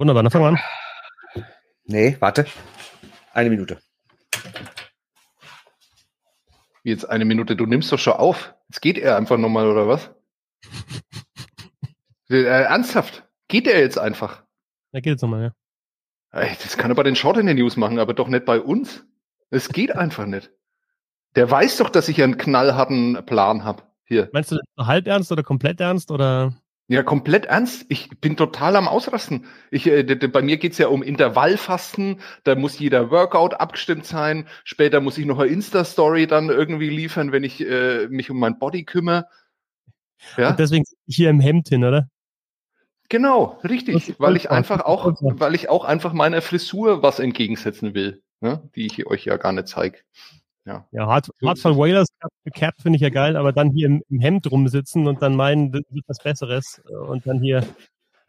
Wunderbar, dann fangen wir an. Nee, warte. Eine Minute. Jetzt eine Minute, du nimmst doch schon auf. Jetzt geht er einfach nochmal, oder was? äh, ernsthaft? Geht er jetzt einfach? Da geht jetzt nochmal, ja. Ey, das kann er bei den Short in den News machen, aber doch nicht bei uns. Es geht einfach nicht. Der weiß doch, dass ich einen knallharten Plan habe. Hier. Meinst du halb ernst oder komplett ernst oder? Ja, komplett ernst. Ich bin total am Ausrasten. Ich, äh, bei mir geht's ja um Intervallfasten. Da muss jeder Workout abgestimmt sein. Später muss ich noch eine Insta-Story dann irgendwie liefern, wenn ich äh, mich um mein Body kümmere. Ja? Und deswegen hier im Hemd hin, oder? Genau, richtig, weil ich einfach auch, weil ich auch einfach meiner Frisur was entgegensetzen will, ne? die ich euch ja gar nicht zeige. Ja, ja Hard, Hard von Whalers Cap finde ich ja geil, aber dann hier im, im, Hemd rumsitzen und dann meinen, das ist was Besseres und dann hier.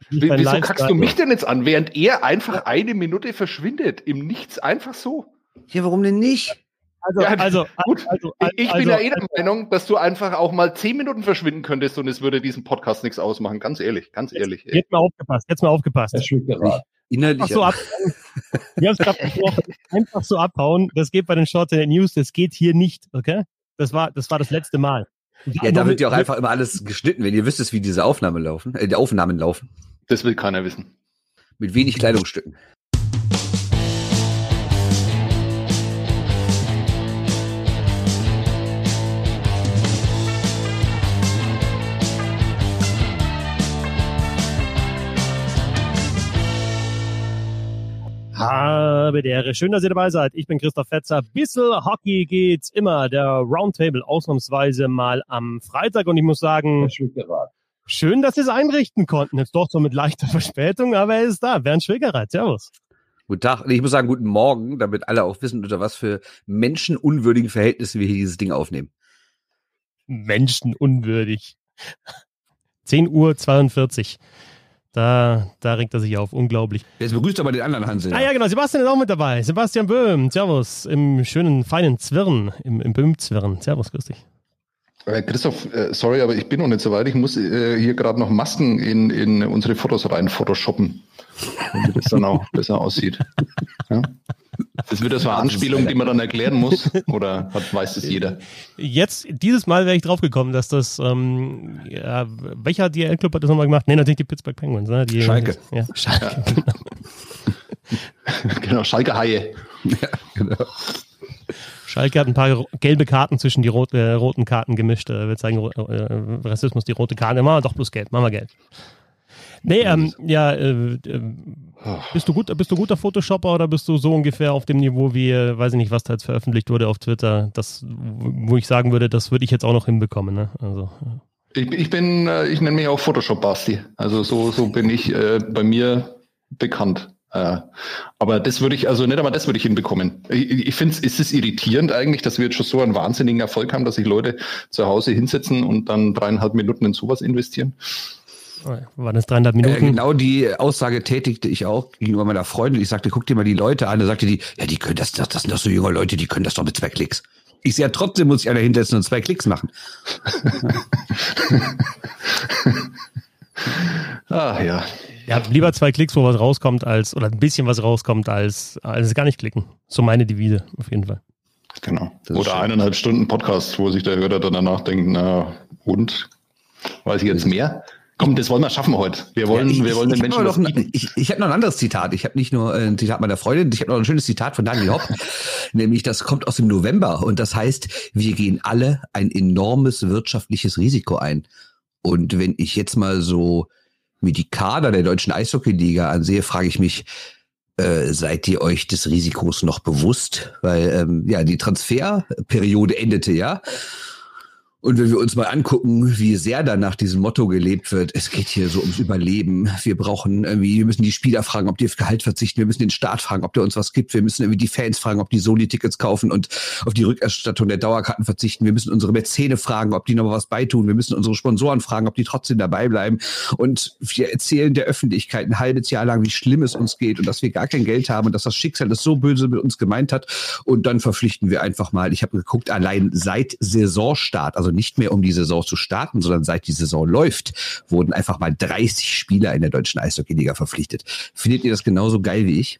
Wie, wieso Lifestyle. kackst du mich denn jetzt an, während er einfach eine Minute verschwindet? Im Nichts einfach so. Ja, warum denn nicht? Also, ja, also, gut. Also, also, ich bin ja eh der Meinung, dass du einfach auch mal zehn Minuten verschwinden könntest und es würde diesen Podcast nichts ausmachen. Ganz ehrlich, ganz ehrlich. Jetzt, jetzt mal aufgepasst, jetzt mal aufgepasst. Das Innerlich. Einfach so abhauen. Wir haben es gerade besprochen. Einfach so abhauen. Das geht bei den Short News. Das geht hier nicht. Okay? Das war, das war das letzte Mal. Ja, da wird ja auch einfach immer alles geschnitten, wenn ihr wüsstet, wie diese Aufnahmen laufen, äh, die Aufnahmen laufen. Das will keiner wissen. Mit wenig Kleidungsstücken. Habe der Ehre. Schön, dass ihr dabei seid. Ich bin Christoph Fetzer. Bissel Hockey geht's immer. Der Roundtable ausnahmsweise mal am Freitag. Und ich muss sagen, schön, dass Sie es einrichten konnten. Jetzt doch so mit leichter Verspätung, aber er ist da. Bernd Schwickereit. Servus. Guten Tag. Ich muss sagen, guten Morgen, damit alle auch wissen, unter was für menschenunwürdigen Verhältnissen wir hier dieses Ding aufnehmen. Menschenunwürdig. 10 Uhr 42. Da, da regt er sich auf, unglaublich. Jetzt begrüßt aber den anderen Hansel. Ah ja, genau, Sebastian ist auch mit dabei. Sebastian Böhm, Servus, im schönen, feinen Zwirn, im, im Böhm-Zwirn. Servus, grüß dich. Äh, Christoph, äh, sorry, aber ich bin noch nicht so weit. Ich muss äh, hier gerade noch Masken in, in unsere Fotos rein photoshoppen, damit das dann auch besser aussieht. Ja? Das wird das eine Anspielung, die man dann erklären muss, oder hat, weiß das jeder? Jetzt, dieses Mal wäre ich draufgekommen, dass das, ähm, ja, welcher DL-Club hat das nochmal gemacht? Nee, natürlich die Pittsburgh Penguins, ne? Die, Schalke. Ja, Schalke, ja. genau. genau, Schalke Haie. Ja, genau. Schalke hat ein paar gelbe Karten zwischen die rot, äh, roten Karten gemischt. Äh, wir zeigen äh, Rassismus, die rote Karte. Machen wir doch bloß gelb, machen wir gelb. Nee, ähm, ja, äh, äh, bist du gut, bist du guter Photoshopper oder bist du so ungefähr auf dem Niveau wie, äh, weiß ich nicht, was da jetzt veröffentlicht wurde auf Twitter, das, wo ich sagen würde, das würde ich jetzt auch noch hinbekommen, ne? Also. Ich, ich bin, äh, ich nenne mich auch Photoshop-Basti. Also so, so bin ich äh, bei mir bekannt. Äh, aber das würde ich, also nicht einmal das würde ich hinbekommen. Ich, ich finde es ist irritierend eigentlich, dass wir jetzt schon so einen wahnsinnigen Erfolg haben, dass sich Leute zu Hause hinsetzen und dann dreieinhalb Minuten in sowas investieren. Waren das 300 Minuten? Äh, genau die Aussage tätigte ich auch gegenüber meiner Freundin. Ich sagte, guck dir mal die Leute an. Da sagte die, ja, die können das, das, das sind doch so junge Leute, die können das doch mit zwei Klicks. Ich sehe ja, trotzdem muss ich einer hinsetzen und zwei Klicks machen. Ach ja. Ja, lieber zwei Klicks, wo was rauskommt, als, oder ein bisschen was rauskommt, als, als gar nicht klicken. So meine Devise, auf jeden Fall. Genau. Oder eineinhalb Stunden Podcast, wo sich der Hörer dann danach denkt, na, und? Weiß ich jetzt mehr? Komm, das wollen wir schaffen heute. Wir wollen, ja, ich, wir wollen den Menschen noch ein, Ich, ich habe noch ein anderes Zitat. Ich habe nicht nur ein Zitat meiner Freundin, ich habe noch ein schönes Zitat von Daniel Hopp, nämlich das kommt aus dem November und das heißt, wir gehen alle ein enormes wirtschaftliches Risiko ein. Und wenn ich jetzt mal so mir die Kader der deutschen Eishockeyliga ansehe, frage ich mich, äh, seid ihr euch des Risikos noch bewusst? Weil ähm, ja die Transferperiode endete ja und wenn wir uns mal angucken, wie sehr da nach diesem Motto gelebt wird, es geht hier so ums Überleben. Wir brauchen irgendwie, wir müssen die Spieler fragen, ob die auf Gehalt verzichten. Wir müssen den Staat fragen, ob der uns was gibt. Wir müssen irgendwie die Fans fragen, ob die Soli-Tickets kaufen und auf die Rückerstattung der Dauerkarten verzichten. Wir müssen unsere Mäzene fragen, ob die noch was beitun. Wir müssen unsere Sponsoren fragen, ob die trotzdem dabei bleiben. Und wir erzählen der Öffentlichkeit ein halbes Jahr lang, wie schlimm es uns geht und dass wir gar kein Geld haben und dass das Schicksal das so böse mit uns gemeint hat. Und dann verpflichten wir einfach mal, ich habe geguckt, allein seit Saisonstart, also nicht mehr um die Saison zu starten, sondern seit die Saison läuft, wurden einfach mal 30 Spieler in der deutschen Eishockey-Liga verpflichtet. Findet ihr das genauso geil wie ich?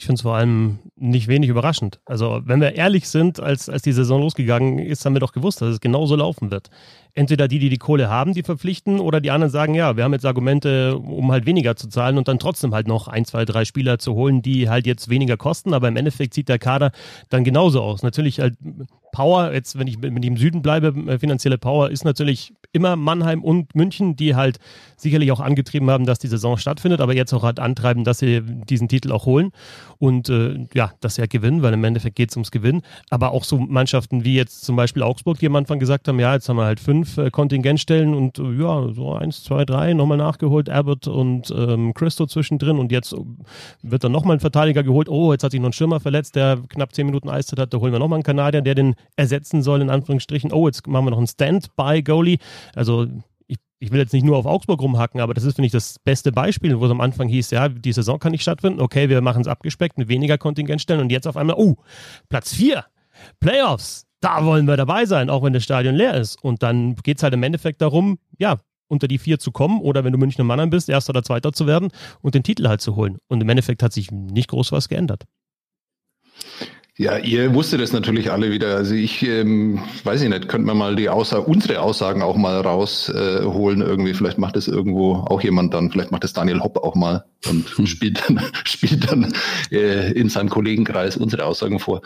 Ich finde es vor allem nicht wenig überraschend. Also, wenn wir ehrlich sind, als, als die Saison losgegangen ist, haben wir doch gewusst, dass es genauso laufen wird. Entweder die, die die Kohle haben, die verpflichten, oder die anderen sagen, ja, wir haben jetzt Argumente, um halt weniger zu zahlen und dann trotzdem halt noch ein, zwei, drei Spieler zu holen, die halt jetzt weniger kosten, aber im Endeffekt sieht der Kader dann genauso aus. Natürlich halt Power, jetzt wenn ich mit dem Süden bleibe, äh, finanzielle Power ist natürlich immer Mannheim und München, die halt sicherlich auch angetrieben haben, dass die Saison stattfindet, aber jetzt auch halt antreiben, dass sie diesen Titel auch holen und äh, ja, dass sie halt gewinnen, weil im Endeffekt geht es ums Gewinnen. Aber auch so Mannschaften wie jetzt zum Beispiel Augsburg, die am Anfang gesagt haben, ja, jetzt haben wir halt fünf äh, Kontingentstellen und äh, ja, so eins, zwei, drei nochmal nachgeholt, Abbott und ähm, Christo zwischendrin und jetzt wird dann nochmal ein Verteidiger geholt. Oh, jetzt hat sich noch ein Schirmer verletzt, der knapp zehn Minuten Eiszeit hat, da holen wir nochmal einen Kanadier, der den ersetzen soll, in Anführungsstrichen. Oh, jetzt machen wir noch einen Stand-by-Goalie. Also ich, ich, will jetzt nicht nur auf Augsburg rumhacken, aber das ist, finde ich, das beste Beispiel, wo es am Anfang hieß, ja, die Saison kann nicht stattfinden. Okay, wir machen es abgespeckt mit weniger Kontingentstellen und jetzt auf einmal, oh, Platz 4, Playoffs. Da wollen wir dabei sein, auch wenn das Stadion leer ist. Und dann geht es halt im Endeffekt darum, ja, unter die vier zu kommen oder wenn du Münchner Mannheim bist, erster oder zweiter zu werden und den Titel halt zu holen. Und im Endeffekt hat sich nicht groß was geändert. Ja, ihr wusstet das natürlich alle wieder. Also ich ähm, weiß ich nicht, könnte man mal die Aussage, unsere Aussagen auch mal rausholen äh, irgendwie. Vielleicht macht das irgendwo auch jemand dann, vielleicht macht das Daniel Hopp auch mal und hm. spielt dann, spielt dann äh, in seinem Kollegenkreis unsere Aussagen vor.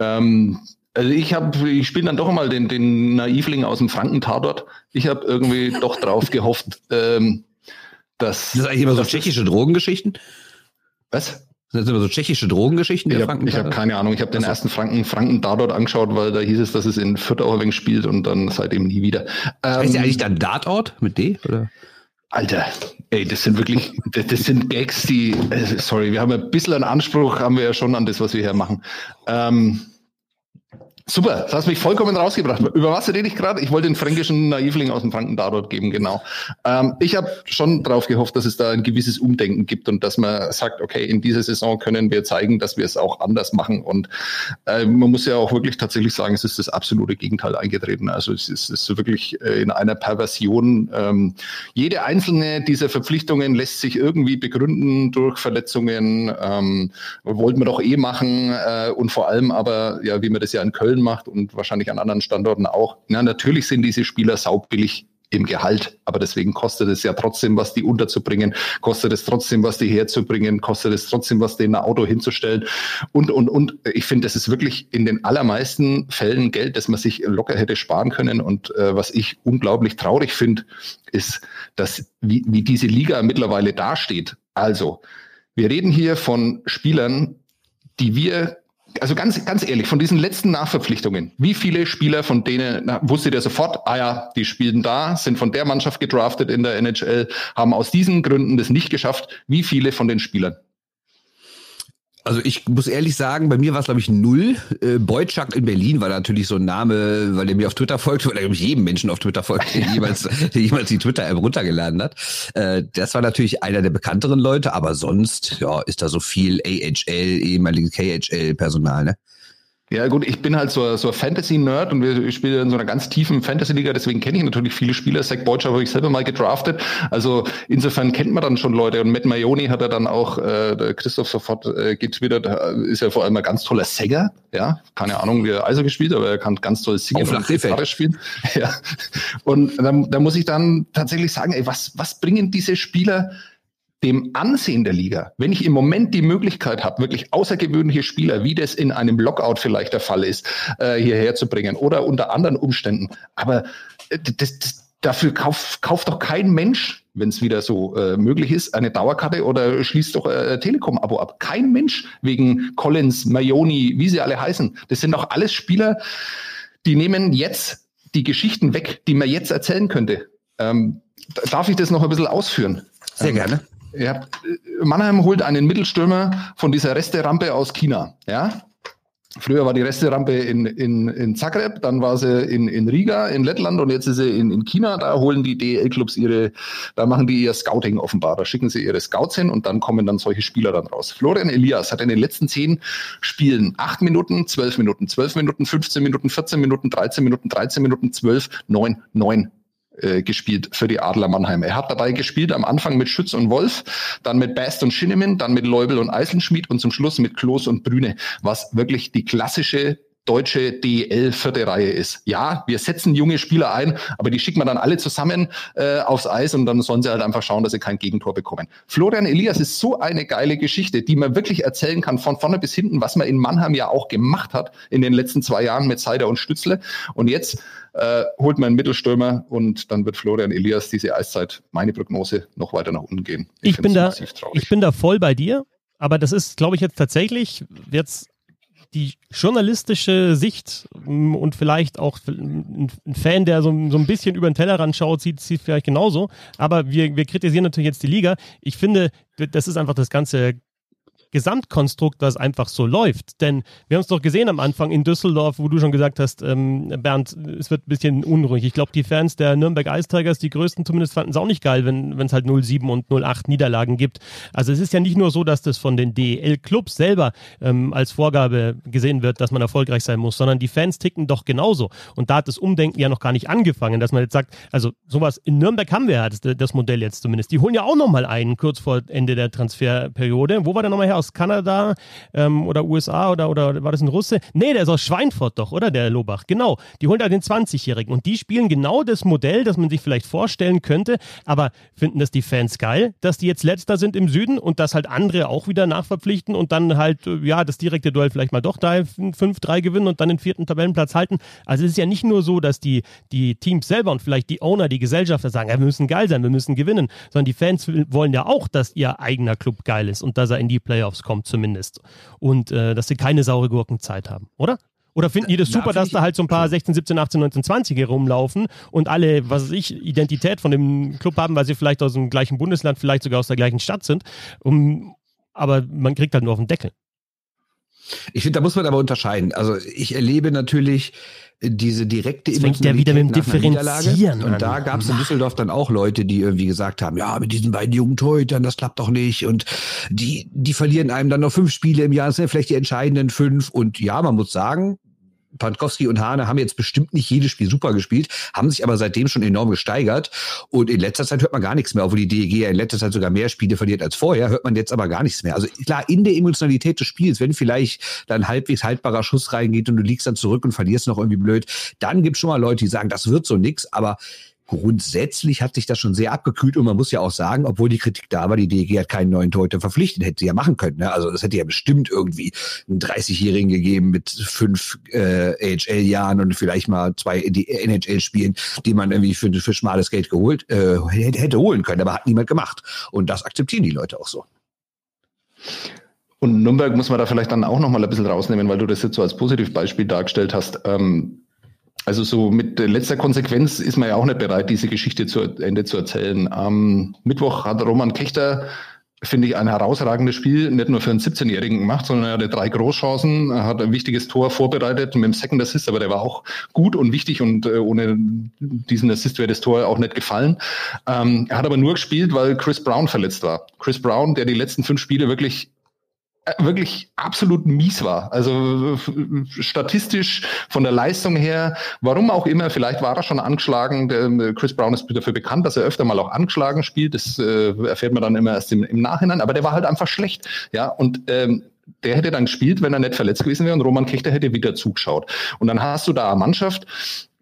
Ähm, also ich habe, ich spiele dann doch mal den, den Naivling aus dem Franken-Tatort. Ich habe irgendwie doch drauf gehofft, ähm, dass. Das ist eigentlich immer so tschechische Drogengeschichten? Was? Das sind immer so tschechische Drogengeschichten, die Ich habe hab keine Ahnung. Ich habe den ersten Franken, Franken Tatort angeschaut, weil da hieß es, dass es in Fürth auch ein wenig spielt und dann seitdem nie wieder. Ähm, heißt der eigentlich dann Dartort mit D? Oder? Alter, ey, das sind wirklich, das, das sind Gags, die, äh, sorry, wir haben ein bisschen einen Anspruch, haben wir ja schon an das, was wir hier machen. Ähm, Super, das hast mich vollkommen rausgebracht. Über was rede ich gerade? Ich wollte den fränkischen Naivling aus dem Franken Tatort geben, genau. Ähm, ich habe schon darauf gehofft, dass es da ein gewisses Umdenken gibt und dass man sagt, okay, in dieser Saison können wir zeigen, dass wir es auch anders machen. Und äh, man muss ja auch wirklich tatsächlich sagen, es ist das absolute Gegenteil eingetreten. Also es ist, es ist wirklich äh, in einer Perversion. Ähm, jede einzelne dieser Verpflichtungen lässt sich irgendwie begründen durch Verletzungen. Ähm, wollten wir doch eh machen äh, und vor allem aber, ja, wie man das ja in Köln Köln macht und wahrscheinlich an anderen Standorten auch. Na, natürlich sind diese Spieler saubillig im Gehalt, aber deswegen kostet es ja trotzdem was, die unterzubringen, kostet es trotzdem was, die herzubringen, kostet es trotzdem was, den ein Auto hinzustellen und, und, und. Ich finde, das ist wirklich in den allermeisten Fällen Geld, das man sich locker hätte sparen können und äh, was ich unglaublich traurig finde, ist, dass wie, wie diese Liga mittlerweile dasteht. Also, wir reden hier von Spielern, die wir also ganz, ganz ehrlich, von diesen letzten Nachverpflichtungen, wie viele Spieler von denen na, wusstet ihr sofort, ah ja, die spielen da, sind von der Mannschaft gedraftet in der NHL, haben aus diesen Gründen das nicht geschafft. Wie viele von den Spielern? Also ich muss ehrlich sagen, bei mir war es glaube ich null. Äh, Boyczak in Berlin war natürlich so ein Name, weil er mir auf Twitter folgt, weil er glaube ich jedem Menschen auf Twitter folgt, der jemals, der jemals die Twitter-App runtergeladen hat. Äh, das war natürlich einer der bekannteren Leute, aber sonst ja ist da so viel AHL, ehemaliges KHL-Personal, ne? Ja gut, ich bin halt so, so ein Fantasy-Nerd und wir spielen in so einer ganz tiefen Fantasy-Liga, deswegen kenne ich natürlich viele Spieler. Zach Beutscher habe ich selber mal gedraftet. Also insofern kennt man dann schon Leute. Und Matt Maioni hat er dann auch, äh, der Christoph sofort äh, getwittert, ist ja vor allem ein ganz toller Sänger. Ja, keine Ahnung, wie er Eishockey spielt, aber er kann ganz toll singen und Gitarre spielen. Ja. Und da, da muss ich dann tatsächlich sagen, ey, was, was bringen diese Spieler dem Ansehen der Liga, wenn ich im Moment die Möglichkeit habe, wirklich außergewöhnliche Spieler, wie das in einem Lockout vielleicht der Fall ist, äh, hierher zu bringen oder unter anderen Umständen. Aber äh, das, das, dafür kauft kauf doch kein Mensch, wenn es wieder so äh, möglich ist, eine Dauerkarte oder schließt doch äh, Telekom-Abo ab. Kein Mensch wegen Collins, Mayoni, wie sie alle heißen. Das sind doch alles Spieler, die nehmen jetzt die Geschichten weg, die man jetzt erzählen könnte. Ähm, darf ich das noch ein bisschen ausführen? Sehr ähm, gerne. Ja, Mannheim holt einen Mittelstürmer von dieser Resterampe aus China. Ja, Früher war die Resterampe in, in, in Zagreb, dann war sie in, in Riga, in Lettland und jetzt ist sie in, in China. Da holen die DL-Clubs ihre, da machen die ihr Scouting offenbar. Da schicken sie ihre Scouts hin und dann kommen dann solche Spieler dann raus. Florian Elias hat in den letzten zehn Spielen acht Minuten, zwölf Minuten, zwölf Minuten, 15 Minuten, 14 Minuten, 13 Minuten, 13 Minuten, zwölf, neun, neun äh, gespielt für die Adler Mannheim. Er hat dabei gespielt am Anfang mit Schütz und Wolf, dann mit Bast und Schinnemann, dann mit Leubel und Eisenschmied und zum Schluss mit Klos und Brüne, was wirklich die klassische deutsche DL vierte Reihe ist. Ja, wir setzen junge Spieler ein, aber die schicken wir dann alle zusammen äh, aufs Eis und dann sollen sie halt einfach schauen, dass sie kein Gegentor bekommen. Florian Elias ist so eine geile Geschichte, die man wirklich erzählen kann von vorne bis hinten, was man in Mannheim ja auch gemacht hat in den letzten zwei Jahren mit Seider und Stützle. Und jetzt äh, holt man einen Mittelstürmer und dann wird Florian Elias diese Eiszeit, meine Prognose, noch weiter nach unten gehen. Ich, ich bin da, ich bin da voll bei dir. Aber das ist, glaube ich, jetzt tatsächlich jetzt die journalistische Sicht mm, und vielleicht auch ein Fan, der so, so ein bisschen über den Tellerrand schaut, sieht, sieht vielleicht genauso. Aber wir, wir kritisieren natürlich jetzt die Liga. Ich finde, das ist einfach das ganze Gesamtkonstrukt, das einfach so läuft. Denn wir haben es doch gesehen am Anfang in Düsseldorf, wo du schon gesagt hast, ähm, Bernd, es wird ein bisschen unruhig. Ich glaube, die Fans der Nürnberg Ice Tigers, die größten zumindest, fanden es auch nicht geil, wenn es halt 07 und 08 Niederlagen gibt. Also es ist ja nicht nur so, dass das von den DEL-Clubs selber ähm, als Vorgabe gesehen wird, dass man erfolgreich sein muss, sondern die Fans ticken doch genauso. Und da hat das Umdenken ja noch gar nicht angefangen, dass man jetzt sagt, also sowas in Nürnberg haben wir ja das, das Modell jetzt zumindest. Die holen ja auch nochmal einen kurz vor Ende der Transferperiode. Wo war der nochmal her? Aus Kanada ähm, oder USA oder, oder war das ein Russe? Nee, der ist aus Schweinfurt doch, oder? Der Lobach. Genau. Die holen da den 20-Jährigen. Und die spielen genau das Modell, das man sich vielleicht vorstellen könnte. Aber finden das die Fans geil, dass die jetzt letzter sind im Süden und dass halt andere auch wieder nachverpflichten und dann halt, äh, ja, das direkte Duell vielleicht mal doch da 5-3 gewinnen und dann den vierten Tabellenplatz halten. Also es ist ja nicht nur so, dass die, die Teams selber und vielleicht die Owner, die Gesellschafter sagen, ja, wir müssen geil sein, wir müssen gewinnen, sondern die Fans wollen ja auch, dass ihr eigener Club geil ist und dass er in die Playoffs Playoffs kommt zumindest. Und äh, dass sie keine saure Gurkenzeit haben, oder? Oder finden die das super, dass da halt so ein paar 16, 17, 18, 19, 20 rumlaufen und alle, was weiß ich, Identität von dem Club haben, weil sie vielleicht aus dem gleichen Bundesland, vielleicht sogar aus der gleichen Stadt sind. Um, aber man kriegt halt nur auf den Deckel. Ich finde, da muss man aber unterscheiden. Also ich erlebe natürlich diese direkte Jetzt fängt ja wieder mit dem Differenzieren Und da gab es in Düsseldorf dann auch Leute, die irgendwie gesagt haben, ja, mit diesen beiden jungen Torhütern, das klappt doch nicht. Und die, die verlieren einem dann noch fünf Spiele im Jahr, das sind vielleicht die entscheidenden fünf. Und ja, man muss sagen, Pankowski und Hane haben jetzt bestimmt nicht jedes Spiel super gespielt, haben sich aber seitdem schon enorm gesteigert. Und in letzter Zeit hört man gar nichts mehr, obwohl die DEG ja in letzter Zeit sogar mehr Spiele verliert als vorher, hört man jetzt aber gar nichts mehr. Also klar, in der Emotionalität des Spiels, wenn vielleicht dann halbwegs haltbarer Schuss reingeht und du liegst dann zurück und verlierst noch irgendwie blöd, dann gibt es schon mal Leute, die sagen, das wird so nix, aber grundsätzlich hat sich das schon sehr abgekühlt und man muss ja auch sagen, obwohl die Kritik da war, die DEG hat keinen neuen Torhüter verpflichtet, hätte sie ja machen können. Ne? Also das hätte ja bestimmt irgendwie einen 30-Jährigen gegeben mit fünf äh, AHL-Jahren und vielleicht mal zwei NHL-Spielen, die man irgendwie für, für schmales Geld geholt äh, hätte, holen können, aber hat niemand gemacht. Und das akzeptieren die Leute auch so. Und Nürnberg muss man da vielleicht dann auch noch mal ein bisschen rausnehmen, weil du das jetzt so als Positivbeispiel dargestellt hast. Ähm, also so mit letzter Konsequenz ist man ja auch nicht bereit, diese Geschichte zu Ende zu erzählen. Am Mittwoch hat Roman Kechter, finde ich, ein herausragendes Spiel nicht nur für einen 17-Jährigen gemacht, sondern er hatte drei Großchancen, hat ein wichtiges Tor vorbereitet mit dem Second Assist, aber der war auch gut und wichtig und äh, ohne diesen Assist wäre das Tor auch nicht gefallen. Ähm, er hat aber nur gespielt, weil Chris Brown verletzt war. Chris Brown, der die letzten fünf Spiele wirklich wirklich absolut mies war. Also statistisch von der Leistung her, warum auch immer, vielleicht war er schon angeschlagen. Der, äh, Chris Brown ist dafür bekannt, dass er öfter mal auch angeschlagen spielt. Das äh, erfährt man dann immer erst im, im, Nachhinein. Aber der war halt einfach schlecht. Ja, und ähm, der hätte dann gespielt, wenn er nicht verletzt gewesen wäre und Roman Kechter hätte wieder zugeschaut. Und dann hast du da eine Mannschaft,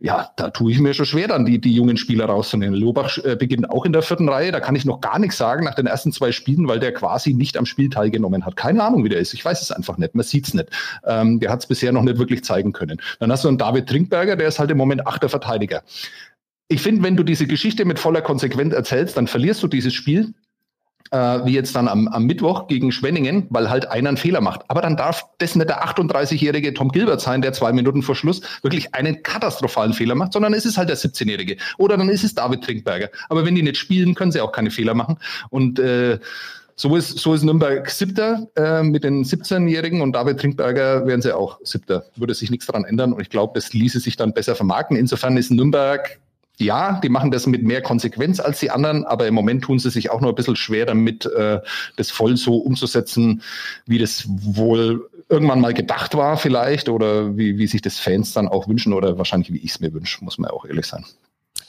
ja, da tue ich mir schon schwer, dann die, die jungen Spieler rauszunehmen. Lobach äh, beginnt auch in der vierten Reihe. Da kann ich noch gar nichts sagen nach den ersten zwei Spielen, weil der quasi nicht am Spiel teilgenommen hat. Keine Ahnung, wie der ist. Ich weiß es einfach nicht. Man sieht's nicht. Ähm, der hat es bisher noch nicht wirklich zeigen können. Dann hast du einen David Trinkberger, der ist halt im Moment achter Verteidiger. Ich finde, wenn du diese Geschichte mit voller Konsequenz erzählst, dann verlierst du dieses Spiel äh, wie jetzt dann am, am Mittwoch gegen Schwenningen, weil halt einer einen Fehler macht. Aber dann darf das nicht der 38-jährige Tom Gilbert sein, der zwei Minuten vor Schluss wirklich einen katastrophalen Fehler macht, sondern es ist halt der 17-jährige. Oder dann ist es David Trinkberger. Aber wenn die nicht spielen, können sie auch keine Fehler machen. Und äh, So ist, so ist Nürnberg siebter äh, mit den 17-Jährigen und David Trinkberger wären sie auch siebter. Würde sich nichts daran ändern und ich glaube, das ließe sich dann besser vermarkten. Insofern ist Nürnberg ja, die machen das mit mehr Konsequenz als die anderen, aber im Moment tun sie sich auch nur ein bisschen schwer damit, äh, das voll so umzusetzen, wie das wohl irgendwann mal gedacht war vielleicht oder wie, wie sich das Fans dann auch wünschen oder wahrscheinlich wie ich es mir wünsche, muss man auch ehrlich sein.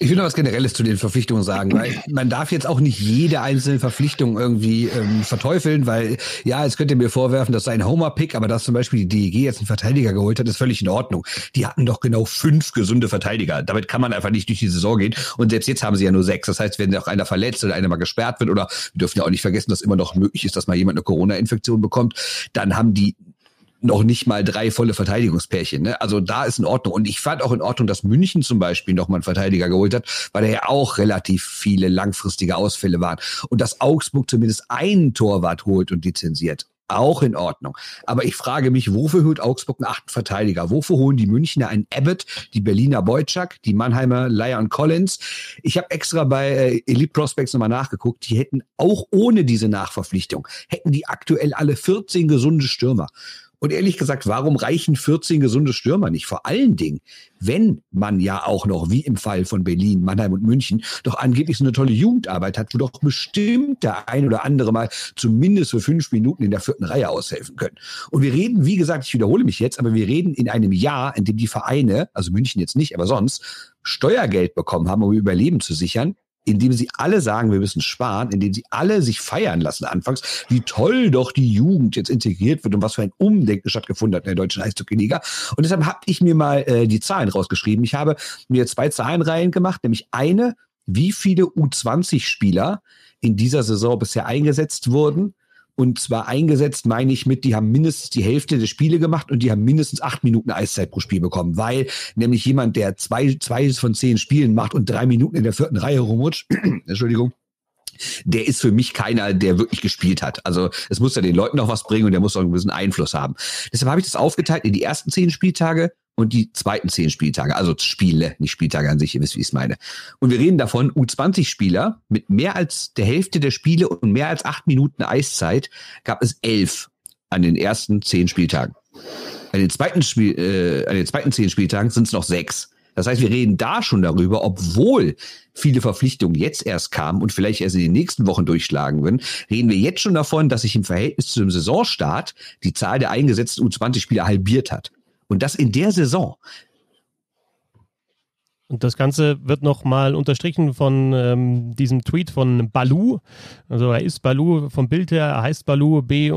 Ich will noch was Generelles zu den Verpflichtungen sagen, weil man darf jetzt auch nicht jede einzelne Verpflichtung irgendwie ähm, verteufeln, weil ja, jetzt könnt ihr mir vorwerfen, das sei ein Homer-Pick, aber dass zum Beispiel die DEG jetzt einen Verteidiger geholt hat, ist völlig in Ordnung. Die hatten doch genau fünf gesunde Verteidiger. Damit kann man einfach nicht durch die Saison gehen. Und selbst jetzt haben sie ja nur sechs. Das heißt, wenn auch einer verletzt oder einer mal gesperrt wird oder wir dürfen ja auch nicht vergessen, dass immer noch möglich ist, dass mal jemand eine Corona-Infektion bekommt, dann haben die noch nicht mal drei volle Verteidigungspärchen. Ne? Also da ist in Ordnung. Und ich fand auch in Ordnung, dass München zum Beispiel noch mal einen Verteidiger geholt hat, weil da ja auch relativ viele langfristige Ausfälle waren. Und dass Augsburg zumindest einen Torwart holt und lizenziert. Auch in Ordnung. Aber ich frage mich, wofür holt Augsburg einen achten Verteidiger? Wofür holen die Münchner einen Abbott, die Berliner Boyczak, die Mannheimer Lion Collins? Ich habe extra bei äh, Elite Prospects nochmal nachgeguckt. Die hätten auch ohne diese Nachverpflichtung, hätten die aktuell alle 14 gesunde Stürmer. Und ehrlich gesagt, warum reichen 14 gesunde Stürmer nicht? Vor allen Dingen, wenn man ja auch noch, wie im Fall von Berlin, Mannheim und München, doch angeblich so eine tolle Jugendarbeit hat, wo doch bestimmt der ein oder andere mal zumindest für fünf Minuten in der vierten Reihe aushelfen können. Und wir reden, wie gesagt, ich wiederhole mich jetzt, aber wir reden in einem Jahr, in dem die Vereine, also München jetzt nicht, aber sonst, Steuergeld bekommen haben, um Überleben zu sichern, indem sie alle sagen, wir müssen sparen, indem sie alle sich feiern lassen anfangs, wie toll doch die Jugend jetzt integriert wird und was für ein Umdenken stattgefunden hat in der deutschen Eishockey-Liga. Und deshalb habe ich mir mal äh, die Zahlen rausgeschrieben. Ich habe mir zwei Zahlenreihen gemacht, nämlich eine, wie viele U20-Spieler in dieser Saison bisher eingesetzt wurden und zwar eingesetzt, meine ich mit, die haben mindestens die Hälfte der Spiele gemacht und die haben mindestens acht Minuten Eiszeit pro Spiel bekommen, weil nämlich jemand, der zwei, zwei von zehn Spielen macht und drei Minuten in der vierten Reihe rumrutscht, Entschuldigung, der ist für mich keiner, der wirklich gespielt hat. Also es muss ja den Leuten noch was bringen und der muss auch einen gewissen Einfluss haben. Deshalb habe ich das aufgeteilt in die ersten zehn Spieltage und die zweiten zehn Spieltage, also Spiele, nicht Spieltage an sich, ihr wisst, wie ich es meine. Und wir reden davon, U20-Spieler mit mehr als der Hälfte der Spiele und mehr als acht Minuten Eiszeit gab es elf an den ersten zehn Spieltagen. An den zweiten, Spiel, äh, an den zweiten zehn Spieltagen sind es noch sechs. Das heißt, wir reden da schon darüber, obwohl viele Verpflichtungen jetzt erst kamen und vielleicht erst in den nächsten Wochen durchschlagen würden, reden wir jetzt schon davon, dass sich im Verhältnis zu dem Saisonstart die Zahl der eingesetzten U20-Spieler halbiert hat. Und das in der Saison. Und das Ganze wird nochmal unterstrichen von ähm, diesem Tweet von Balu. Also er ist Balu vom Bild her, er heißt Balu B-A-L-U.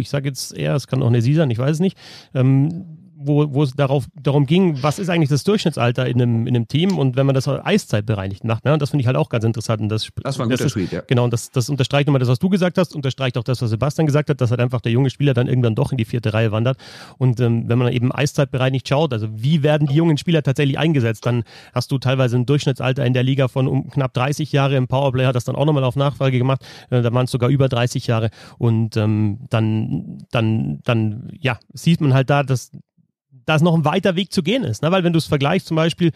Ich sage jetzt eher, es kann auch eine Sie sein, ich weiß es nicht. Ähm, wo, wo es darauf, darum ging, was ist eigentlich das Durchschnittsalter in einem, in einem Team und wenn man das Eiszeit bereinigt macht. Ne? Und das finde ich halt auch ganz interessant. Und das, das war ein das guter ist, Tweet, ja. Genau, und das, das unterstreicht nochmal das, was du gesagt hast, unterstreicht auch das, was Sebastian gesagt hat, dass halt einfach der junge Spieler dann irgendwann doch in die vierte Reihe wandert. Und ähm, wenn man eben Eiszeit bereinigt schaut, also wie werden die jungen Spieler tatsächlich eingesetzt, dann hast du teilweise ein Durchschnittsalter in der Liga von um knapp 30 Jahre. Im Powerplay hat das dann auch nochmal auf Nachfrage gemacht. Äh, da waren es sogar über 30 Jahre. Und ähm, dann, dann, dann, ja, sieht man halt da, dass da es noch ein weiter Weg zu gehen ist. Ne? Weil wenn du es vergleichst, zum Beispiel,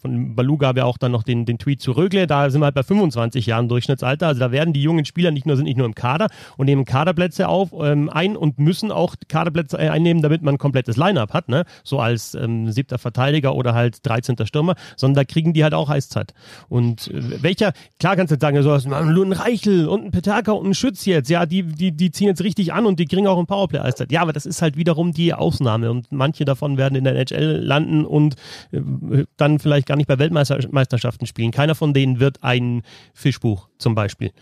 von Balu gab ja auch dann noch den, den Tweet zu Rögle, da sind wir halt bei 25 Jahren Durchschnittsalter. Also da werden die jungen Spieler nicht nur, sind nicht nur im Kader und nehmen Kaderplätze auf, ähm, ein und müssen auch Kaderplätze einnehmen, damit man ein komplettes Line-Up hat, ne? So als ähm, siebter Verteidiger oder halt 13. Stürmer, sondern da kriegen die halt auch Eiszeit. Und äh, welcher, klar kannst du jetzt sagen, so also, ein Reichel und ein Peterka und ein Schütz jetzt, ja, die, die, die ziehen jetzt richtig an und die kriegen auch ein Powerplay Eiszeit. Ja, aber das ist halt wiederum die Ausnahme. Ausnahme und manche davon werden in der NHL landen und äh, dann vielleicht gar nicht bei Weltmeisterschaften spielen. Keiner von denen wird ein Fischbuch zum Beispiel.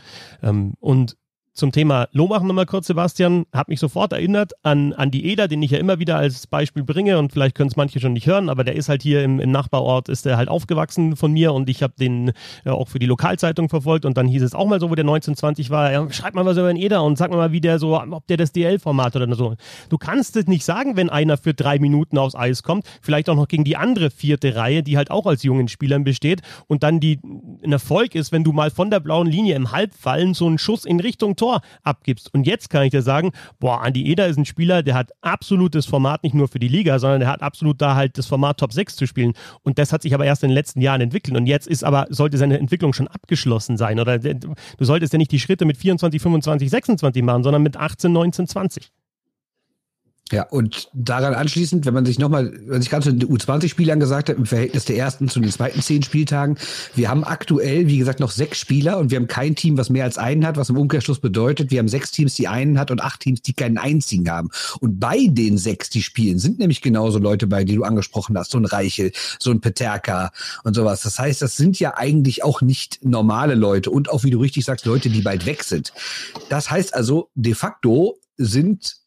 Ähm, und zum Thema Lohmachen nochmal kurz, Sebastian. Hat mich sofort erinnert an, an die Eder, den ich ja immer wieder als Beispiel bringe. Und vielleicht können es manche schon nicht hören, aber der ist halt hier im, im Nachbarort, ist der halt aufgewachsen von mir. Und ich habe den ja, auch für die Lokalzeitung verfolgt. Und dann hieß es auch mal so, wo der 1920 war, ja, schreib mal was über den Eder und sag mal wie der so, ob der das DL-Format oder so. Du kannst es nicht sagen, wenn einer für drei Minuten aufs Eis kommt, vielleicht auch noch gegen die andere vierte Reihe, die halt auch als jungen Spielern besteht. Und dann die ein Erfolg ist, wenn du mal von der blauen Linie im Halbfallen so einen Schuss in Richtung Tor davor abgibst. Und jetzt kann ich dir sagen, boah, Andi Eder ist ein Spieler, der hat absolutes Format nicht nur für die Liga, sondern der hat absolut da halt das Format Top 6 zu spielen. Und das hat sich aber erst in den letzten Jahren entwickelt. Und jetzt ist aber, sollte seine Entwicklung schon abgeschlossen sein. Oder du solltest ja nicht die Schritte mit 24, 25, 26 machen, sondern mit 18, 19, 20. Ja, und daran anschließend, wenn man sich nochmal, wenn sich gerade zu den U20-Spielern gesagt hat, im Verhältnis der ersten zu den zweiten zehn Spieltagen, wir haben aktuell, wie gesagt, noch sechs Spieler und wir haben kein Team, was mehr als einen hat, was im Umkehrschluss bedeutet, wir haben sechs Teams, die einen hat und acht Teams, die keinen einzigen haben. Und bei den sechs, die spielen, sind nämlich genauso Leute bei, die du angesprochen hast, so ein Reichel, so ein Peterka und sowas. Das heißt, das sind ja eigentlich auch nicht normale Leute und auch, wie du richtig sagst, Leute, die bald weg sind. Das heißt also, de facto sind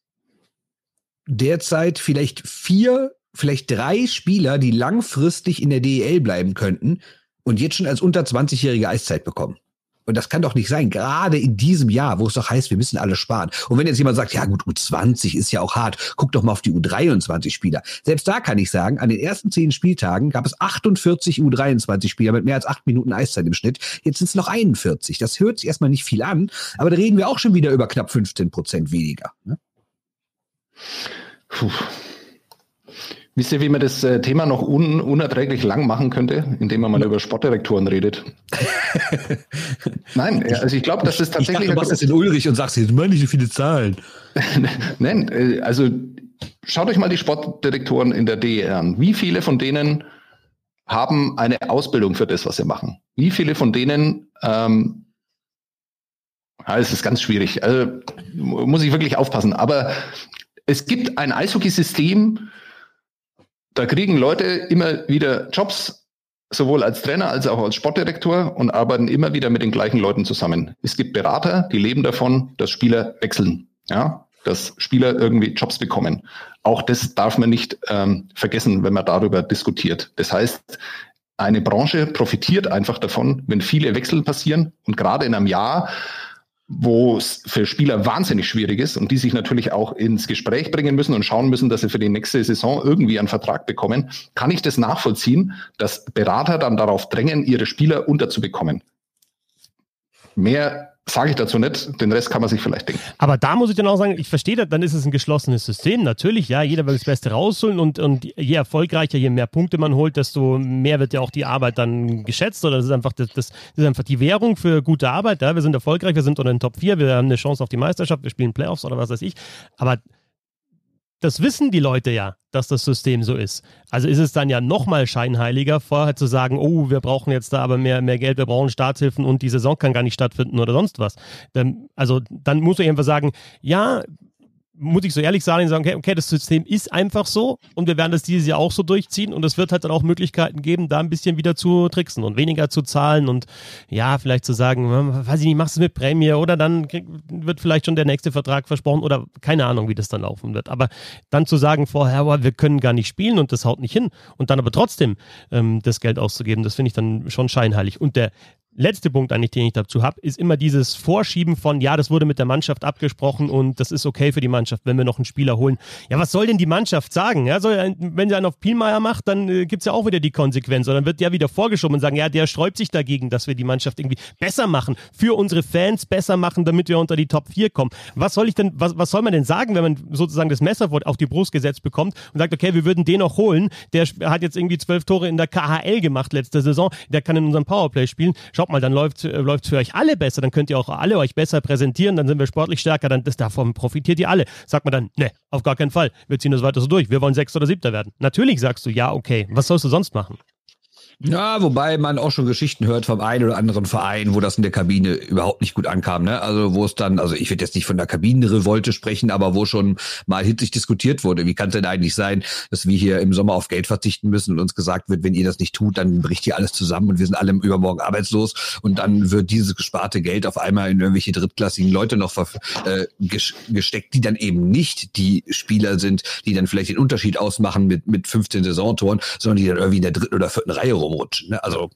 derzeit vielleicht vier, vielleicht drei Spieler, die langfristig in der DEL bleiben könnten und jetzt schon als unter 20-jährige Eiszeit bekommen. Und das kann doch nicht sein, gerade in diesem Jahr, wo es doch heißt, wir müssen alle sparen. Und wenn jetzt jemand sagt, ja gut, U20 ist ja auch hart, guck doch mal auf die U23-Spieler. Selbst da kann ich sagen, an den ersten zehn Spieltagen gab es 48 U23-Spieler mit mehr als acht Minuten Eiszeit im Schnitt. Jetzt sind es noch 41. Das hört sich erstmal nicht viel an, aber da reden wir auch schon wieder über knapp 15 Prozent weniger. Ne? Puh. Wisst ihr, wie man das äh, Thema noch un unerträglich lang machen könnte, indem man mal ja. über Sportdirektoren redet? Nein, also ich glaube, dass das tatsächlich. Ich dachte, du machst das in Ulrich und sagst, jetzt meine nicht so viele Zahlen. Nein, äh, also schaut euch mal die Sportdirektoren in der DER an. Wie viele von denen haben eine Ausbildung für das, was sie machen? Wie viele von denen ähm, ja, es ist ganz schwierig. Also muss ich wirklich aufpassen. Aber es gibt ein Eishockey-System, da kriegen Leute immer wieder Jobs, sowohl als Trainer als auch als Sportdirektor und arbeiten immer wieder mit den gleichen Leuten zusammen. Es gibt Berater, die leben davon, dass Spieler wechseln, ja, dass Spieler irgendwie Jobs bekommen. Auch das darf man nicht ähm, vergessen, wenn man darüber diskutiert. Das heißt, eine Branche profitiert einfach davon, wenn viele Wechsel passieren und gerade in einem Jahr, wo es für Spieler wahnsinnig schwierig ist und die sich natürlich auch ins Gespräch bringen müssen und schauen müssen, dass sie für die nächste Saison irgendwie einen Vertrag bekommen, kann ich das nachvollziehen, dass Berater dann darauf drängen, ihre Spieler unterzubekommen. Mehr Sage ich dazu nicht, den Rest kann man sich vielleicht denken. Aber da muss ich dann auch sagen, ich verstehe das, dann ist es ein geschlossenes System. Natürlich, ja, jeder will das Beste rausholen und, und je erfolgreicher, je mehr Punkte man holt, desto mehr wird ja auch die Arbeit dann geschätzt. Oder das ist einfach, das, das ist einfach die Währung für gute Arbeit. Ja. Wir sind erfolgreich, wir sind unter den Top 4, wir haben eine Chance auf die Meisterschaft, wir spielen Playoffs oder was weiß ich. Aber das wissen die Leute ja, dass das System so ist. Also ist es dann ja nochmal scheinheiliger, vorher zu sagen, oh, wir brauchen jetzt da aber mehr, mehr Geld, wir brauchen Staatshilfen und die Saison kann gar nicht stattfinden oder sonst was. also dann muss ich einfach sagen, ja, muss ich so ehrlich sagen, sagen, okay, okay, das System ist einfach so und wir werden das dieses Jahr auch so durchziehen und es wird halt dann auch Möglichkeiten geben, da ein bisschen wieder zu tricksen und weniger zu zahlen und ja, vielleicht zu sagen, hm, weiß ich nicht, machst du mit Prämie oder dann wird vielleicht schon der nächste Vertrag versprochen oder keine Ahnung, wie das dann laufen wird. Aber dann zu sagen vorher, aber wir können gar nicht spielen und das haut nicht hin und dann aber trotzdem ähm, das Geld auszugeben, das finde ich dann schon scheinheilig. Und der letzte Punkt eigentlich, den ich dazu habe, ist immer dieses Vorschieben von, ja, das wurde mit der Mannschaft abgesprochen und das ist okay für die Mannschaft, wenn wir noch einen Spieler holen. Ja, was soll denn die Mannschaft sagen? Ja, soll, wenn sie einen auf Pielmeier macht, dann äh, gibt's ja auch wieder die Konsequenz. Und dann wird der wieder vorgeschoben und sagen, ja, der sträubt sich dagegen, dass wir die Mannschaft irgendwie besser machen, für unsere Fans besser machen, damit wir unter die Top 4 kommen. Was soll ich denn, was, was soll man denn sagen, wenn man sozusagen das Messerwort auf die Brust gesetzt bekommt und sagt, okay, wir würden den noch holen, der hat jetzt irgendwie zwölf Tore in der KHL gemacht letzte Saison, der kann in unserem Powerplay spielen. Schau schaut mal, dann läuft äh, läuft für euch alle besser, dann könnt ihr auch alle euch besser präsentieren, dann sind wir sportlich stärker, dann das, davon profitiert ihr alle. Sagt man dann, ne, auf gar keinen Fall, wir ziehen das weiter so durch, wir wollen Sechster oder Siebter werden. Natürlich sagst du, ja, okay, was sollst du sonst machen? Ja, wobei man auch schon Geschichten hört vom einen oder anderen Verein, wo das in der Kabine überhaupt nicht gut ankam. Ne? Also wo es dann, also ich würde jetzt nicht von der Kabinenrevolte sprechen, aber wo schon mal hitzig diskutiert wurde. Wie kann es denn eigentlich sein, dass wir hier im Sommer auf Geld verzichten müssen und uns gesagt wird, wenn ihr das nicht tut, dann bricht hier alles zusammen und wir sind alle übermorgen arbeitslos und dann wird dieses gesparte Geld auf einmal in irgendwelche drittklassigen Leute noch äh, gesteckt, die dann eben nicht die Spieler sind, die dann vielleicht den Unterschied ausmachen mit, mit 15 Saisontoren, sondern die dann irgendwie in der dritten oder vierten Reihe rumrutschen. Ne? Also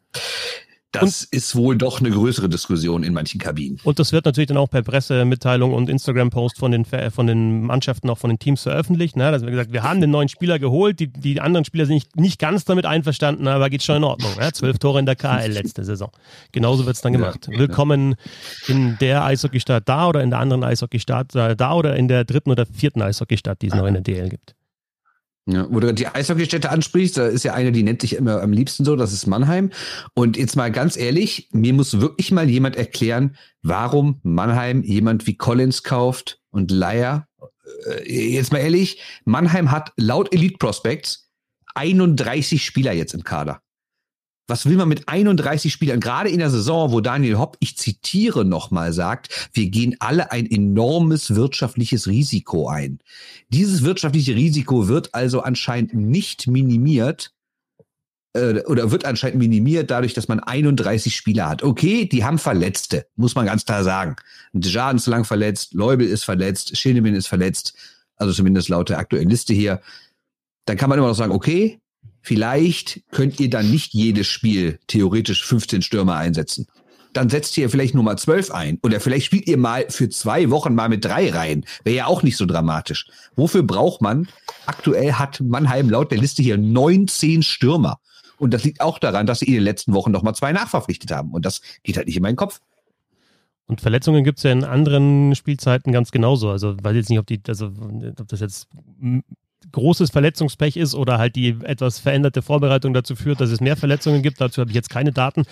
Das und, ist wohl doch eine größere Diskussion in manchen Kabinen. Und das wird natürlich dann auch per Pressemitteilung und Instagram-Post von den, von den Mannschaften, auch von den Teams veröffentlicht. Ne? Dass wir gesagt, wir haben den neuen Spieler geholt, die, die anderen Spieler sind nicht, nicht ganz damit einverstanden, aber geht schon in Ordnung. Ne? Zwölf Tore in der KL letzte Saison. Genauso wird es dann gemacht. Ja, Willkommen ja. in der Eishockeystadt da oder in der anderen Eishockeystadt da oder in der dritten oder vierten Eishockeystadt, die es noch in der DL gibt. Ja, wo du die Eishockeystätte ansprichst, da ist ja eine, die nennt sich immer am liebsten so, das ist Mannheim. Und jetzt mal ganz ehrlich, mir muss wirklich mal jemand erklären, warum Mannheim jemand wie Collins kauft und Leier. Äh, jetzt mal ehrlich, Mannheim hat laut Elite Prospects 31 Spieler jetzt im Kader. Was will man mit 31 Spielern? Gerade in der Saison, wo Daniel Hopp, ich zitiere nochmal, sagt, wir gehen alle ein enormes wirtschaftliches Risiko ein. Dieses wirtschaftliche Risiko wird also anscheinend nicht minimiert äh, oder wird anscheinend minimiert dadurch, dass man 31 Spieler hat. Okay, die haben Verletzte, muss man ganz klar sagen. Dejan ist lang verletzt, Leubel ist verletzt, Schildemin ist verletzt, also zumindest laut der aktuellen Liste hier. Dann kann man immer noch sagen, okay, Vielleicht könnt ihr dann nicht jedes Spiel theoretisch 15 Stürmer einsetzen. Dann setzt ihr vielleicht nur mal 12 ein. Oder vielleicht spielt ihr mal für zwei Wochen mal mit drei rein. Wäre ja auch nicht so dramatisch. Wofür braucht man? Aktuell hat Mannheim laut der Liste hier 19 Stürmer. Und das liegt auch daran, dass sie in den letzten Wochen noch mal zwei nachverpflichtet haben. Und das geht halt nicht in meinen Kopf. Und Verletzungen gibt es ja in anderen Spielzeiten ganz genauso. Also weiß jetzt nicht, ob die, also ob das jetzt großes Verletzungspech ist oder halt die etwas veränderte Vorbereitung dazu führt, dass es mehr Verletzungen gibt. Dazu habe ich jetzt keine Daten,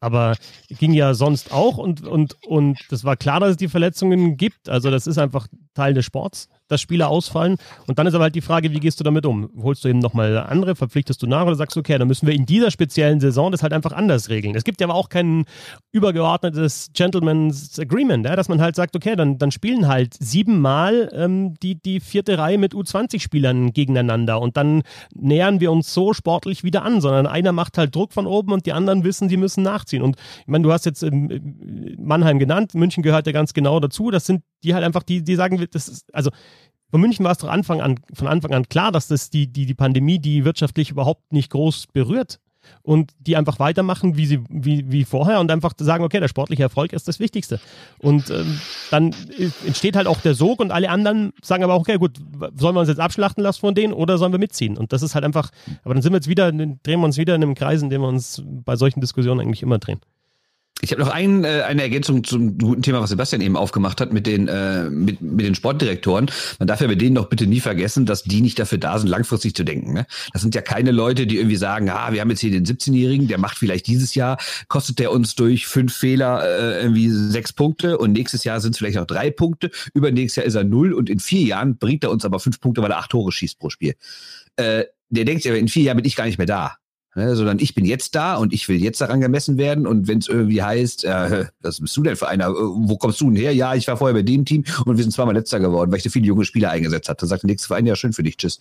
aber ging ja sonst auch und, und, und das war klar, dass es die Verletzungen gibt. Also das ist einfach Teil des Sports dass Spieler ausfallen. Und dann ist aber halt die Frage, wie gehst du damit um? Holst du eben nochmal andere, verpflichtest du nach oder sagst du, okay, dann müssen wir in dieser speziellen Saison das halt einfach anders regeln. Es gibt ja aber auch kein übergeordnetes Gentleman's Agreement, ja, dass man halt sagt, okay, dann, dann spielen halt siebenmal ähm, die, die vierte Reihe mit U20-Spielern gegeneinander und dann nähern wir uns so sportlich wieder an, sondern einer macht halt Druck von oben und die anderen wissen, sie müssen nachziehen. Und ich meine, du hast jetzt ähm, Mannheim genannt, München gehört ja ganz genau dazu. Das sind die halt einfach, die, die sagen, das ist, also von München war es doch Anfang an, von Anfang an klar, dass das die, die, die Pandemie, die wirtschaftlich überhaupt nicht groß berührt und die einfach weitermachen wie, sie, wie, wie vorher und einfach sagen, okay, der sportliche Erfolg ist das Wichtigste. Und ähm, dann entsteht halt auch der Sog und alle anderen sagen aber okay, gut, sollen wir uns jetzt abschlachten lassen von denen oder sollen wir mitziehen? Und das ist halt einfach, aber dann sind wir jetzt wieder, drehen wir uns wieder in einem Kreis, in dem wir uns bei solchen Diskussionen eigentlich immer drehen. Ich habe noch ein, äh, eine Ergänzung zum guten Thema, was Sebastian eben aufgemacht hat mit den, äh, mit, mit den Sportdirektoren. Man darf ja bei denen doch bitte nie vergessen, dass die nicht dafür da sind, langfristig zu denken. Ne? Das sind ja keine Leute, die irgendwie sagen, ah, wir haben jetzt hier den 17-Jährigen, der macht vielleicht dieses Jahr, kostet der uns durch fünf Fehler äh, irgendwie sechs Punkte und nächstes Jahr sind es vielleicht noch drei Punkte, übernächstes Jahr ist er null und in vier Jahren bringt er uns aber fünf Punkte, weil er acht Tore schießt pro Spiel. Äh, der denkt ja, in vier Jahren bin ich gar nicht mehr da. Ne, sondern ich bin jetzt da und ich will jetzt daran gemessen werden. Und wenn es irgendwie heißt, äh, was bist du denn für einer? Äh, wo kommst du denn her? Ja, ich war vorher bei dem Team und wir sind zweimal letzter geworden, weil ich so viele junge Spieler eingesetzt hatte. Dann sagt der nächste Verein, ja, schön für dich, tschüss.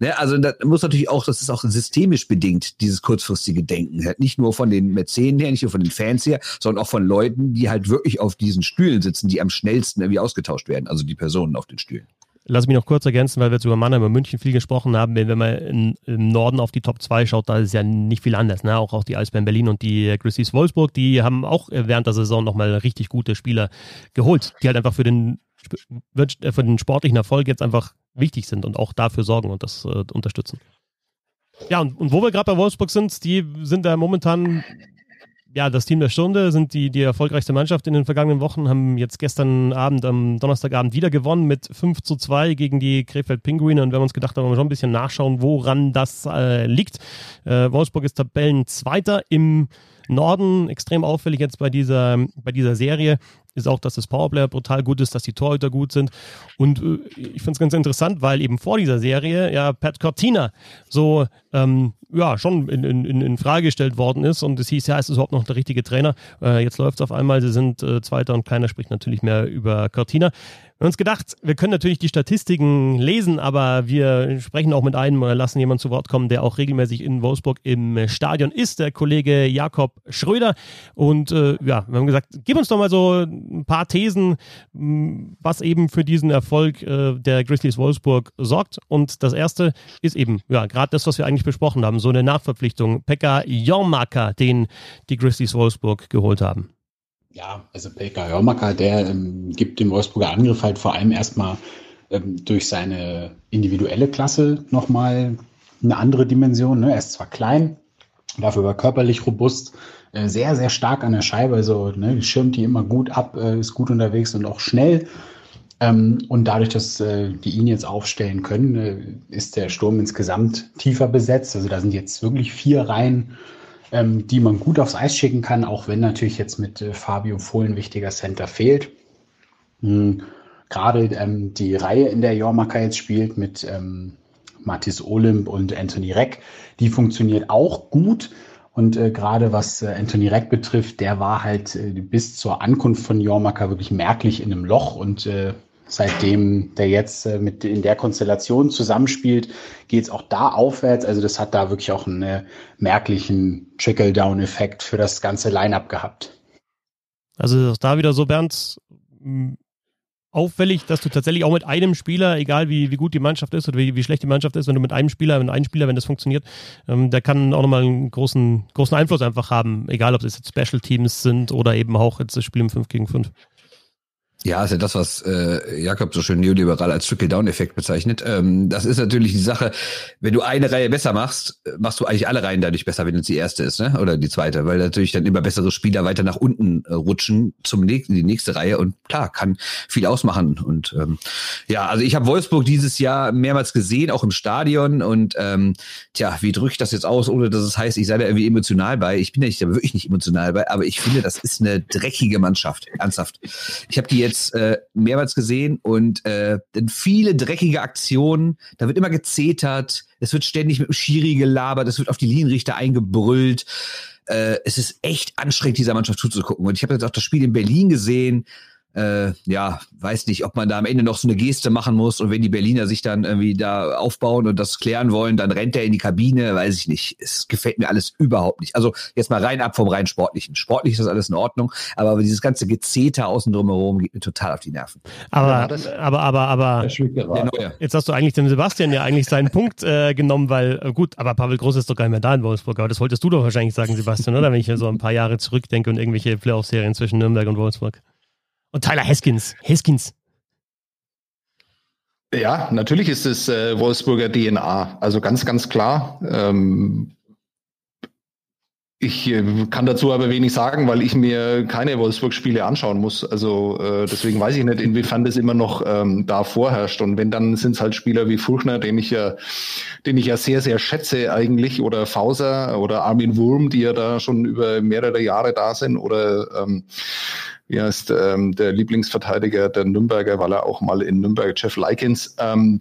Ne, also das muss natürlich auch, das ist auch systemisch bedingt, dieses kurzfristige Denken. Halt nicht nur von den Mäzenen her, nicht nur von den Fans her, sondern auch von Leuten, die halt wirklich auf diesen Stühlen sitzen, die am schnellsten irgendwie ausgetauscht werden. Also die Personen auf den Stühlen. Lass mich noch kurz ergänzen, weil wir jetzt über Mannheim und München viel gesprochen haben. Wenn man in, im Norden auf die Top 2 schaut, da ist ja nicht viel anders. Ne? Auch, auch die Eisbären Berlin und die Grizzlies Wolfsburg, die haben auch während der Saison nochmal richtig gute Spieler geholt, die halt einfach für den, äh, für den sportlichen Erfolg jetzt einfach wichtig sind und auch dafür sorgen und das äh, unterstützen. Ja, und, und wo wir gerade bei Wolfsburg sind, die sind da momentan ja, das Team der Stunde sind die, die erfolgreichste Mannschaft in den vergangenen Wochen, haben jetzt gestern Abend, am Donnerstagabend wieder gewonnen mit 5 zu 2 gegen die Krefeld Pinguine. Und wir haben uns gedacht, da wollen wir schon ein bisschen nachschauen, woran das äh, liegt. Äh, Wolfsburg ist Tabellenzweiter im Norden, extrem auffällig jetzt bei dieser, bei dieser Serie ist auch, dass das Powerplay brutal gut ist, dass die Torhüter gut sind. Und äh, ich finde es ganz interessant, weil eben vor dieser Serie ja Pat Cortina so ähm, ja schon in, in, in Frage gestellt worden ist und es hieß, ja, ist es überhaupt noch der richtige Trainer? Äh, jetzt läuft es auf einmal, sie sind äh, Zweiter und keiner spricht natürlich mehr über Cortina. Wir haben uns gedacht, wir können natürlich die Statistiken lesen, aber wir sprechen auch mit einem oder lassen jemanden zu Wort kommen, der auch regelmäßig in Wolfsburg im Stadion ist, der Kollege Jakob Schröder. Und äh, ja, wir haben gesagt, gib uns doch mal so ein paar Thesen, was eben für diesen Erfolg äh, der Grizzlies Wolfsburg sorgt. Und das erste ist eben, ja, gerade das, was wir eigentlich besprochen haben, so eine Nachverpflichtung. Pekka Jormaka, den die Grizzlies Wolfsburg geholt haben. Ja, also Pekka Jormaka, der ähm, gibt dem Wolfsburger Angriff halt vor allem erstmal ähm, durch seine individuelle Klasse nochmal eine andere Dimension. Ne? Er ist zwar klein, dafür aber körperlich robust, äh, sehr, sehr stark an der Scheibe, also ne, schirmt die immer gut ab, äh, ist gut unterwegs und auch schnell. Ähm, und dadurch, dass äh, die ihn jetzt aufstellen können, äh, ist der Sturm insgesamt tiefer besetzt. Also da sind jetzt wirklich vier Reihen, ähm, die man gut aufs Eis schicken kann, auch wenn natürlich jetzt mit äh, Fabio Fohlen wichtiger Center fehlt. Hm, Gerade ähm, die Reihe, in der Jormaka jetzt spielt, mit ähm, Mathis Olymp und Anthony Reck, die funktioniert auch gut. Und äh, gerade was äh, Anthony Reck betrifft, der war halt äh, bis zur Ankunft von Jormaka wirklich merklich in einem Loch und äh, seitdem der jetzt äh, mit in der Konstellation zusammenspielt, geht es auch da aufwärts. Also das hat da wirklich auch einen äh, merklichen Trickle-Down-Effekt für das ganze Line-up gehabt. Also da wieder so, Bernd, auffällig, dass du tatsächlich auch mit einem Spieler, egal wie, wie gut die Mannschaft ist oder wie, wie schlecht die Mannschaft ist, wenn du mit einem Spieler, wenn ein Spieler, wenn das funktioniert, ähm, der kann auch nochmal einen großen, großen Einfluss einfach haben, egal ob es jetzt Special Teams sind oder eben auch jetzt das Spiel im 5 gegen 5. Ja, ist ja das, was äh, Jakob so schön neoliberal als Trickle-Down-Effekt bezeichnet. Ähm, das ist natürlich die Sache, wenn du eine Reihe besser machst, machst du eigentlich alle Reihen dadurch besser, wenn es die erste ist, ne? Oder die zweite, weil natürlich dann immer bessere Spieler weiter nach unten äh, rutschen zum nächsten, die nächste Reihe und klar, kann viel ausmachen. Und ähm, ja, also ich habe Wolfsburg dieses Jahr mehrmals gesehen, auch im Stadion. Und ähm, tja, wie drücke ich das jetzt aus, ohne dass es heißt, ich sei da irgendwie emotional bei. Ich bin ja nicht, da wirklich nicht emotional bei, aber ich finde, das ist eine dreckige Mannschaft, ernsthaft. Ich habe die jetzt jetzt äh, mehrmals gesehen und äh, viele dreckige Aktionen, da wird immer gezetert, es wird ständig mit dem Schiri gelabert, es wird auf die Linienrichter eingebrüllt. Äh, es ist echt anstrengend, dieser Mannschaft zuzugucken. Und ich habe jetzt auch das Spiel in Berlin gesehen äh, ja, weiß nicht, ob man da am Ende noch so eine Geste machen muss und wenn die Berliner sich dann irgendwie da aufbauen und das klären wollen, dann rennt er in die Kabine, weiß ich nicht. Es gefällt mir alles überhaupt nicht. Also jetzt mal rein ab vom rein Sportlichen. Sportlich ist das alles in Ordnung, aber dieses ganze Gezeter außen drumherum geht mir total auf die Nerven. Aber, aber, aber, aber, jetzt hast du eigentlich dem Sebastian ja eigentlich seinen Punkt äh, genommen, weil, äh, gut, aber Pavel Groß ist doch gar nicht mehr da in Wolfsburg, aber das wolltest du doch wahrscheinlich sagen, Sebastian, oder? Wenn ich so ein paar Jahre zurückdenke und irgendwelche Playoff-Serien zwischen Nürnberg und Wolfsburg. Und Tyler Haskins. Haskins. Ja, natürlich ist es äh, Wolfsburger DNA. Also ganz, ganz klar. Ähm, ich äh, kann dazu aber wenig sagen, weil ich mir keine Wolfsburg-Spiele anschauen muss. Also äh, deswegen weiß ich nicht, inwiefern das immer noch ähm, da vorherrscht. Und wenn dann sind es halt Spieler wie Furchner, den ich ja, den ich ja sehr, sehr schätze eigentlich, oder Fauser oder Armin Wurm, die ja da schon über mehrere Jahre da sind, oder ähm, wie heißt ähm, der Lieblingsverteidiger der Nürnberger, weil er auch mal in Nürnberg, Jeff Likens, ähm,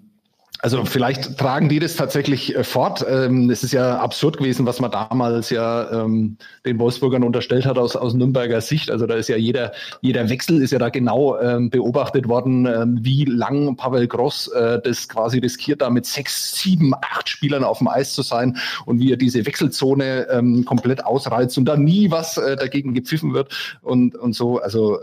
also vielleicht tragen die das tatsächlich äh, fort. Ähm, es ist ja absurd gewesen, was man damals ja ähm, den Wolfsburgern unterstellt hat aus, aus Nürnberger Sicht. Also da ist ja jeder, jeder Wechsel ist ja da genau ähm, beobachtet worden, wie lang Pavel Gross äh, das quasi riskiert, da mit sechs, sieben, acht Spielern auf dem Eis zu sein und wie er diese Wechselzone komplett ausreizt und da nie was äh, dagegen gepfiffen wird und, und so. Also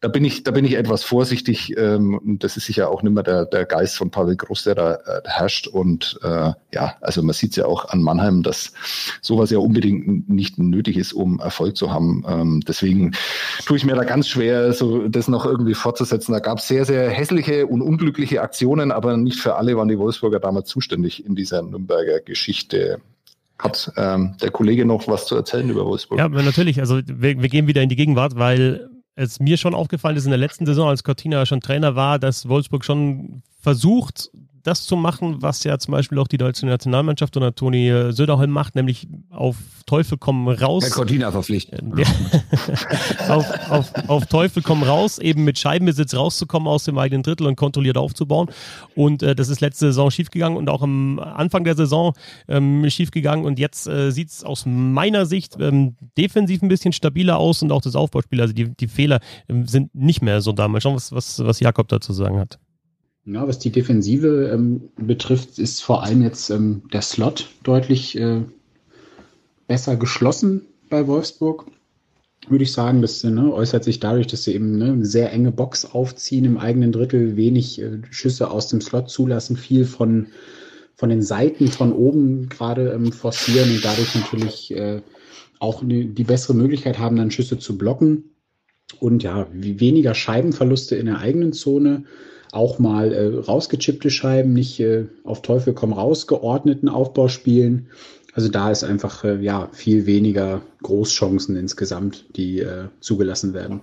da bin ich, da bin ich etwas vorsichtig. Und das ist sicher auch nicht mehr der, der Geist von Pavel Gross, der äh, herrscht. Und äh, ja, also man sieht es ja auch an Mannheim, dass sowas ja unbedingt nicht nötig ist, um Erfolg zu haben. Ähm, deswegen tue ich mir da ganz schwer, so das noch irgendwie fortzusetzen. Da gab es sehr, sehr hässliche und unglückliche Aktionen, aber nicht für alle waren die Wolfsburger damals zuständig in dieser Nürnberger Geschichte. Hat ähm, der Kollege noch was zu erzählen über Wolfsburg? Ja, natürlich. Also wir, wir gehen wieder in die Gegenwart, weil es mir schon aufgefallen ist in der letzten Saison, als Cortina schon Trainer war, dass Wolfsburg schon versucht, das zu machen, was ja zum Beispiel auch die deutsche Nationalmannschaft unter Toni äh, Söderholm macht, nämlich auf Teufel kommen raus. Herr Cortina verpflichten. auf, auf, auf Teufel kommen raus, eben mit Scheibenbesitz rauszukommen aus dem eigenen Drittel und kontrolliert aufzubauen. Und äh, das ist letzte Saison schiefgegangen und auch am Anfang der Saison ähm, schiefgegangen. Und jetzt äh, sieht es aus meiner Sicht ähm, defensiv ein bisschen stabiler aus und auch das Aufbauspiel, also die, die Fehler ähm, sind nicht mehr so da. Mal schauen, was, was, was Jakob dazu sagen hat. Ja, was die Defensive ähm, betrifft, ist vor allem jetzt ähm, der Slot deutlich äh, besser geschlossen bei Wolfsburg. würde ich sagen. Das ne, äußert sich dadurch, dass sie eben ne, eine sehr enge Box aufziehen im eigenen Drittel, wenig äh, Schüsse aus dem Slot zulassen, viel von, von den Seiten von oben gerade ähm, forcieren und dadurch natürlich äh, auch ne, die bessere Möglichkeit haben, dann Schüsse zu blocken. Und ja, weniger Scheibenverluste in der eigenen Zone, auch mal äh, rausgechippte Scheiben, nicht äh, auf Teufel komm raus geordneten Aufbauspielen. Also da ist einfach äh, ja viel weniger Großchancen insgesamt, die äh, zugelassen werden.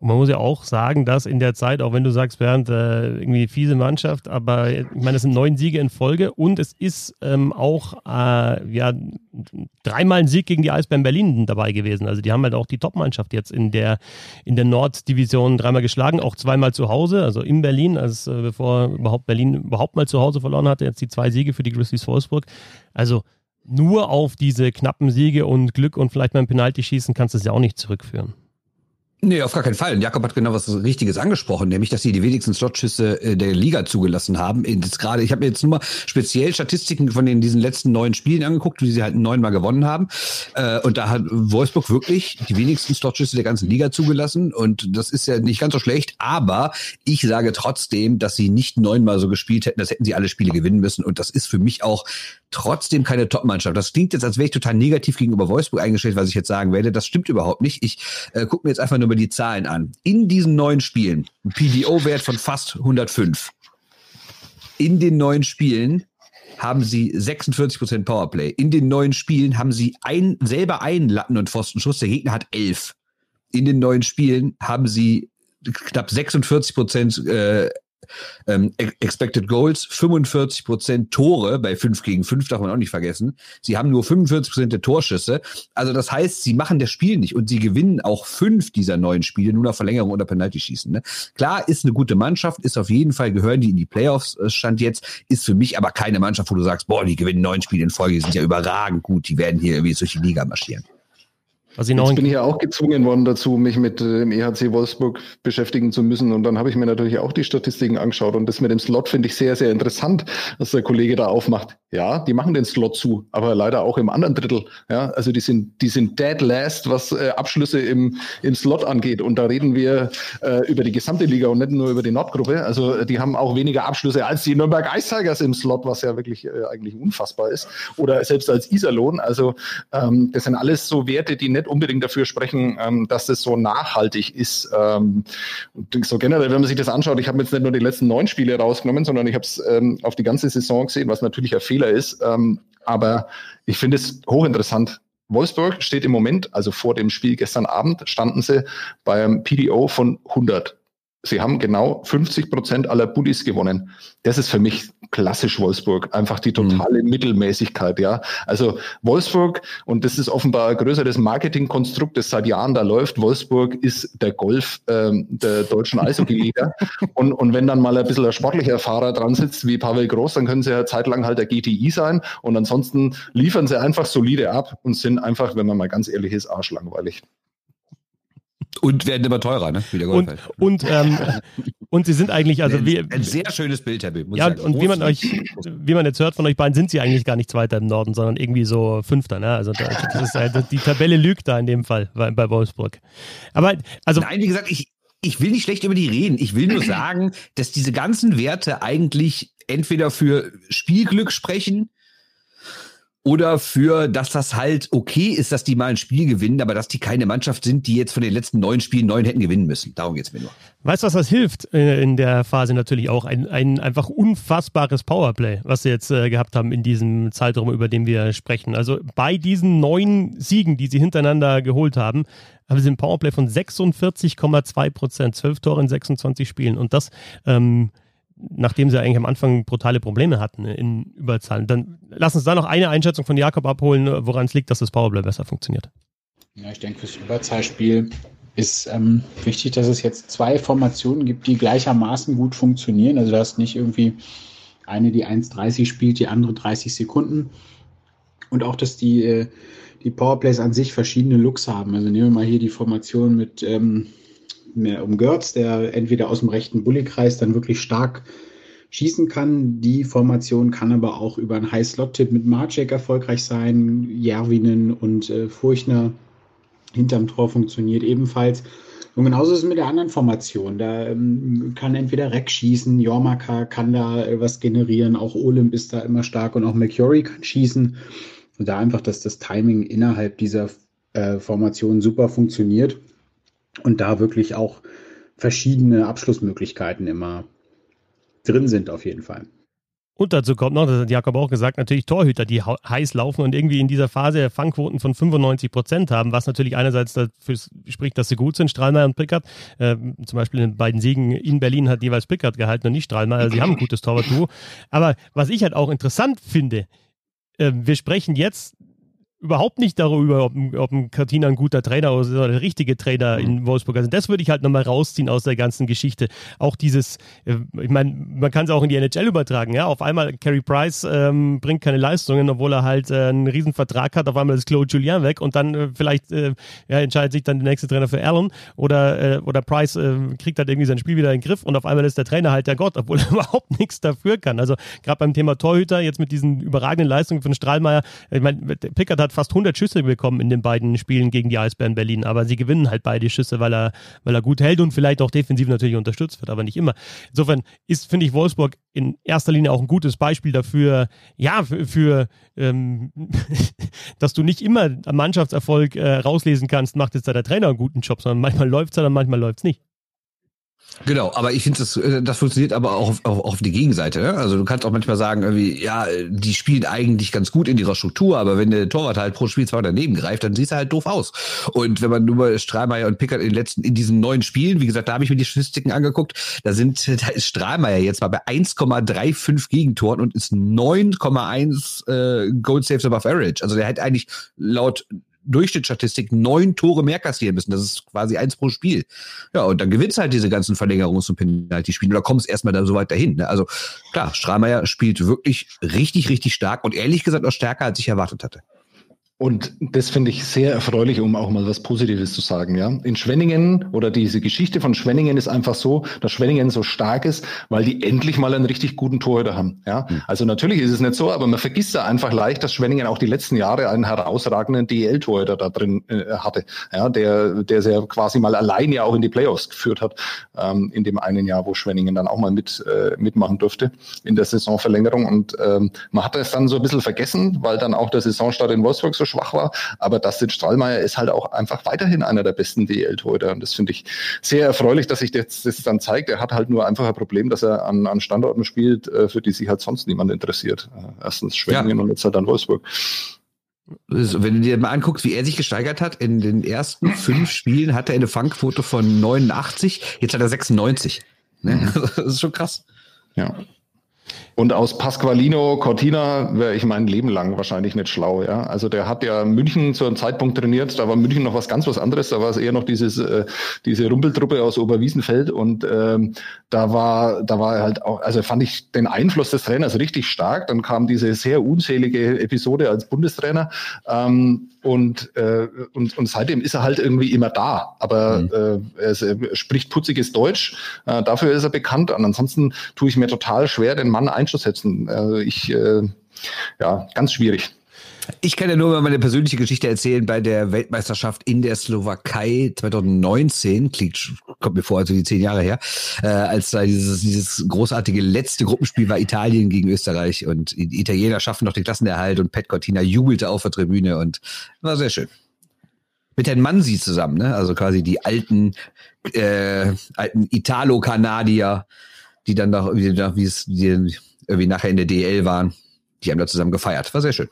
Und man muss ja auch sagen, dass in der Zeit, auch wenn du sagst, Bernd, äh, irgendwie fiese Mannschaft, aber ich meine, es sind neun Siege in Folge und es ist ähm, auch äh, ja, dreimal ein Sieg gegen die Eisbären Berlin dabei gewesen. Also die haben halt auch die Top-Mannschaft jetzt in der, in der Norddivision dreimal geschlagen, auch zweimal zu Hause, also in Berlin, als äh, bevor überhaupt Berlin überhaupt mal zu Hause verloren hatte, jetzt die zwei Siege für die Grizzlies Wolfsburg. Also nur auf diese knappen Siege und Glück und vielleicht mal ein Penalty schießen kannst du es ja auch nicht zurückführen. Nee, auf gar keinen Fall. Und Jakob hat genau was Richtiges angesprochen, nämlich, dass sie die wenigsten Slotschüsse äh, der Liga zugelassen haben. Jetzt gerade, ich habe mir jetzt nur mal speziell Statistiken von den diesen letzten neun Spielen angeguckt, wie sie halt neunmal gewonnen haben. Äh, und da hat Wolfsburg wirklich die wenigsten Slotschüsse der ganzen Liga zugelassen. Und das ist ja nicht ganz so schlecht. Aber ich sage trotzdem, dass sie nicht neunmal so gespielt hätten. Das hätten sie alle Spiele gewinnen müssen. Und das ist für mich auch trotzdem keine Top-Mannschaft. Das klingt jetzt, als wäre ich total negativ gegenüber Wolfsburg eingestellt, was ich jetzt sagen werde. Das stimmt überhaupt nicht. Ich äh, gucke mir jetzt einfach nur mal die Zahlen an. In diesen neun Spielen, ein PDO-Wert von fast 105. In den neun Spielen haben sie 46% Powerplay. In den neuen Spielen haben sie ein, selber einen Latten- und Pfostenschuss. Der Gegner hat elf. In den neuen Spielen haben sie knapp 46 Prozent äh, ähm, Expected Goals, 45 Prozent Tore bei 5 gegen 5, darf man auch nicht vergessen. Sie haben nur 45 Prozent der Torschüsse. Also das heißt, sie machen das Spiel nicht und sie gewinnen auch fünf dieser neuen Spiele nur nach Verlängerung oder Penalty-Schießen. Ne? Klar, ist eine gute Mannschaft, ist auf jeden Fall, gehören die in die Playoffs, äh, stand jetzt, ist für mich aber keine Mannschaft, wo du sagst, boah, die gewinnen neun Spiele in Folge, die sind ja überragend gut, die werden hier irgendwie durch die Liga marschieren. Was ich noch bin ja auch gezwungen worden dazu, mich mit äh, dem EHC Wolfsburg beschäftigen zu müssen. Und dann habe ich mir natürlich auch die Statistiken angeschaut. Und das mit dem Slot finde ich sehr, sehr interessant, was der Kollege da aufmacht. Ja, die machen den Slot zu, aber leider auch im anderen Drittel. Ja, also die sind, die sind dead last, was äh, Abschlüsse im, im Slot angeht. Und da reden wir äh, über die gesamte Liga und nicht nur über die Nordgruppe. Also äh, die haben auch weniger Abschlüsse als die Nürnberg Ice Tigers im Slot, was ja wirklich äh, eigentlich unfassbar ist. Oder selbst als Iserlohn. Also ähm, das sind alles so Werte, die nicht unbedingt dafür sprechen, ähm, dass das so nachhaltig ist. Ähm, und so generell, wenn man sich das anschaut, ich habe jetzt nicht nur die letzten neun Spiele rausgenommen, sondern ich habe es ähm, auf die ganze Saison gesehen, was natürlich ein Fehler ist. Ähm, aber ich finde es hochinteressant. Wolfsburg steht im Moment, also vor dem Spiel gestern Abend, standen sie beim PDO von 100. Sie haben genau 50 Prozent aller Buddies gewonnen. Das ist für mich klassisch Wolfsburg. Einfach die totale mhm. Mittelmäßigkeit, ja. Also Wolfsburg, und das ist offenbar ein größeres Marketingkonstrukt, das seit Jahren da läuft. Wolfsburg ist der Golf ähm, der deutschen Eishockey-Liga. und, und wenn dann mal ein bisschen ein sportlicher Fahrer dran sitzt, wie Pavel Groß, dann können sie ja zeitlang halt der GTI sein. Und ansonsten liefern sie einfach solide ab und sind einfach, wenn man mal ganz ehrlich ist, arschlangweilig. Und werden immer teurer, ne? Wie der und, und, ähm, und sie sind eigentlich, also wie. Ein sehr schönes Bild, Herr Bill. Ja, und wie man euch, wie man jetzt hört von euch beiden, sind sie eigentlich gar nicht Zweiter im Norden, sondern irgendwie so Fünfter, ne? Also das ist, also die Tabelle lügt da in dem Fall bei, bei Wolfsburg. Aber, also. Nein, wie gesagt, ich, ich will nicht schlecht über die reden. Ich will nur sagen, dass diese ganzen Werte eigentlich entweder für Spielglück sprechen, oder für, dass das halt okay ist, dass die mal ein Spiel gewinnen, aber dass die keine Mannschaft sind, die jetzt von den letzten neun Spielen neun hätten gewinnen müssen. Darum geht's mir nur. Weißt du, was das hilft äh, in der Phase natürlich auch? Ein, ein einfach unfassbares Powerplay, was sie jetzt äh, gehabt haben in diesem Zeitraum, über den wir sprechen. Also bei diesen neun Siegen, die sie hintereinander geholt haben, haben sie ein Powerplay von 46,2 Prozent, zwölf Tore in 26 Spielen. Und das ähm, nachdem sie eigentlich am Anfang brutale Probleme hatten in Überzahlen. Dann lass uns da noch eine Einschätzung von Jakob abholen, woran es liegt, dass das Powerplay besser funktioniert. Ja, ich denke, fürs Überzahlspiel ist ähm, wichtig, dass es jetzt zwei Formationen gibt, die gleichermaßen gut funktionieren. Also, du hast nicht irgendwie eine, die 1,30 spielt, die andere 30 Sekunden. Und auch, dass die, äh, die Powerplays an sich verschiedene Looks haben. Also, nehmen wir mal hier die Formation mit ähm, mehr um Görz, der entweder aus dem rechten Bullykreis dann wirklich stark schießen kann. Die Formation kann aber auch über einen High-Slot-Tipp mit Marcek erfolgreich sein. Järvinen und äh, Furchner hinterm Tor funktioniert ebenfalls. Und genauso ist es mit der anderen Formation. Da ähm, kann entweder Reck schießen, Jormaka kann da äh, was generieren, auch Olymp ist da immer stark und auch McCurry kann schießen. Und da einfach, dass das Timing innerhalb dieser äh, Formation super funktioniert und da wirklich auch verschiedene Abschlussmöglichkeiten immer drin sind, auf jeden Fall. Und dazu kommt noch, das hat Jakob auch gesagt, natürlich Torhüter, die heiß laufen und irgendwie in dieser Phase Fangquoten von 95 Prozent haben, was natürlich einerseits dafür spricht, dass sie gut sind, Strahlmeier und Prickert. Äh, zum Beispiel in beiden Siegen in Berlin hat jeweils Prickert gehalten und nicht Strahlmeier. Also sie haben ein gutes Torwartduo. Aber was ich halt auch interessant finde, äh, wir sprechen jetzt überhaupt nicht darüber, ob, ob ein Kartina ein guter Trainer oder der richtige Trainer in mhm. Wolfsburg ist. Also das würde ich halt nochmal rausziehen aus der ganzen Geschichte. Auch dieses, äh, ich meine, man kann es auch in die NHL übertragen, ja. Auf einmal Carey Price ähm, bringt keine Leistungen, obwohl er halt äh, einen riesen Vertrag hat, auf einmal ist Claude Julien weg und dann äh, vielleicht äh, ja, entscheidet sich dann der nächste Trainer für Allen oder, äh, oder Price äh, kriegt halt irgendwie sein Spiel wieder in den Griff und auf einmal ist der Trainer halt der Gott, obwohl er überhaupt nichts dafür kann. Also gerade beim Thema Torhüter, jetzt mit diesen überragenden Leistungen von Strahlmeier, ich meine, Pickard hat hat fast 100 Schüsse bekommen in den beiden Spielen gegen die Eisbären Berlin, aber sie gewinnen halt beide Schüsse, weil er, weil er gut hält und vielleicht auch defensiv natürlich unterstützt wird, aber nicht immer. Insofern ist, finde ich, Wolfsburg in erster Linie auch ein gutes Beispiel dafür, ja, für, für ähm, dass du nicht immer am Mannschaftserfolg äh, rauslesen kannst, macht jetzt da der Trainer einen guten Job, sondern manchmal läuft es, dann manchmal läuft es nicht. Genau, aber ich finde, das, äh, das funktioniert aber auch auf, auf, auf die Gegenseite. Ne? Also du kannst auch manchmal sagen, irgendwie, ja, die spielen eigentlich ganz gut in ihrer Struktur, aber wenn der Torwart halt pro Spiel zwei daneben greift, dann sieht er halt doof aus. Und wenn man nur Strahlmeier und Pickert in den letzten, in diesen neuen Spielen, wie gesagt, da habe ich mir die Statistiken angeguckt, da sind, da ist Strahlmeier jetzt mal bei 1,35 Gegentoren und ist 9,1 äh, Goal Saves above average. Also der hat eigentlich laut Durchschnittsstatistik neun Tore mehr kassieren müssen. Das ist quasi eins pro Spiel. Ja, und dann gewinnst halt diese ganzen Verlängerungs- und Penalty-Spiele. Oder kommst erstmal da so weit dahin. Ne? Also klar, Strahlmeier spielt wirklich richtig, richtig stark und ehrlich gesagt auch stärker, als ich erwartet hatte. Und das finde ich sehr erfreulich, um auch mal was Positives zu sagen. Ja, in Schwenningen oder diese Geschichte von Schwenningen ist einfach so, dass Schwenningen so stark ist, weil die endlich mal einen richtig guten Torhüter haben. Ja, mhm. also natürlich ist es nicht so, aber man vergisst da einfach leicht, dass Schwenningen auch die letzten Jahre einen herausragenden DL-Torhüter da drin äh, hatte. Ja, der, der sehr quasi mal allein ja auch in die Playoffs geführt hat ähm, in dem einen Jahr, wo Schwenningen dann auch mal mit äh, mitmachen durfte in der Saisonverlängerung. Und ähm, man hat das dann so ein bisschen vergessen, weil dann auch der Saisonstart in Wolfsburg so schwach war. Aber Dustin Strahlmeier ist halt auch einfach weiterhin einer der besten DL-Torhüter. Und das finde ich sehr erfreulich, dass sich das, das dann zeigt. Er hat halt nur einfach ein Problem, dass er an, an Standorten spielt, äh, für die sich halt sonst niemand interessiert. Äh, erstens Schwenningen ja. und jetzt halt dann Wolfsburg. Wenn du dir mal anguckst, wie er sich gesteigert hat, in den ersten fünf Spielen hat er eine Fangquote von 89, jetzt hat er 96. Ne? Das ist schon krass. Ja. Und aus Pasqualino Cortina wäre ich mein Leben lang wahrscheinlich nicht schlau. Ja? Also der hat ja München zu einem Zeitpunkt trainiert, da war München noch was ganz was anderes, da war es eher noch dieses, äh, diese Rumpeltruppe aus Oberwiesenfeld und ähm, da war, da war halt auch, also fand ich den Einfluss des Trainers richtig stark. Dann kam diese sehr unzählige Episode als Bundestrainer ähm, und, äh, und, und seitdem ist er halt irgendwie immer da. Aber mhm. äh, er, ist, er, spricht putziges Deutsch, äh, dafür ist er bekannt. Und ansonsten tue ich mir total schwer, den Mann einzusetzen. Äh, ich, äh, ja, ganz schwierig. Ich kann ja nur mal meine persönliche Geschichte erzählen bei der Weltmeisterschaft in der Slowakei 2019, klingt, kommt mir vor, also die zehn Jahre her, äh, als da dieses, dieses großartige letzte Gruppenspiel war Italien gegen Österreich und die Italiener schaffen noch den Klassenerhalt und Pat Cortina jubelte auf der Tribüne und war sehr schön. Mit Herrn Mansi zusammen, ne? also quasi die alten, äh, alten Italo-Kanadier, die dann noch, wie, wie es, die irgendwie nachher in der DL waren, die haben da zusammen gefeiert. War sehr schön.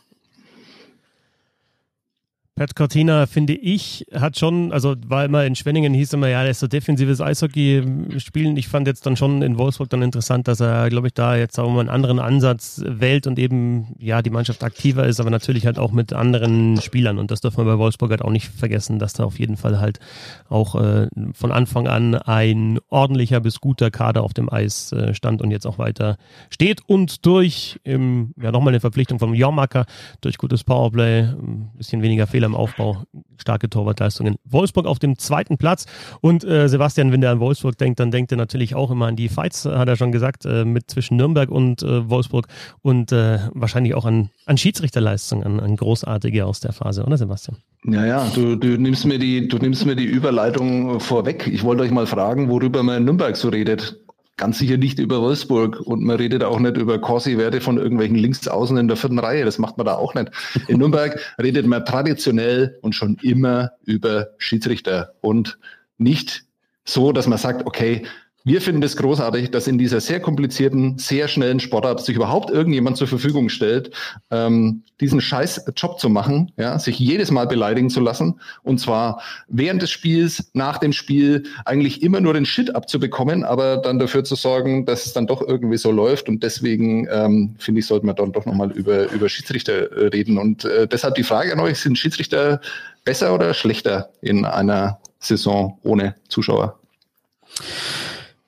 Pat Cortina, finde ich, hat schon, also war immer in Schwenningen, hieß immer, ja, er ist so defensives Eishockey spielen. Ich fand jetzt dann schon in Wolfsburg dann interessant, dass er, glaube ich, da jetzt auch mal einen anderen Ansatz wählt und eben, ja, die Mannschaft aktiver ist, aber natürlich halt auch mit anderen Spielern. Und das dürfen wir bei Wolfsburg halt auch nicht vergessen, dass da auf jeden Fall halt auch äh, von Anfang an ein ordentlicher bis guter Kader auf dem Eis äh, stand und jetzt auch weiter steht und durch, im, ja, nochmal eine Verpflichtung von Jormacker, durch gutes Powerplay, ein bisschen weniger Fehler im Aufbau starke Torwartleistungen. Wolfsburg auf dem zweiten Platz und äh, Sebastian, wenn der an Wolfsburg denkt, dann denkt er natürlich auch immer an die Fights, hat er schon gesagt, äh, mit zwischen Nürnberg und äh, Wolfsburg und äh, wahrscheinlich auch an, an Schiedsrichterleistungen, an, an großartige aus der Phase, oder Sebastian? Ja, ja, du, du, nimmst mir die, du nimmst mir die Überleitung vorweg. Ich wollte euch mal fragen, worüber man in Nürnberg so redet. Ganz sicher nicht über Wolfsburg und man redet auch nicht über Corsi-Werte von irgendwelchen Linksaußen in der vierten Reihe. Das macht man da auch nicht. In Nürnberg redet man traditionell und schon immer über Schiedsrichter und nicht so, dass man sagt, okay, wir finden es großartig, dass in dieser sehr komplizierten, sehr schnellen Sportart sich überhaupt irgendjemand zur Verfügung stellt, ähm, diesen scheiß Job zu machen, ja, sich jedes Mal beleidigen zu lassen. Und zwar während des Spiels, nach dem Spiel, eigentlich immer nur den Shit abzubekommen, aber dann dafür zu sorgen, dass es dann doch irgendwie so läuft. Und deswegen ähm, finde ich, sollte man dann doch nochmal über, über Schiedsrichter äh, reden. Und äh, deshalb die Frage an euch, sind Schiedsrichter besser oder schlechter in einer Saison ohne Zuschauer?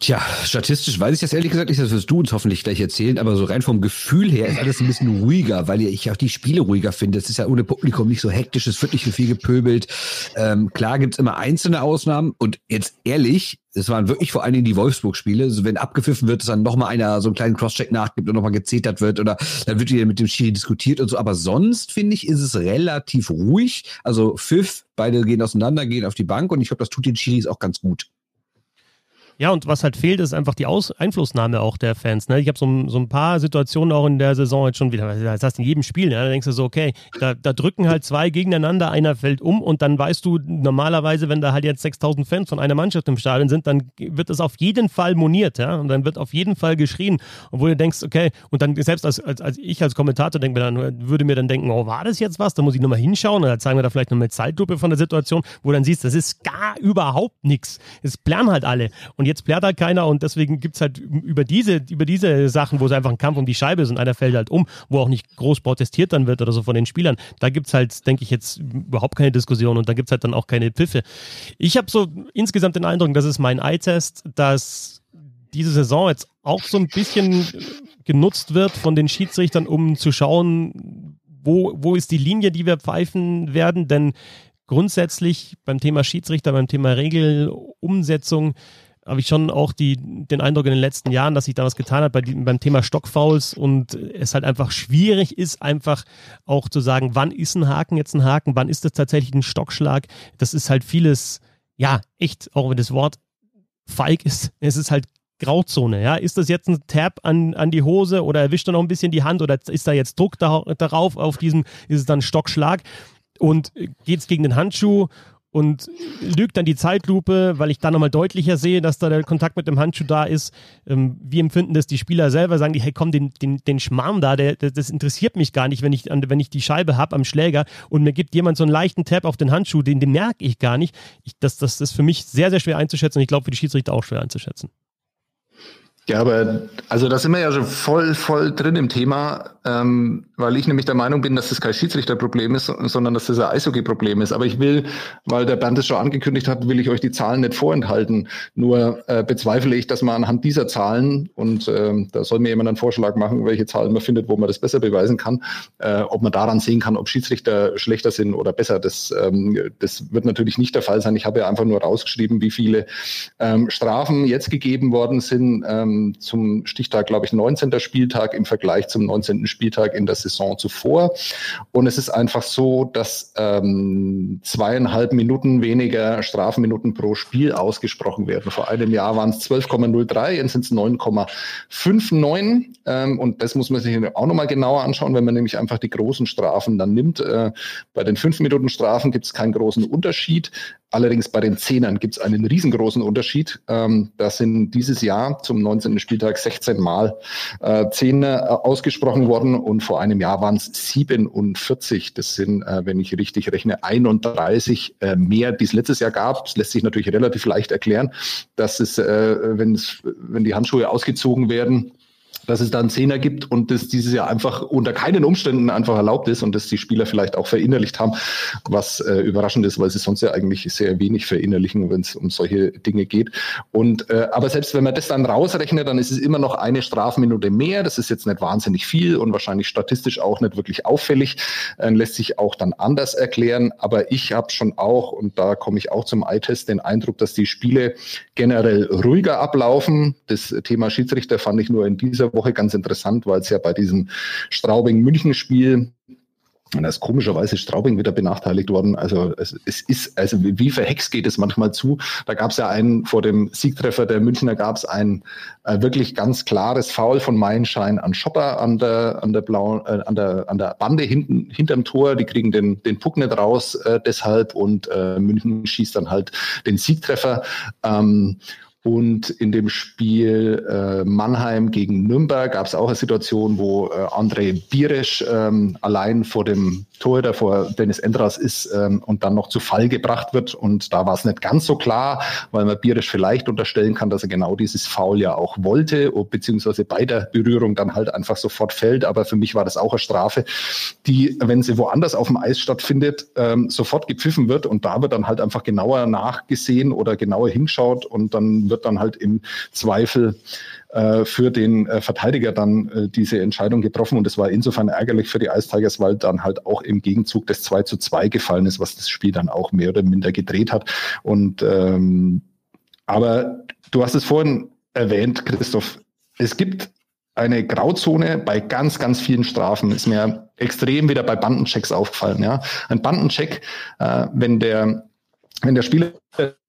Tja, statistisch weiß ich das ehrlich gesagt nicht, das wirst du uns hoffentlich gleich erzählen, aber so rein vom Gefühl her ist alles ein bisschen ruhiger, weil ich auch die Spiele ruhiger finde. Es ist ja ohne Publikum nicht so hektisch, es wird nicht so viel gepöbelt. Ähm, klar gibt's immer einzelne Ausnahmen und jetzt ehrlich, es waren wirklich vor allen Dingen die Wolfsburg-Spiele. Also wenn abgepfiffen wird, dass dann nochmal einer so einen kleinen Crosscheck nachgibt und nochmal gezetert wird oder dann wird wieder mit dem Schiri diskutiert und so. Aber sonst finde ich, ist es relativ ruhig. Also Pfiff, beide gehen auseinander, gehen auf die Bank und ich glaube, das tut den Schiris auch ganz gut. Ja, und was halt fehlt, ist einfach die Aus Einflussnahme auch der Fans. Ne? Ich habe so, so, ein paar Situationen auch in der Saison jetzt schon wieder, das heißt in jedem Spiel, ne? da denkst du so, okay, da, da, drücken halt zwei gegeneinander, einer fällt um und dann weißt du normalerweise, wenn da halt jetzt 6000 Fans von einer Mannschaft im Stadion sind, dann wird das auf jeden Fall moniert, ja, und dann wird auf jeden Fall geschrien, wo du denkst, okay, und dann selbst als, als, als ich als Kommentator denke mir dann, würde mir dann denken, oh, war das jetzt was? Da muss ich nochmal hinschauen, oder zeigen wir da vielleicht noch eine Zeitlupe von der Situation, wo du dann siehst, das ist gar überhaupt nichts. Es planen halt alle. Und jetzt plärt halt keiner und deswegen gibt es halt über diese, über diese Sachen, wo es einfach ein Kampf um die Scheibe ist und einer fällt halt um, wo auch nicht groß protestiert dann wird oder so von den Spielern, da gibt es halt, denke ich, jetzt überhaupt keine Diskussion und da gibt es halt dann auch keine Pfiffe. Ich habe so insgesamt den Eindruck, das ist mein Eye-Test, dass diese Saison jetzt auch so ein bisschen genutzt wird von den Schiedsrichtern, um zu schauen, wo, wo ist die Linie, die wir pfeifen werden, denn grundsätzlich beim Thema Schiedsrichter, beim Thema Regelumsetzung habe ich schon auch die, den Eindruck in den letzten Jahren, dass sich da was getan hat bei beim Thema Stockfouls und es halt einfach schwierig ist, einfach auch zu sagen, wann ist ein Haken jetzt ein Haken, wann ist das tatsächlich ein Stockschlag. Das ist halt vieles, ja, echt, auch wenn das Wort feig ist, es ist halt Grauzone, ja. Ist das jetzt ein Tab an, an die Hose oder erwischt er noch ein bisschen die Hand oder ist da jetzt Druck da, darauf auf diesem, ist es dann Stockschlag? Und geht es gegen den Handschuh und lügt dann die Zeitlupe, weil ich da nochmal deutlicher sehe, dass da der Kontakt mit dem Handschuh da ist. Ähm, wie empfinden das die Spieler selber? Sagen die, hey komm, den, den, den Schmarrn da, der, der, das interessiert mich gar nicht, wenn ich, wenn ich die Scheibe habe am Schläger und mir gibt jemand so einen leichten Tap auf den Handschuh, den, den merke ich gar nicht. Ich, das, das ist für mich sehr, sehr schwer einzuschätzen und ich glaube für die Schiedsrichter auch schwer einzuschätzen. Ja, aber also da sind wir ja schon voll, voll drin im Thema, ähm, weil ich nämlich der Meinung bin, dass das kein Schiedsrichterproblem ist, sondern dass das ein Eishockey-Problem ist. Aber ich will, weil der Bernd es schon angekündigt hat, will ich euch die Zahlen nicht vorenthalten. Nur äh, bezweifle ich, dass man anhand dieser Zahlen, und äh, da soll mir jemand einen Vorschlag machen, welche Zahlen man findet, wo man das besser beweisen kann, äh, ob man daran sehen kann, ob Schiedsrichter schlechter sind oder besser. Das, ähm, das wird natürlich nicht der Fall sein. Ich habe ja einfach nur rausgeschrieben, wie viele ähm, Strafen jetzt gegeben worden sind. Ähm, zum Stichtag, glaube ich, 19. Spieltag im Vergleich zum 19. Spieltag in der Saison zuvor. Und es ist einfach so, dass ähm, zweieinhalb Minuten weniger Strafminuten pro Spiel ausgesprochen werden. Vor einem Jahr waren es 12,03, jetzt sind es 9,59. Ähm, und das muss man sich auch nochmal genauer anschauen, wenn man nämlich einfach die großen Strafen dann nimmt. Äh, bei den 5 Minuten Strafen gibt es keinen großen Unterschied. Allerdings bei den Zehnern gibt es einen riesengroßen Unterschied. Ähm, da sind dieses Jahr zum 19. Spieltag 16 Mal äh, Zehner äh, ausgesprochen worden und vor einem Jahr waren es 47. Das sind, äh, wenn ich richtig rechne, 31 äh, mehr, die es letztes Jahr gab. Das lässt sich natürlich relativ leicht erklären, dass es, äh, wenn die Handschuhe ausgezogen werden, dass es da einen Zehner gibt und das dieses Jahr einfach unter keinen Umständen einfach erlaubt ist und das die Spieler vielleicht auch verinnerlicht haben, was äh, überraschend ist, weil sie sonst ja eigentlich sehr wenig verinnerlichen, wenn es um solche Dinge geht. Und äh, aber selbst wenn man das dann rausrechnet, dann ist es immer noch eine Strafminute mehr. Das ist jetzt nicht wahnsinnig viel und wahrscheinlich statistisch auch nicht wirklich auffällig. Äh, lässt sich auch dann anders erklären. Aber ich habe schon auch, und da komme ich auch zum Eye-Test, den Eindruck, dass die Spiele generell ruhiger ablaufen. Das Thema Schiedsrichter fand ich nur in dieser Woche ganz interessant, weil es ja bei diesem Straubing-München-Spiel Und da ist komischerweise Straubing wieder benachteiligt worden. Also es, es ist, also wie verhext geht es manchmal zu. Da gab es ja einen vor dem Siegtreffer der Münchner gab es ein äh, wirklich ganz klares Foul von Meilenschein an Schopper an der an der blauen äh, an der an der Bande hinten hinterm Tor. Die kriegen den den Puck nicht raus äh, deshalb und äh, München schießt dann halt den Siegtreffer. Ähm, und in dem Spiel äh, Mannheim gegen Nürnberg gab es auch eine Situation, wo äh, André Bieresch ähm, allein vor dem Torhüter, vor Dennis Endras ist ähm, und dann noch zu Fall gebracht wird. Und da war es nicht ganz so klar, weil man Bieresch vielleicht unterstellen kann, dass er genau dieses Foul ja auch wollte, beziehungsweise bei der Berührung dann halt einfach sofort fällt. Aber für mich war das auch eine Strafe, die, wenn sie woanders auf dem Eis stattfindet, ähm, sofort gepfiffen wird. Und da wird dann halt einfach genauer nachgesehen oder genauer hinschaut und dann wird dann halt im Zweifel äh, für den äh, Verteidiger dann äh, diese Entscheidung getroffen. Und es war insofern ärgerlich für die Ice Tigers, weil dann halt auch im Gegenzug das 2 zu 2 gefallen ist, was das Spiel dann auch mehr oder minder gedreht hat. Und ähm, aber du hast es vorhin erwähnt, Christoph, es gibt eine Grauzone bei ganz, ganz vielen Strafen. Ist mir extrem wieder bei Bandenchecks aufgefallen. Ja, ein Bandencheck, äh, wenn der wenn der Spieler,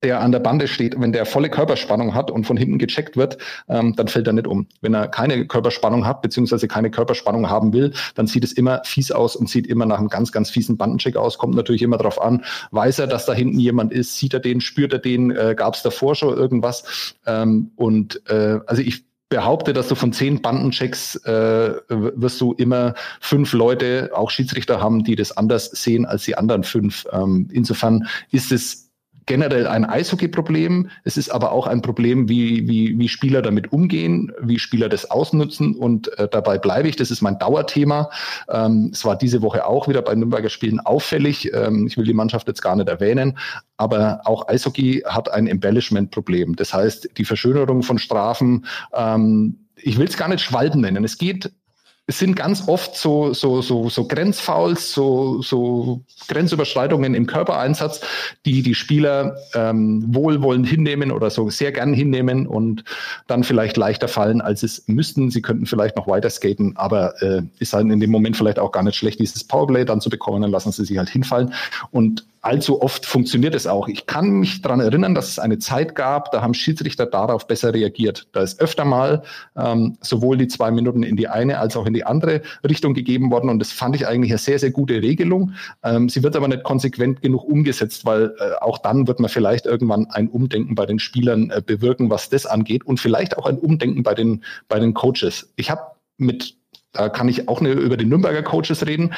der an der Bande steht, wenn der volle Körperspannung hat und von hinten gecheckt wird, ähm, dann fällt er nicht um. Wenn er keine Körperspannung hat, beziehungsweise keine Körperspannung haben will, dann sieht es immer fies aus und sieht immer nach einem ganz, ganz fiesen Bandencheck aus. Kommt natürlich immer darauf an, weiß er, dass da hinten jemand ist, sieht er den, spürt er den, äh, gab es davor schon irgendwas. Ähm, und äh, also ich behaupte, dass du von zehn Bandenchecks äh, wirst du immer fünf Leute, auch Schiedsrichter haben, die das anders sehen als die anderen fünf. Ähm, insofern ist es generell ein Eishockey-Problem. Es ist aber auch ein Problem, wie, wie, wie Spieler damit umgehen, wie Spieler das ausnutzen. Und äh, dabei bleibe ich. Das ist mein Dauerthema. Ähm, es war diese Woche auch wieder bei Nürnberger Spielen auffällig. Ähm, ich will die Mannschaft jetzt gar nicht erwähnen. Aber auch Eishockey hat ein Embellishment-Problem. Das heißt, die Verschönerung von Strafen, ähm, ich will es gar nicht Schwalben nennen. Es geht es sind ganz oft so, so, so, so Grenzfouls, so, so Grenzüberschreitungen im Körpereinsatz, die die Spieler ähm, wohlwollend hinnehmen oder so sehr gern hinnehmen und dann vielleicht leichter fallen, als es müssten. Sie könnten vielleicht noch weiter skaten, aber äh, ist halt in dem Moment vielleicht auch gar nicht schlecht, dieses Powerplay dann zu bekommen, dann lassen sie sich halt hinfallen. Und allzu oft funktioniert es auch. Ich kann mich daran erinnern, dass es eine Zeit gab, da haben Schiedsrichter darauf besser reagiert. Da ist öfter mal ähm, sowohl die zwei Minuten in die eine als auch in die andere Richtung gegeben worden und das fand ich eigentlich eine sehr, sehr gute Regelung. Ähm, sie wird aber nicht konsequent genug umgesetzt, weil äh, auch dann wird man vielleicht irgendwann ein Umdenken bei den Spielern äh, bewirken, was das angeht und vielleicht auch ein Umdenken bei den, bei den Coaches. Ich habe mit da kann ich auch eine, über die Nürnberger Coaches reden.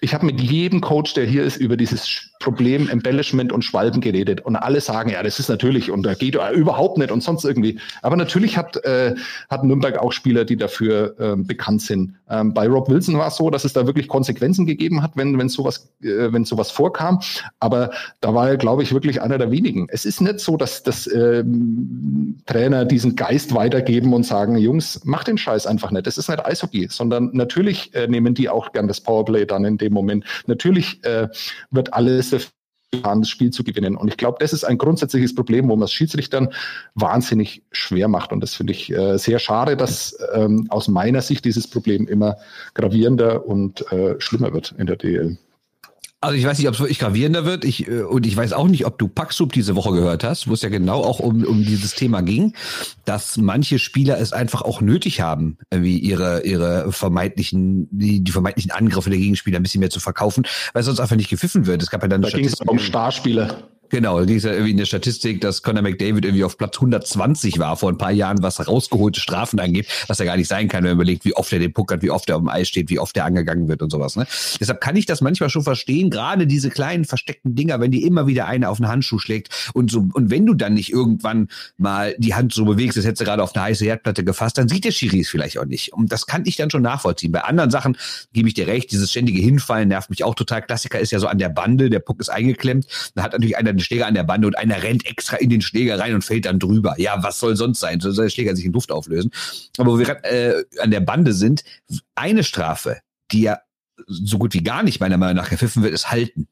Ich habe mit jedem Coach, der hier ist, über dieses Problem Embellishment und Schwalben geredet. Und alle sagen, ja, das ist natürlich und da geht überhaupt nicht und sonst irgendwie. Aber natürlich hat, äh, hat Nürnberg auch Spieler, die dafür äh, bekannt sind. Ähm, bei Rob Wilson war es so, dass es da wirklich Konsequenzen gegeben hat, wenn, wenn sowas, äh, wenn sowas vorkam. Aber da war er, glaube ich, wirklich einer der wenigen. Es ist nicht so, dass, dass ähm, Trainer diesen Geist weitergeben und sagen, Jungs, macht den Scheiß einfach nicht. Das ist nicht Eishockey, sondern natürlich äh, nehmen die auch gern das Powerplay dann in dem Moment. Natürlich äh, wird alles das Spiel zu gewinnen. Und ich glaube, das ist ein grundsätzliches Problem, wo man es Schiedsrichtern wahnsinnig schwer macht. Und das finde ich äh, sehr schade, dass ähm, aus meiner Sicht dieses Problem immer gravierender und äh, schlimmer wird in der DL. Also ich weiß nicht, ob es wirklich gravierender wird. Ich, äh, und ich weiß auch nicht, ob du Packsub diese Woche gehört hast, wo es ja genau auch um, um dieses Thema ging, dass manche Spieler es einfach auch nötig haben, wie ihre, ihre vermeintlichen, die, die vermeintlichen Angriffe der Gegenspieler ein bisschen mehr zu verkaufen, weil sonst einfach nicht gepfiffen wird. Es gab ja dann da ging es um Starspieler. Genau, die ist ja irgendwie in der Statistik, dass Conor McDavid irgendwie auf Platz 120 war vor ein paar Jahren, was rausgeholte Strafen angeht, was ja gar nicht sein kann, wenn man überlegt, wie oft er den Puck hat, wie oft er auf dem Eis steht, wie oft er angegangen wird und sowas. Ne? Deshalb kann ich das manchmal schon verstehen, gerade diese kleinen versteckten Dinger, wenn die immer wieder eine auf den Handschuh schlägt und so, und wenn du dann nicht irgendwann mal die Hand so bewegst, als hättest du gerade auf eine heiße Herdplatte gefasst, dann sieht der Schiri es vielleicht auch nicht. Und das kann ich dann schon nachvollziehen. Bei anderen Sachen gebe ich dir recht, dieses ständige Hinfallen nervt mich auch total. Klassiker ist ja so an der Bande, der Puck ist eingeklemmt, da hat natürlich einer den Schläger an der Bande und einer rennt extra in den Schläger rein und fällt dann drüber. Ja, was soll sonst sein? Soll der Schläger sich in Luft auflösen? Aber wo wir äh, an der Bande sind, eine Strafe, die ja so gut wie gar nicht meiner Meinung nach gepfiffen wird, ist Halten.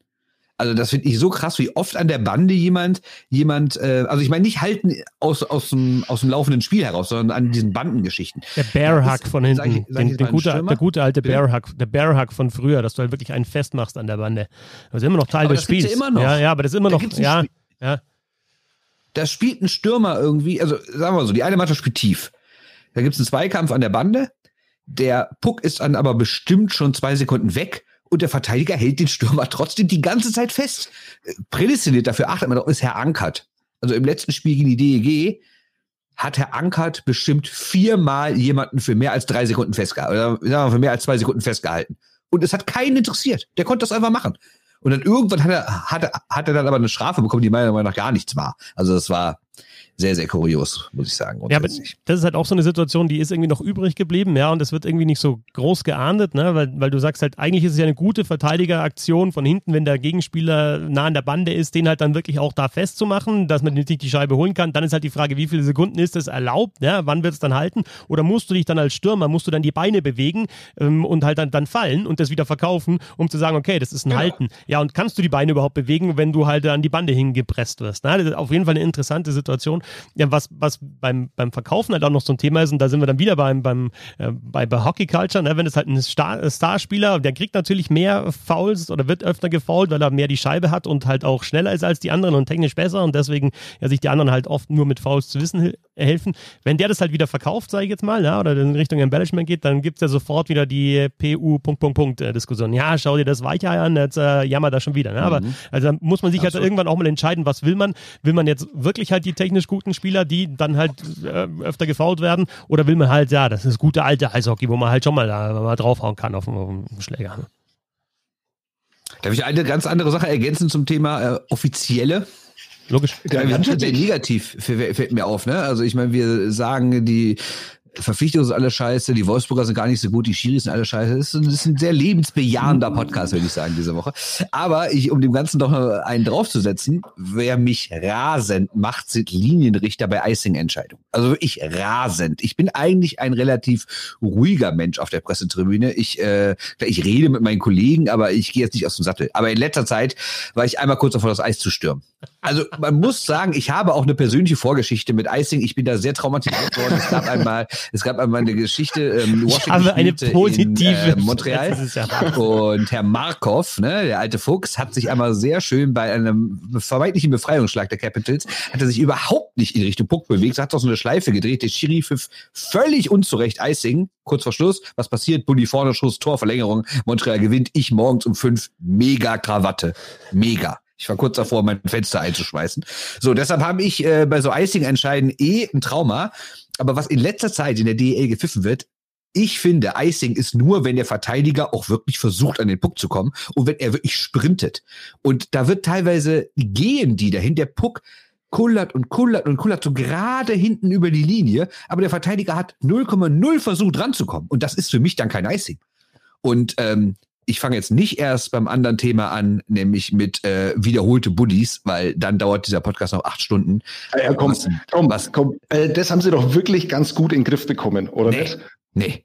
Also das finde ich so krass, wie oft an der Bande jemand, jemand, äh, also ich meine nicht halten aus, aus, dem, aus dem laufenden Spiel heraus, sondern an diesen Bandengeschichten. Der Bearhack von hinten, sag ich, sag den, den gute, der gute alte Bearhack, der Bearhack von früher, dass du halt wirklich einen festmachst an der Bande. Das ist immer noch Teil aber des Spiels. Ja, immer noch. ja, ja, aber das ist immer da noch, ja, ja. Da spielt ein Stürmer irgendwie, also sagen wir mal so, die eine Mannschaft spielt tief. Da gibt es einen Zweikampf an der Bande. Der Puck ist dann aber bestimmt schon zwei Sekunden weg und der Verteidiger hält den Stürmer trotzdem die ganze Zeit fest. Prädestiniert dafür achtet man doch, ist Herr Ankert. Also im letzten Spiel gegen die DEG hat Herr Ankert bestimmt viermal jemanden für mehr als drei Sekunden festgehalten, oder sagen wir, für mehr als zwei Sekunden festgehalten. Und es hat keinen interessiert. Der konnte das einfach machen. Und dann irgendwann hat er, hat er, hat er dann aber eine Strafe bekommen, die meiner Meinung nach gar nichts war. Also das war, sehr, sehr kurios, muss ich sagen. Ja, aber das ist halt auch so eine Situation, die ist irgendwie noch übrig geblieben, ja, und das wird irgendwie nicht so groß geahndet, ne, weil, weil du sagst halt, eigentlich ist es ja eine gute Verteidigeraktion von hinten, wenn der Gegenspieler nah an der Bande ist, den halt dann wirklich auch da festzumachen, dass man nicht die Scheibe holen kann. Dann ist halt die Frage, wie viele Sekunden ist das erlaubt, ja, wann wird es dann halten? Oder musst du dich dann als Stürmer, musst du dann die Beine bewegen ähm, und halt dann, dann fallen und das wieder verkaufen, um zu sagen, okay, das ist ein genau. Halten. Ja, und kannst du die Beine überhaupt bewegen, wenn du halt an die Bande hingepresst wirst? Ne? Das ist auf jeden Fall eine interessante Situation ja, was, was beim, beim Verkaufen halt auch noch so ein Thema ist, und da sind wir dann wieder beim, beim, äh, bei, bei Hockey Culture, ne? wenn es halt ein Star, Starspieler, der kriegt natürlich mehr Fouls oder wird öfter gefoult, weil er mehr die Scheibe hat und halt auch schneller ist als die anderen und technisch besser und deswegen ja, sich die anderen halt oft nur mit Fouls zu wissen helfen. Wenn der das halt wieder verkauft, sage ich jetzt mal, ja, oder in Richtung Embellishment geht, dann gibt es ja sofort wieder die PU Punkt, Punkt, Punkt äh, Diskussion. Ja, schau dir das Weichei an, jetzt äh, jammert er schon wieder. Ne? Aber mhm. also da muss man sich Absolut. halt irgendwann auch mal entscheiden, was will man? Will man jetzt wirklich halt die technisch guten Spieler, die dann halt äh, öfter gefault werden, oder will man halt, ja, das ist gute alte Eishockey, wo man halt schon mal da mal draufhauen kann auf den Schläger. Ne? Darf ich eine ganz andere Sache ergänzen zum Thema äh, offizielle? Logisch. Ja, wir sind schon sehr negativ, fällt mir auf. Ne? Also ich meine, wir sagen, die Verpflichtungen sind alle scheiße, die Wolfsburger sind gar nicht so gut, die Schiris sind alle scheiße. Das ist, ein, ist sehr lebensbejahender Podcast, würde ich sagen, diese Woche. Aber ich, um dem Ganzen doch einen draufzusetzen, wer mich rasend macht, sind Linienrichter bei Icing-Entscheidungen. Also wirklich rasend. Ich bin eigentlich ein relativ ruhiger Mensch auf der Pressetribüne. Ich, äh, ich rede mit meinen Kollegen, aber ich gehe jetzt nicht aus dem Sattel. Aber in letzter Zeit war ich einmal kurz davor, das Eis zu stürmen. Also man muss sagen, ich habe auch eine persönliche Vorgeschichte mit Icing. Ich bin da sehr traumatisiert worden. Es gab einmal es gab einmal eine Geschichte, ähm, Washington eine positive in, äh, Montreal. Ja und Herr Markov, ne, der alte Fuchs, hat sich einmal sehr schön bei einem vermeintlichen Befreiungsschlag der Capitals, hat er sich überhaupt nicht in Richtung Puck bewegt, hat doch so eine Schleife gedreht, der Schiri pfiff völlig unzurecht Icing, kurz vor Schluss, was passiert? Bulli vorne, Schuss, Torverlängerung, Montreal gewinnt, ich morgens um fünf, mega Krawatte, mega. Ich war kurz davor, mein Fenster einzuschmeißen. So, deshalb habe ich äh, bei so Icing-Entscheiden eh ein Trauma. Aber was in letzter Zeit in der DEL gepfiffen wird, ich finde, Icing ist nur, wenn der Verteidiger auch wirklich versucht, an den Puck zu kommen und wenn er wirklich sprintet. Und da wird teilweise gehen die dahin, der Puck kullert und kullert und kullert so gerade hinten über die Linie, aber der Verteidiger hat 0,0 versucht ranzukommen. Und das ist für mich dann kein Icing. Und ähm, ich fange jetzt nicht erst beim anderen Thema an, nämlich mit äh, wiederholte Buddies, weil dann dauert dieser Podcast noch acht Stunden. Ja, ja komm, was, komm, was, komm. Äh, das haben sie doch wirklich ganz gut in den Griff bekommen, oder nee, nicht? Nee.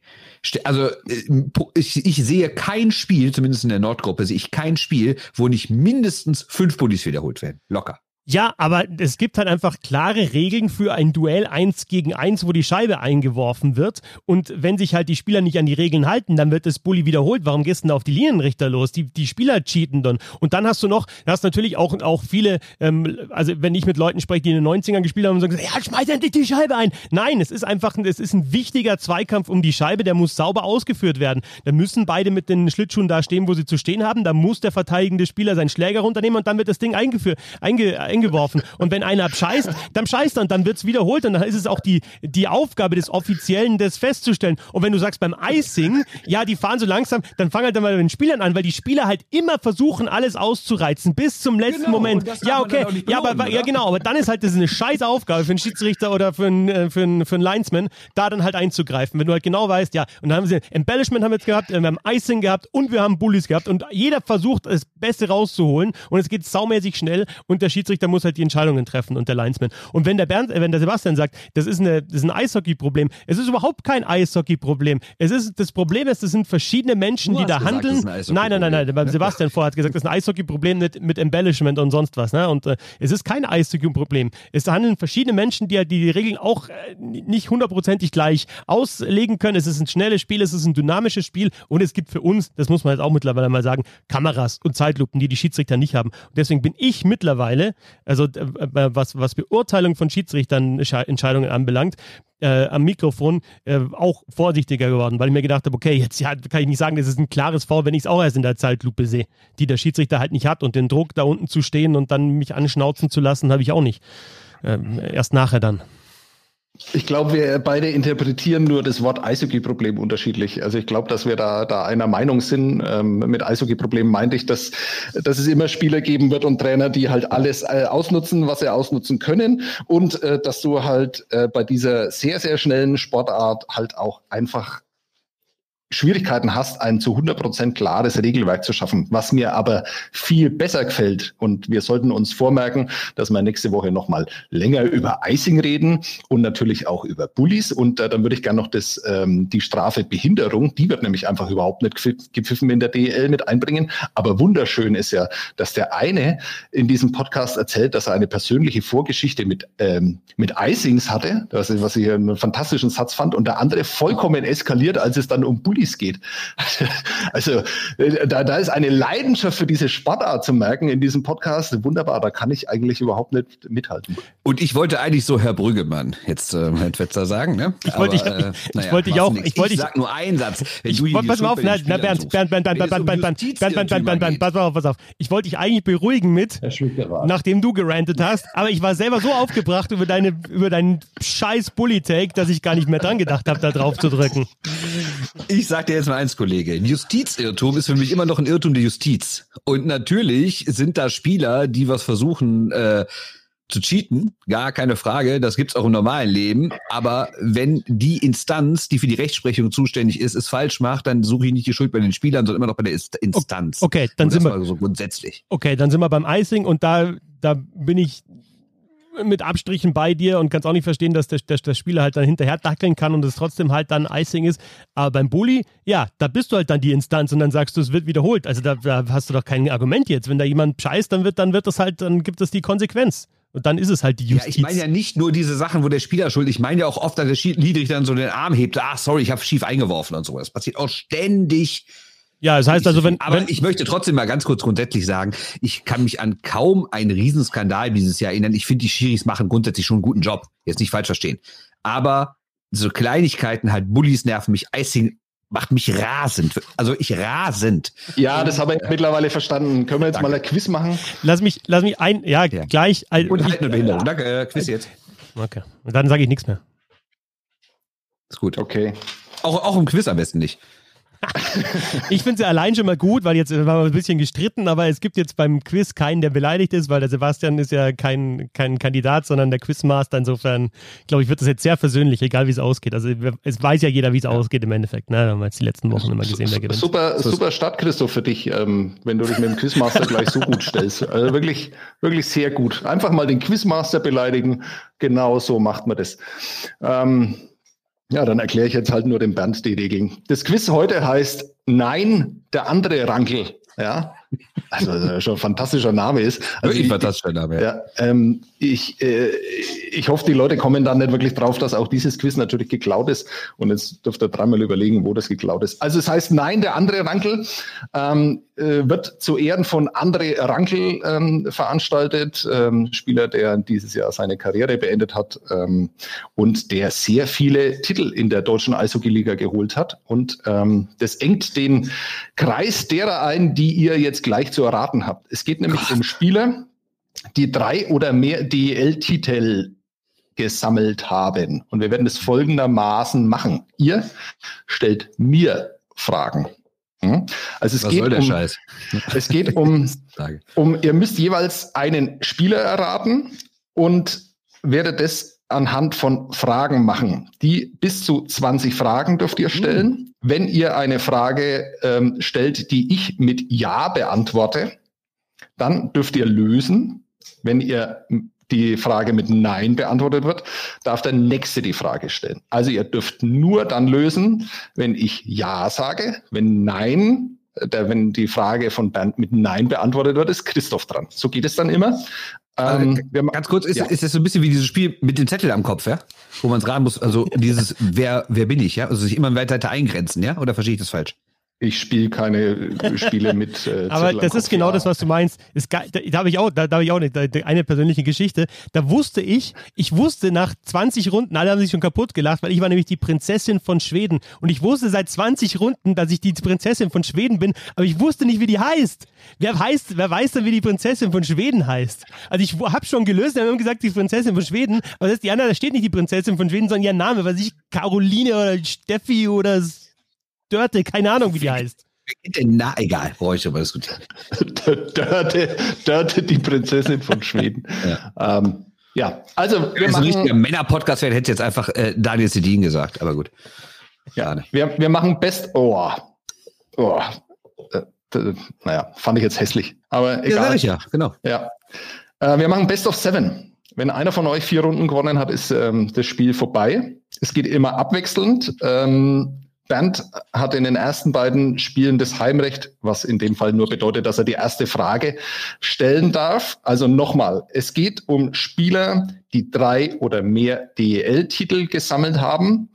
Also äh, ich, ich sehe kein Spiel, zumindest in der Nordgruppe, sehe ich kein Spiel, wo nicht mindestens fünf Buddies wiederholt werden. Locker. Ja, aber es gibt halt einfach klare Regeln für ein Duell eins gegen eins, wo die Scheibe eingeworfen wird. Und wenn sich halt die Spieler nicht an die Regeln halten, dann wird das Bully wiederholt. Warum gehst du denn da auf die Linienrichter los? Die, die Spieler cheaten dann. Und dann hast du noch, hast natürlich auch, auch viele, ähm, also wenn ich mit Leuten spreche, die in den 90ern gespielt haben und sagen, ja, schmeiß endlich die Scheibe ein. Nein, es ist einfach, es ist ein wichtiger Zweikampf um die Scheibe, der muss sauber ausgeführt werden. Da müssen beide mit den Schlittschuhen da stehen, wo sie zu stehen haben. Da muss der verteidigende Spieler seinen Schläger runternehmen und dann wird das Ding eingeführt, einge, eingeworfen. Und wenn einer scheißt, dann scheißt er und dann wird es wiederholt und dann ist es auch die, die Aufgabe des Offiziellen, das festzustellen. Und wenn du sagst beim Icing, ja, die fahren so langsam, dann fang halt dann mal mit den Spielern an, weil die Spieler halt immer versuchen, alles auszureizen bis zum letzten genau, Moment. Ja, okay. Ja, aber, ja, genau. Aber dann ist halt das eine scheiß Aufgabe für einen Schiedsrichter oder für einen, äh, für einen, für einen Linesman, da dann halt einzugreifen. Wenn du halt genau weißt, ja, und dann haben sie Embellishment haben wir jetzt gehabt, wir haben Icing gehabt und wir haben Bullies gehabt und jeder versucht, das Beste rauszuholen und es geht saumäßig schnell und der Schiedsrichter Schiedsrichter muss halt die Entscheidungen treffen und der Linesman. Und wenn der Bernd, äh, wenn der Sebastian sagt, das ist, eine, das ist ein Eishockey-Problem, es ist überhaupt kein Eishockey-Problem. Es ist, das Problem ist, es sind verschiedene Menschen, Du die da gesagt, handeln. Nein, nein, nein, nein. Beim Sebastian vorher hat gesagt, das ist ein Eishockey-Problem mit, mit Embellishment und sonst was. Ne? Und äh, es ist kein Eishockey-Problem. Es handeln verschiedene Menschen, die, die die Regeln auch äh, nicht hundertprozentig gleich auslegen können. Es ist ein schnelles Spiel, es ist ein dynamisches Spiel und es gibt für uns, das muss man jetzt auch mittlerweile mal sagen, Kameras und Zeitlupen, die die Schiedsrichter nicht haben. Und deswegen bin ich mittlerweile, also äh, was, was Beurteilung von Schiedsrichtern Sche- Entscheidungen anbelangt, äh, am Mikrofon äh, auch vorsichtiger geworden, weil ich mir gedacht habe, okay, jetzt ja, kann ich nicht sagen, das ist ein klares Foul, wenn ich es auch erst in der Zeitlupe sehe, die der Schiedsrichter halt nicht hat und den Druck da unten zu stehen und dann mich anschnauzen zu lassen, habe ich auch nicht. Ähm, erst nachher dann. Ich glaube, wir beide interpretieren nur das Wort Eishockey-Problem unterschiedlich. Also ich glaube, dass wir da, da einer Meinung sind. Ähm, mit Eishockey-Problem meinte ich, dass, dass es immer Spieler geben wird und Trainer, die halt alles äh, ausnutzen, was sie ausnutzen können. Und äh, dass du halt äh, bei dieser sehr, sehr schnellen Sportart halt auch einfach Schwierigkeiten hast, ein zu 100% klares Regelwerk zu schaffen, was mir aber viel besser gefällt. Und wir sollten uns vormerken, dass wir nächste Woche nochmal länger über Icing reden und natürlich auch über Bullies. Und äh, dann würde ich gerne noch das, ähm, die Strafe Behinderung, die wird nämlich einfach überhaupt nicht gepfiff- gepfiffen in der DL mit einbringen. Aber wunderschön ist ja, dass der eine in diesem Podcast erzählt, dass er eine persönliche Vorgeschichte mit, ähm, mit Icings hatte, was, ich- was ich einen fantastischen Satz fand, und der andere vollkommen eskaliert, als es dann um Bullies geht. Also äh, da, da ist eine Leidenschaft für diese Sportart zu merken in diesem Podcast. Wunderbar, da kann ich eigentlich überhaupt nicht mithalten. Und ich wollte eigentlich so Herr Brüggemann jetzt äh, Herr Twetzer sagen, ne? Ich wollte- ich- Aber, ich wollte dich machst auch- nix. ich wollte dich- sag nur einen Satz. Wenn Ich, du pass mal auf, na, na, Bernd. Bernd, Bernd, Bernd, Bernd, Bernd, Bernd, Bernd, Bernd, Bernd, Bernd, Bernd, Bernd, pass auf, pass auf. Ich wollte dich eigentlich beruhigen mit, nachdem du gerantet hast, aber ich war selber so aufgebracht über deine, über deinen scheiß Bully-Take, dass ich gar nicht mehr dran gedacht habe, da drauf zu drücken. Ich sag dir jetzt mal eins, Kollege. Ein Justizirrtum ist für mich immer noch ein Irrtum der Justiz. Und natürlich sind da Spieler, die was versuchen äh, zu cheaten, gar keine Frage. Das gibt's auch im normalen Leben. Aber wenn die Instanz, die für die Rechtsprechung zuständig ist, es falsch macht, dann suche ich nicht die Schuld bei den Spielern, sondern immer noch bei der Inst- Instanz. Okay, dann sind wir, so grundsätzlich. okay, dann sind wir beim Icing und da, da bin ich mit Abstrichen bei dir und kannst auch nicht verstehen, dass der, der, der Spieler halt dann hinterher dackeln kann und es trotzdem halt dann Icing ist. Aber beim Bully, ja, da bist du halt dann die Instanz und dann sagst du, es wird wiederholt. Also da, da hast du doch kein Argument jetzt. Wenn da jemand scheißt, dann wird, dann wird das halt, dann gibt es die Konsequenz. Und dann ist es halt die Ja, Justiz. ich meine ja nicht nur diese Sachen, wo der Spieler schuld ist. Ich meine ja auch oft, dass der Schiedsrichter dann so den Arm hebt. Ah, sorry, ich habe schief eingeworfen und so. Das passiert auch ständig. Ja, das heißt also, wenn, Aber wenn ich möchte trotzdem mal ganz kurz grundsätzlich sagen, ich kann mich an kaum einen Riesenskandal dieses Jahr erinnern. Ich finde, die Schiris machen grundsätzlich schon einen guten Job. Jetzt nicht falsch verstehen. Aber so Kleinigkeiten halt, Bullies nerven mich, Icing macht mich rasend. Also ich rasend. Ja, das habe ich mittlerweile verstanden. Können wir jetzt Danke. mal ein Quiz machen? lass mich, lass mich ein, ja, Ja. gleich. äh, Und halt eine Behinderung. Danke, äh, Quiz jetzt. okay, und dann sage ich nichts mehr. Ist gut. Okay. Auch, auch im Quiz am besten nicht. Ich finde sie allein schon mal gut, weil jetzt waren wir ein bisschen gestritten, aber es gibt jetzt beim Quiz keinen, der beleidigt ist, weil der Sebastian ist ja kein, kein Kandidat, sondern der Quizmaster. Insofern, glaube ich, wird das jetzt sehr versöhnlich, egal wie es ausgeht. Also es weiß ja jeder, wie es ausgeht im Endeffekt. Ne? Haben wir jetzt die letzten Wochen immer gesehen, wer gewinnt. Super, super Start, Christoph, für dich, ähm, wenn du dich mit dem Quizmaster gleich so gut stellst. Also wirklich, wirklich sehr gut. Einfach mal den Quizmaster beleidigen. Genau so macht man das. Ähm, ja, dann erkläre ich jetzt halt nur dem Bernd die Regeln. Das Quiz heute heißt Nein, der andere Rankel. Ja, also schon ein fantastischer Name ist. Also Wirklich ich- fantastischer Name. Ja. ja, ähm, ich, äh, ich hoffe, die Leute kommen dann nicht wirklich drauf, dass auch dieses Quiz natürlich geklaut ist. Und jetzt dürft ihr dreimal überlegen, wo das geklaut ist. Also es heißt Nein, der andere Rankel ähm, äh, wird zu Ehren von André Rankel ähm, veranstaltet, ähm, Spieler, der dieses Jahr seine Karriere beendet hat ähm, und der sehr viele Titel in der deutschen Eishockey-Liga geholt hat. Und ähm, das engt den Kreis derer ein, die ihr jetzt gleich zu erraten habt. Es geht nämlich um Spieler, die drei oder mehr DL-Titel gesammelt haben. Und wir werden es folgendermaßen machen. Ihr stellt mir Fragen. Hm? Also es Was geht soll der um, Scheiß? es geht um, um, ihr müsst jeweils einen Spieler erraten und werdet das anhand von Fragen machen. Die bis zu 20 Fragen dürft ihr stellen. Wenn ihr eine Frage ähm, stellt, die ich mit Ja beantworte, dann dürft ihr lösen. Wenn ihr die Frage mit Nein beantwortet wird, darf der Nächste die Frage stellen. Also ihr dürft nur dann lösen, wenn ich Ja sage. Wenn Nein, der, wenn die Frage von Bernd mit Nein beantwortet wird, ist Christoph dran. So geht es dann immer. Ähm, äh, ganz kurz, ist, ja. ist das so ein bisschen wie dieses Spiel mit dem Zettel am Kopf, ja? Wo man es raten muss, also dieses Wer, wer bin ich, ja? Also sich immer weiter eingrenzen, ja? Oder verstehe ich das falsch? Ich spiele keine Spiele mit. Äh, Aber das ist genau das, was du meinst. Ist da, da habe ich auch, da, da habe ich auch eine, eine persönliche Geschichte. Da wusste ich, ich wusste nach 20 Runden, alle haben sich schon kaputt gelacht, weil ich war nämlich die Prinzessin von Schweden und ich wusste seit 20 Runden, dass ich die Prinzessin von Schweden bin, aber ich wusste nicht, wie die heißt. Wer heißt, wer weiß denn, wie die Prinzessin von Schweden heißt? Also ich habe schon gelöst, wir haben gesagt, die Prinzessin von Schweden, aber das ist die andere, da steht nicht die Prinzessin von Schweden, sondern ihr Name, was ich Caroline oder Steffi oder Dörte, keine Ahnung, wie die heißt. Na, egal, brauche ich aber diskutieren. Dörte, Dörte, die Prinzessin von Schweden. Ja, ähm, ja. also wir machen... Wenn Männer-Podcast wäre, hätte jetzt einfach äh, Daniel Sedin gesagt, aber gut. Ja, wir, wir machen Best... Oh, oh. Äh, naja, fand ich jetzt hässlich, aber egal. Ja, ich ja, genau. Ja. Äh, wir machen Best of Seven. Wenn einer von euch vier Runden gewonnen hat, ist ähm, das Spiel vorbei. Es geht immer abwechselnd. Ähm, Bernd hat in den ersten beiden Spielen das Heimrecht, was in dem Fall nur bedeutet, dass er die erste Frage stellen darf. Also nochmal, es geht um Spieler, die drei oder mehr DEL-Titel gesammelt haben.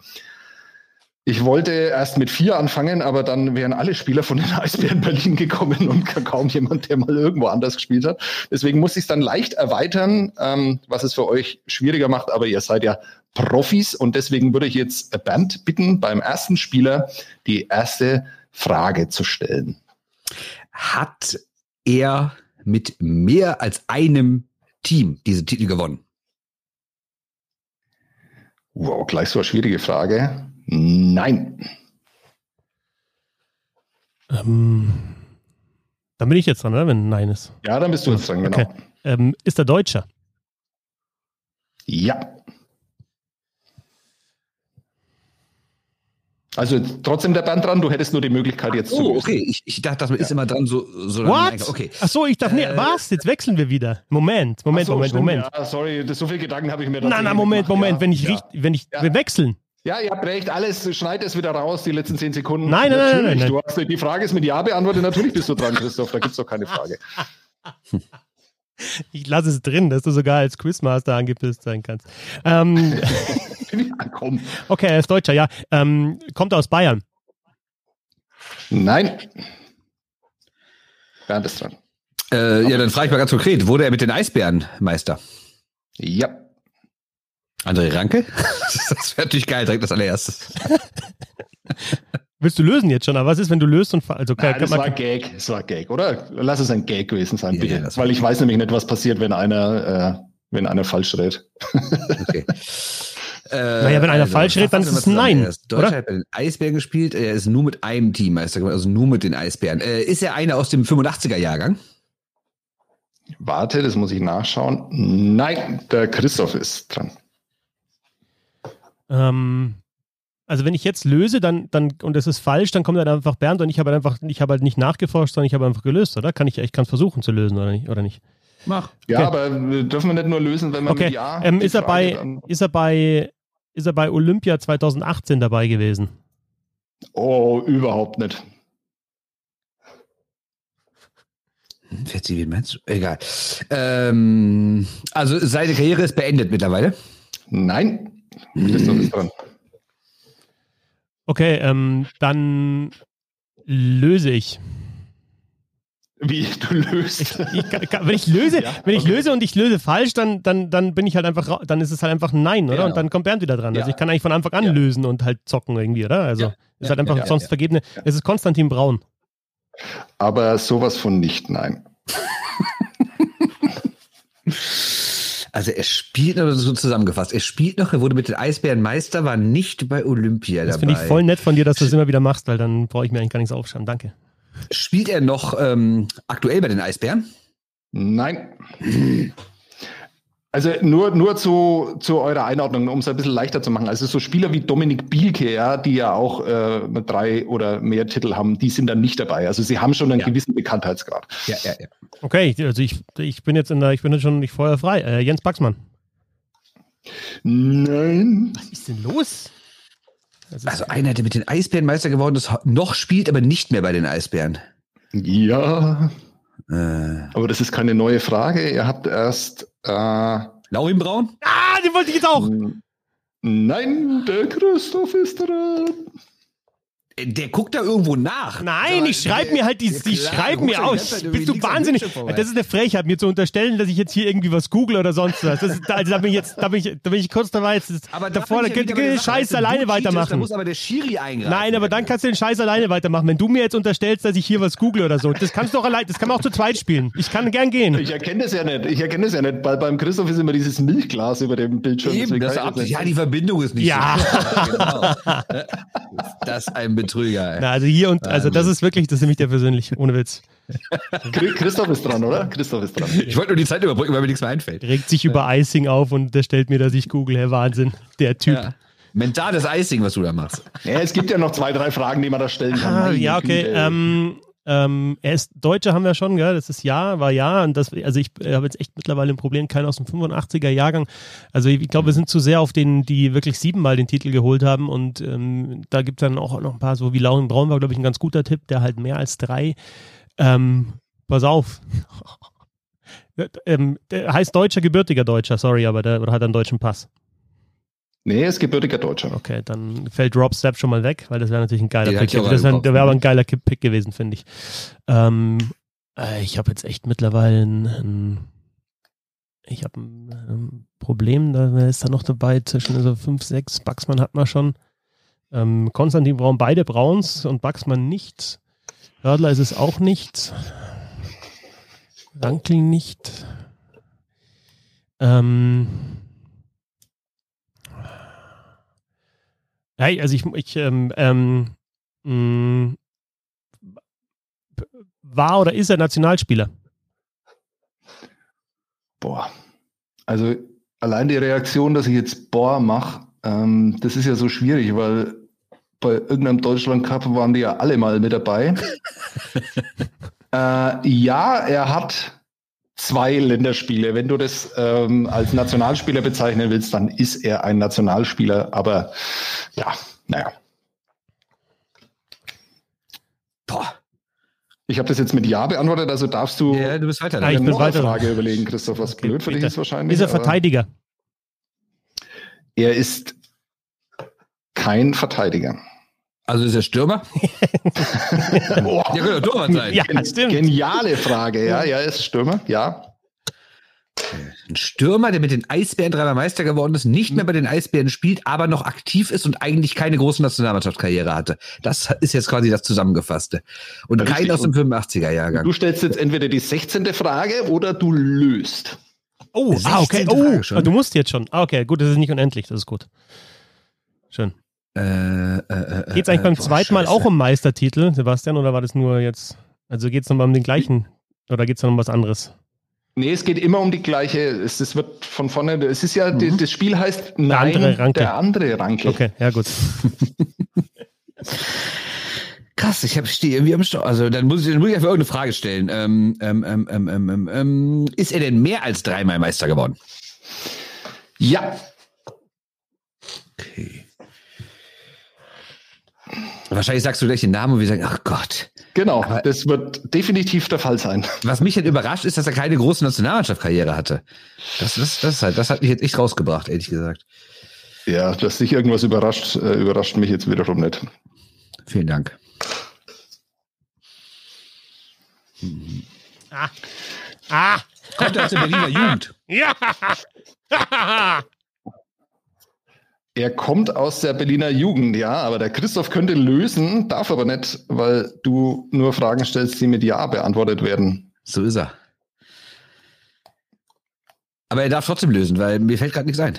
Ich wollte erst mit vier anfangen, aber dann wären alle Spieler von den Eisbären Berlin gekommen und kaum jemand, der mal irgendwo anders gespielt hat. Deswegen muss ich es dann leicht erweitern, ähm, was es für euch schwieriger macht. Aber ihr seid ja Profis und deswegen würde ich jetzt Bernd bitten, beim ersten Spieler die erste Frage zu stellen. Hat er mit mehr als einem Team diese Titel gewonnen? Wow, gleich so eine schwierige Frage. Nein. Ähm, dann bin ich jetzt dran, oder? Wenn Nein ist. Ja, dann bist du jetzt dran, genau. Okay. Ähm, ist er Deutscher? Ja. Also trotzdem der Band dran, du hättest nur die Möglichkeit jetzt oh, zu. Oh, okay. Ich, ich dachte, das ist ja. immer dran so. so What? Okay. Ach so, ich darf äh, nicht. Was? Jetzt wechseln wir wieder. Moment, Moment, so, Moment, stimmt, Moment. Ja, sorry, das, so viele Gedanken habe ich mir da Nein, nein, Moment, gemacht. Moment. Ja. Wenn ich, ja. wenn ich, wir wechseln. Ja, ihr habt recht, alles, schneid es wieder raus, die letzten zehn Sekunden. Nein, nein, nein, nein, nein. Du hast, die Frage ist mit Ja beantwortet, natürlich bist du dran, Christoph, da gibt es doch keine Frage. Ich lasse es drin, dass du sogar als Quizmaster angepisst sein kannst. Ähm, ja, komm. Okay, er ist Deutscher, ja. Ähm, kommt aus Bayern. Nein. Bernd ist dran. Äh, ja, dann frage ich mal ganz konkret, wurde er mit den Eisbären Meister? Ja. André Ranke? Das wäre natürlich geil, direkt das allererstes. Willst du lösen jetzt schon? Aber was ist, wenn du löst und also Nein, kann, das war Gag, das war Gag, oder? Lass es ein Gag gewesen sein, bitte. Ja, Weil ich weiß nämlich nicht, was passiert, wenn einer, äh, wenn einer falsch redet. okay. Äh, naja, wenn einer also, falsch redet, dann ist es ein Nein. Er ist hat bei den Eisbären gespielt. Er ist nur mit einem Team Meister geworden, also nur mit den Eisbären. Äh, ist er einer aus dem 85er-Jahrgang? Warte, das muss ich nachschauen. Nein, der Christoph ist dran. Ähm, also wenn ich jetzt löse, dann, dann, und es ist falsch, dann kommt dann einfach Bernd und ich habe halt einfach, ich habe halt nicht nachgeforscht, sondern ich habe einfach gelöst, oder? Kann ich, ich kann es versuchen zu lösen, oder nicht? Oder nicht? Mach. Ja, aber dürfen wir nicht nur lösen, wenn man okay. mit Ja. Ähm, ist, er bei, ist, er bei, ist er bei Olympia 2018 dabei gewesen? Oh, überhaupt nicht. Wie meinst du? Egal. Ähm, also seine Karriere ist beendet mittlerweile? Nein. Christoph ist dran. Okay, ähm, dann löse ich. Wie du löst. Ich, ich, wenn ich löse, ja, wenn ich okay. löse und ich löse falsch, dann, dann, dann bin ich halt einfach, dann ist es halt einfach ein Nein, oder? Ja. Und dann kommt Bernd wieder dran. Also ja. Also ich kann eigentlich von Anfang an lösen und halt zocken irgendwie, oder? Also ist halt einfach sonst vergebene. Es ist Konstantin Braun. Aber sowas von nicht, nein. Also er spielt noch so zusammengefasst. Er spielt noch, er wurde mit den Eisbären Meister, war nicht bei Olympia das dabei. Das finde ich voll nett von dir, dass du das immer wieder machst, weil dann brauche ich mir eigentlich gar nichts aufschauen. Danke. Spielt er noch ähm, aktuell bei den Eisbären? Nein. Also nur, nur zu, zu eurer Einordnung, um es ein bisschen leichter zu machen. Also so Spieler wie Dominik Bielke, ja, die ja auch äh, drei oder mehr Titel haben, die sind dann nicht dabei. Also sie haben schon einen Ja. gewissen Bekanntheitsgrad. Ja, ja, ja. Okay, also ich, ich bin jetzt in der, ich bin jetzt schon nicht vorher frei. Äh, Jens Baxmann. Nein. Was ist denn los? Ist- Also einer, der mit den Eisbären Meister geworden ist, noch spielt, aber nicht mehr bei den Eisbären. Ja, Äh, aber das ist keine neue Frage. Ihr habt erst äh, Laurin Braun? ah, den wollte ich jetzt auch. Nein, der Christoph ist dran. Der guckt da irgendwo nach. Nein, ich schreibe mir halt die, ja, ich schreibe mir ja aus. Bist du wahnsinnig? Das ist eine Frechheit, mir zu unterstellen, dass ich jetzt hier irgendwie was google oder sonst was. Das ist, also da bin ich jetzt, da bin ich, da bin ich kurz dabei. Jetzt Aber da davor, da ich ja könnt bei ihr den Scheiß alleine cheatest, Da weitermachen. muss aber der Schiri eingreifen. Nein, aber dann kannst du den Scheiß alleine weitermachen. Wenn du mir jetzt unterstellst, dass ich hier was google oder so, das kannst du auch allein, das kann man auch zu zweit spielen. Ich kann gern gehen. Ich erkenne das ja nicht. Ich erkenne das ja nicht, weil beim Christoph ist immer dieses Milchglas über dem Bildschirm. Eben, das ab, nicht. ja, die Verbindung ist nicht Ja. so. genau. Das ist ein Betrüger. Ey. Na, also hier und, also das ist wirklich, das ist nämlich der persönlich, ohne Witz. Chri- Christoph ist dran, oder? Christoph ist dran. Ich wollte nur die Zeit überbrücken, weil mir nichts mehr einfällt. Regt sich über Icing auf und der stellt mir, dass ich google. Herr Wahnsinn. Der Typ. Ja. Mentales Icing, was du da machst. Ja, es gibt ja noch zwei, drei Fragen, die man da stellen kann. Ah, ja, okay. Ähm, ähm, er ist Deutscher, haben wir schon, gell? Das ist ja, war ja. Und das, also ich habe jetzt echt mittlerweile ein Problem, keinen aus dem 85er Jahrgang. Also ich, ich glaube, wir sind zu sehr auf denen, die wirklich siebenmal den Titel geholt haben. Und ähm, da gibt es dann auch noch ein paar, so wie Lauren Braun war, glaube ich, ein ganz guter Tipp, der halt mehr als drei. Ähm, pass auf. ähm, der heißt deutscher, gebürtiger Deutscher, sorry, aber der oder hat einen deutschen Pass. Nee, ist gebürtiger Deutscher. Okay, dann fällt Rob Step schon mal weg, weil das wäre natürlich ein geiler Den Pick. Das wär, wäre aber ein geiler Pick gewesen, finde ich. Ähm, äh, ich habe jetzt echt mittlerweile ein, ein ich habe ein, ähm, Problem, da wer ist da noch dabei zwischen so 5, 6, Baxmann hat man schon. Ähm, Konstantin Braun, beide Brauns und Baxmann nicht. Hördler ist es auch nicht. Rankel nicht. Ähm, ja, also ich, ich ähm, ähm, mh, war oder ist er Nationalspieler? Boah. Also allein die Reaktion, dass ich jetzt Boah mache, ähm, das ist ja so schwierig, weil bei irgendeinem Deutschland Cup waren die ja alle mal mit dabei. äh, ja, er hat zwei Länderspiele. Wenn du das ähm, als Nationalspieler bezeichnen willst, dann ist er ein Nationalspieler. Aber ja, naja. Boah. Ich habe das jetzt mit Ja beantwortet, also darfst du Ja, du bist weiter. Ah, ich eine bin neue weiter. Frage überlegen, Christoph, was Okay, blöd für dich ist wahrscheinlich. Ist er Verteidiger? Er ist kein Verteidiger. Also ist er Stürmer? Boah, Ja, könnte Torwart sein. Ja, stimmt. geniale Frage, ja. Ja, er ist Stürmer, ja. Ein Stürmer, der mit den Eisbären dreimal Meister geworden ist, nicht mehr bei den Eisbären spielt, aber noch aktiv ist und eigentlich keine große Nationalmannschaftskarriere hatte. Das ist jetzt quasi das Zusammengefasste. Und Richtig. kein aus dem 85er-Jahrgang. Du stellst jetzt entweder die 16. Frage oder du löst. Oh, ah, okay. 16. Oh, ah, du musst jetzt schon. Ah, okay, gut, das ist nicht unendlich, das ist gut. Schön. Äh, äh, äh, Geht es eigentlich beim boah, zweiten Mal Scheiße. auch um Meistertitel, Sebastian, oder war das nur jetzt? Also geht es nochmal um den gleichen oder geht es noch um was anderes? Nee, es geht immer um die gleiche, es, es wird von vorne, es ist ja, die- das Spiel heißt Nein, andere Ranke. der andere Ranke. Okay, ja gut. Krass, ich habe stehe irgendwie am Stau. Also dann muss ich, dann muss ich einfach irgendeine Frage stellen. Ähm, ähm, ähm, ähm, ähm, ähm, ist er denn mehr als dreimal Meister geworden? Ja, Okay. Wahrscheinlich sagst du gleich den Namen und wir sagen, ach Gott. genau, Aber- das wird definitiv der Fall sein. Was mich halt überrascht, ist, dass er keine große Nationalmannschaftskarriere hatte. Das, das, das, ist halt, das hat mich jetzt echt rausgebracht, ehrlich gesagt. Ja, dass dich irgendwas überrascht, äh, überrascht mich jetzt wiederum nicht. Vielen Dank. Ah. Ah. Kommt er aus der Berliner Jugend? Ja. Er kommt aus der Berliner Jugend, ja, aber der Christoph könnte lösen, darf aber nicht, weil du nur Fragen stellst, die mit Ja beantwortet werden. So ist er. Aber er darf trotzdem lösen, weil mir fällt gerade nichts ein.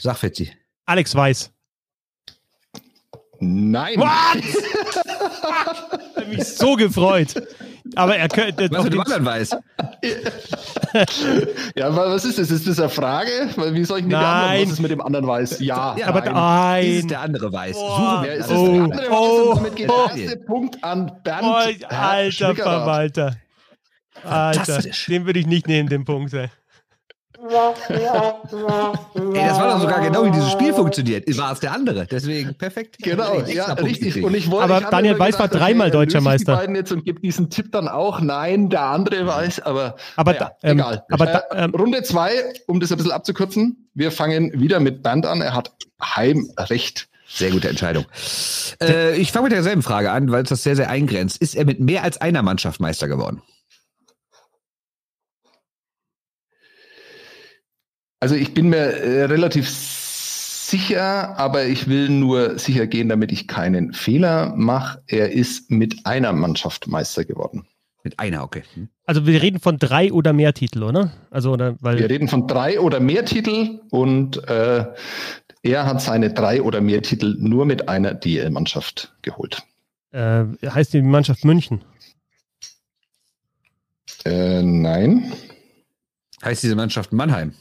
Sag, Fetzi. Alex Weiß. Nein. What? ich hab mich so gefreut. Aber er könnte. Was mit dem anderen weiß. ja, aber was ist das? Ist das eine Frage? Weil Wie soll ich denn Nein. beantworten, was es mit dem anderen weiß? Ja. Ja, aber nein. Ist es nein. der andere weiß. Boah. Suchen Wer ist es. das? Oh. der andere weiß Oh. und damit geht Oh. der erste Punkt an Bernd. Oh, alter. Verwalter. Alter, den würde ich nicht nehmen, den Punkt. Ey. Ey, das war doch sogar genau wie dieses Spiel funktioniert. War es der andere. Deswegen perfekt. Genau, ja, richtig. Und ich wollte, Aber ich Daniel Weiß war gedacht, dreimal okay, deutscher löse ich Meister. Die beiden jetzt und gibt diesen Tipp dann auch. Nein, der andere weiß, aber, Aber naja, da- ähm, egal. aber da- äh, ähm, Runde zwei, um das ein bisschen abzukürzen. Wir fangen wieder mit Bernd an. Er hat Heimrecht. Sehr gute Entscheidung. Äh, ich fange mit derselben Frage an, weil es das sehr, sehr eingrenzt. Ist er mit mehr als einer Mannschaft Meister geworden? Also ich bin mir äh, relativ sicher, aber ich will nur sicher gehen, damit ich keinen Fehler mache. Er ist mit einer Mannschaft Meister geworden. Mit einer, okay. Hm. Also wir reden von drei oder mehr Titel, oder? Also oder weil Wir reden von drei oder mehr Titel und äh, er hat seine drei oder mehr Titel nur mit einer DL-Mannschaft geholt. äh, heißt die Mannschaft München. Äh, nein, Heißt diese Mannschaft Mannheim?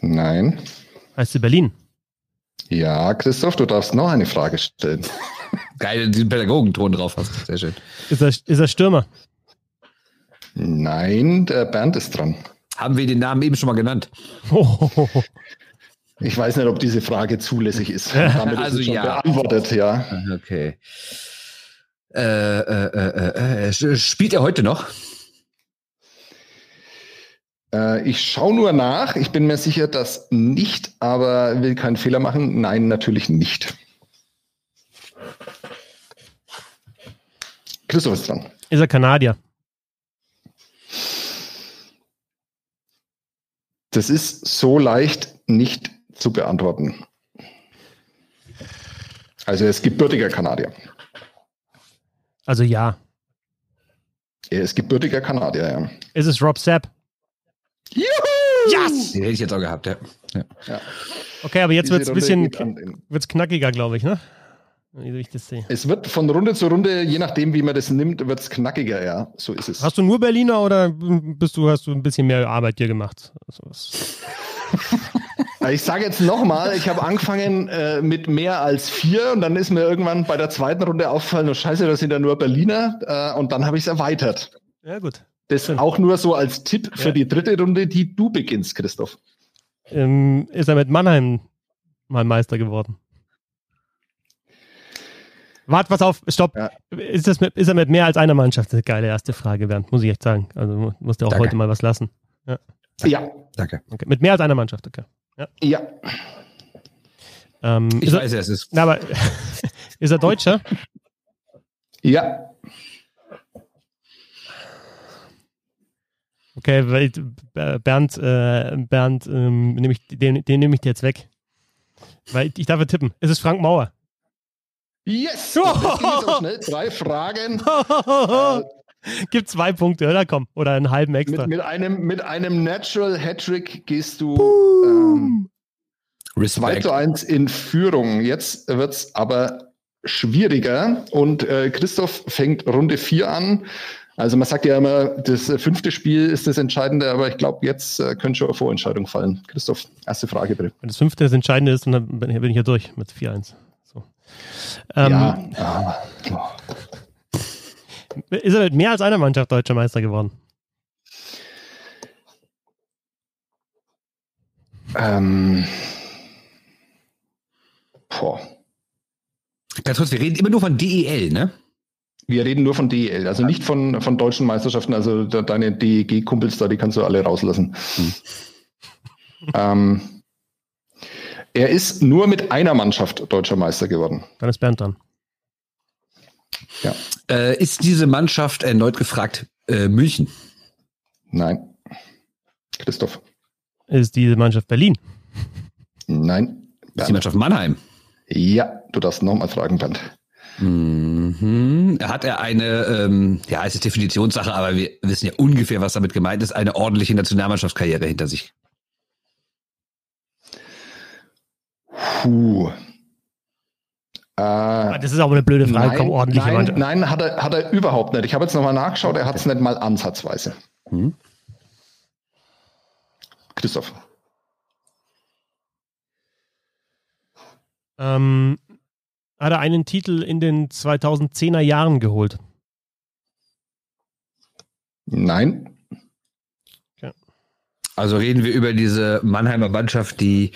Nein. Heißt sie Berlin. Ja, Christoph, du darfst noch eine Frage stellen. Geil, diesen Pädagogenton drauf hast. Sehr schön. Ist er, ist er Stürmer? Nein, der Bernd ist dran. Haben wir den Namen eben schon mal genannt? Ich weiß nicht, ob diese Frage zulässig ist. Damit Also ist ja. beantwortet, ja. Okay. Äh, äh, äh, äh, äh, spielt er heute noch? Äh, ich schaue nur nach. Ich bin mir sicher, dass nicht, aber will keinen Fehler machen. Nein, natürlich nicht. Christoph ist dran. Ist er Kanadier? Das ist so leicht nicht zu beantworten. Also er ist gebürtiger Kanadier. Also ja. Er ist gebürtiger Kanadier, ja. Ist es Rob Sapp? Juhu! Yes! Den hätte ich jetzt auch gehabt, ja. ja. Ja. Okay, aber jetzt wird es ein bisschen wird's knackiger, glaube ich, ne? Wie ich das sehe. Es wird von Runde zu Runde, je nachdem, wie man das nimmt, wird es knackiger, ja. So ist es. Hast du nur Berliner oder bist du, hast du ein bisschen mehr Arbeit hier gemacht? Also was- Ich sage jetzt nochmal, ich habe angefangen äh, mit mehr als vier und dann ist mir irgendwann bei der zweiten Runde aufgefallen, oh scheiße, das sind ja nur Berliner äh, und dann habe ich es erweitert. Ja, gut. Das auch nur so als Tipp für Ja. die dritte Runde, die du beginnst, Christoph. Ähm, ist er mit Mannheim mal Meister geworden? Wart, pass auf, stopp. Ja. Ist, das mit, ist er mit mehr als einer Mannschaft? Das ist eine geile erste Frage, Bernd, muss ich echt sagen. Also mu- musst du auch Danke. heute mal was lassen. Ja, Danke. Okay. Mit mehr als einer Mannschaft, okay. ja. Ähm, Ich ist, er, weiß, wer es ist. na, aber, ist er Deutscher? Ja, Okay, weil äh, Bernd, äh, Bernd, ähm, nehm ich, den, den nehme ich dir jetzt weg. Weil ich, darf ja tippen. Es ist Frank Mauer. yes! Das ging jetzt aber schnell. Drei Fragen. Äh, Gibt zwei Punkte, oder? Komm. Oder einen halben extra. mit, mit, einem, mit einem Natural Hattrick gehst du ähm, 2 Respekt. zu 1 in Führung. Jetzt wird's aber schwieriger und äh, Christoph fängt Runde 4 an. Also man sagt ja immer, das äh, fünfte Spiel ist das Entscheidende, aber ich glaube, jetzt äh, könnte schon eine Vorentscheidung fallen. Christoph, erste Frage bitte. Wenn das fünfte das Entscheidende ist, dann bin bin ich ja durch mit 4-1. So. Ähm, ja. Ah. Ist er mit mehr als einer Mannschaft deutscher Meister geworden? Ähm. Boah. Ganz kurz, wir reden immer nur von DEL, ne? Wir reden nur von DEL, also nicht von, von deutschen Meisterschaften. Also de, deine DEG-Kumpels da, die kannst du alle rauslassen. ähm, er ist nur mit einer Mannschaft deutscher Meister geworden. Dann ist Bernd dran. Ja. Äh, ist diese Mannschaft erneut gefragt äh, München? Nein. Christoph. Ist diese Mannschaft Berlin? Nein. Ist die Mannschaft Mannheim? Ja, du darfst nochmal fragen, Bernd. Mhm. Hat er eine, ähm, ja, es ist Definitionssache, aber wir wissen ja ungefähr, was damit gemeint ist, eine ordentliche Nationalmannschaftskarriere hinter sich. Puh. Ah, das ist auch eine blöde Frage. Nein, Komm, ordentliche nein, nein hat, er, hat er überhaupt nicht. Ich habe jetzt nochmal nachgeschaut, er hat es nicht mal ansatzweise. Hm? Christoph. Ähm, hat er einen Titel in den 2010er Jahren geholt? Nein. Also reden wir über diese Mannheimer Mannschaft, die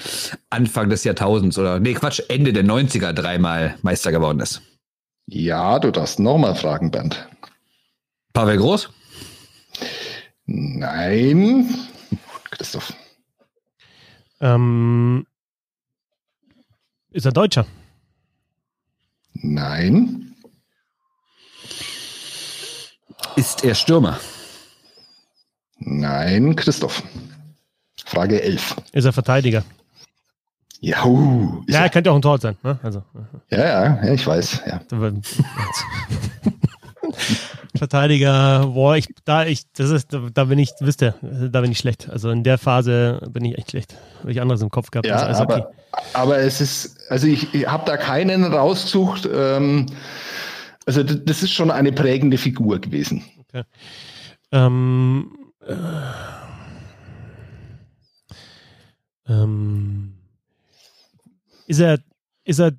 Anfang des Jahrtausends oder, nee, Quatsch, Ende der 90er dreimal Meister geworden ist. Ja, du darfst nochmal fragen, Bernd. Pavel Groß? Nein. Christoph. Ähm, ist er Deutscher? Nein. Ist er Stürmer? Nein, Christoph. Frage 11. Ist er Verteidiger? Ja, uh, ist Ja, er- könnte auch ein Tor sein. Ne? Also, ja, ja, ja, ich weiß. Ja. Verteidiger, boah, ich, da, ich, das ist, da, da bin ich, wisst ihr, da bin ich schlecht. Also in der Phase bin ich echt schlecht. Habe ich anderes im Kopf gehabt Ja, als Eishockey. Aber, es ist, also ich, ich habe da keinen rausgesucht. Ähm, also das ist schon eine prägende Figur gewesen. Ähm, äh, ähm, ist er, ist er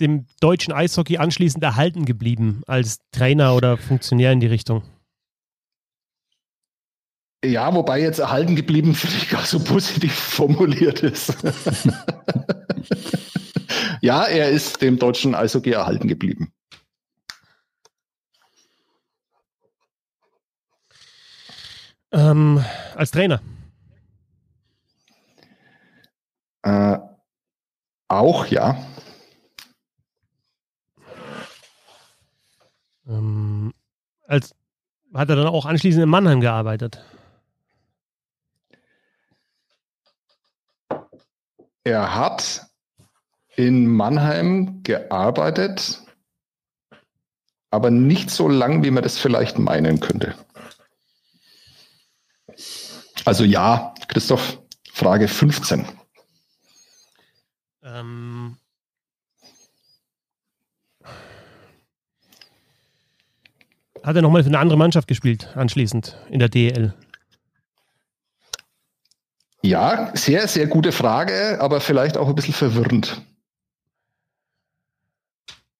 dem deutschen Eishockey anschließend erhalten geblieben als Trainer oder Funktionär in die Richtung? Ja, wobei jetzt erhalten geblieben finde ich gar so positiv formuliert ist. ja, er ist dem deutschen Eishockey erhalten geblieben. Ähm, als Trainer. Äh, auch, ja. Ähm, als hat er dann auch anschließend in Mannheim gearbeitet? Er hat in Mannheim gearbeitet, aber nicht so lang, wie man das vielleicht meinen könnte. Also ja, Christoph, Frage 15. Ähm, hat er nochmal für eine andere Mannschaft gespielt, anschließend in der DEL? Ja, sehr, sehr gute Frage, aber vielleicht auch ein bisschen verwirrend.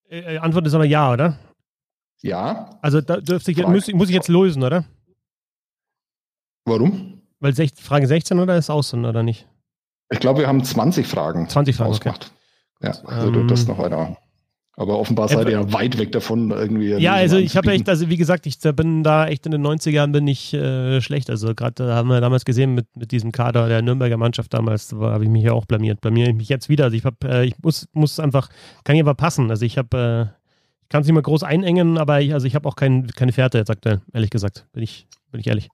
Äh, Antwort ist aber ja, oder? Ja, Also da dürfte ich, muss, muss ich jetzt lösen, oder? warum? Weil sech, Frage 16 oder ist außen oder nicht? Ich glaube, wir haben 20 Fragen 20 Fragen, okay. ausgemacht. Ja, also du Ähm. das noch weiter. Aber offenbar seid ihr ja weit weg davon, irgendwie. Ja, also ich habe echt, also wie gesagt, ich bin da echt in den 90ern bin ich äh, schlecht. Also gerade haben wir damals gesehen mit, mit diesem Kader der Nürnberger Mannschaft damals, da habe ich mich ja auch blamiert. Blamiere ich mich jetzt wieder. Also ich habe, äh, ich muss, muss einfach, kann hier aber passen. Also ich habe, äh, ich kann es nicht mal groß einengen, aber ich, also ich habe auch kein, keine Fährte jetzt aktuell, ehrlich gesagt. Bin ich, bin ich ehrlich.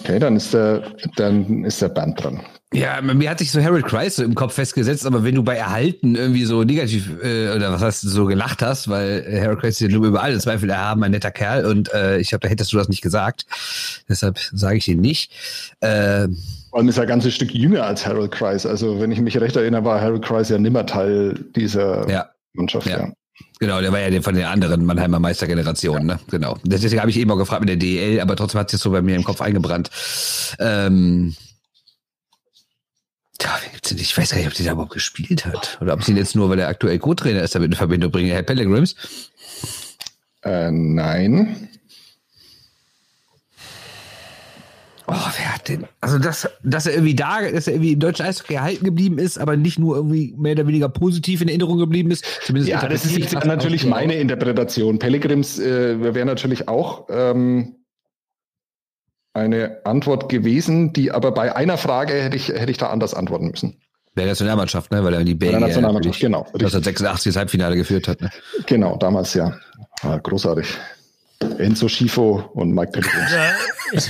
Okay, dann ist der, dann ist der Band dran. Ja, mir hat sich so Harold Kreis so im Kopf festgesetzt, aber wenn du bei Erhalten irgendwie so negativ äh, oder was heißt so gelacht hast, weil äh, Harold Kreis ist ja über alle Zweifel erhaben, ein netter Kerl und äh, ich glaube, da hättest du das nicht gesagt. Deshalb sage ich ihn nicht. Äh, Vor allem ist er ein ganzes Stück jünger als Harold Kreis. Also, wenn ich mich recht erinnere, war Harold Kreis ja nimmer Teil dieser ja, Mannschaft. Ja. Ja. Genau, der war ja von der anderen Mannheimer Meistergeneration, ne? Genau. Deswegen habe ich eben auch gefragt mit der DEL, aber trotzdem hat es so bei mir im Kopf eingebrannt. Ähm? Ich weiß gar nicht, ob der da überhaupt gespielt hat. Oder ob sie ihn jetzt nur, weil er aktuell Co-Trainer ist, damit in Verbindung bringen. Herr Pellegrims. Äh, nein. Oh, wer hat denn? Also, dass, dass er irgendwie da, dass er irgendwie im deutschen Eishockey erhalten geblieben ist, aber nicht nur irgendwie mehr oder weniger positiv in Erinnerung geblieben ist. Zumindest Ja, das ist jetzt natürlich meine Interpretation. Pellegrims äh, wäre natürlich auch ähm, eine Antwort gewesen, die aber bei einer Frage hätte ich, hätte ich da anders antworten müssen. Der Nationalmannschaft, ne? Weil er in die der Belgier Nationalmannschaft, genau. Richtig. 1986 das Halbfinale geführt hat. Ne? Genau, damals ja. Ah, großartig. Enzo Schifo und Mike Pellegrims.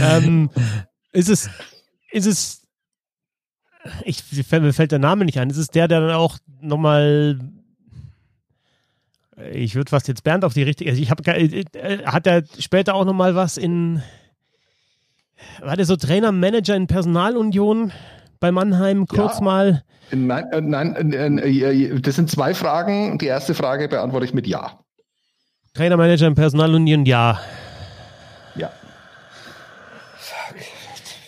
Ähm, ist es, ist es, ich, mir fällt der Name nicht ein, ist es der, der dann auch nochmal, ich würde fast jetzt Bernd auf die richtige, also ich habe, äh, hat er später auch nochmal was in, war der so Trainer, Manager in Personalunion bei Mannheim kurz Ja. mal? Nein, äh, nein, äh, äh, das sind zwei Fragen. Die erste Frage beantworte ich mit Ja. Trainer, Manager in Personalunion, ja. Ja.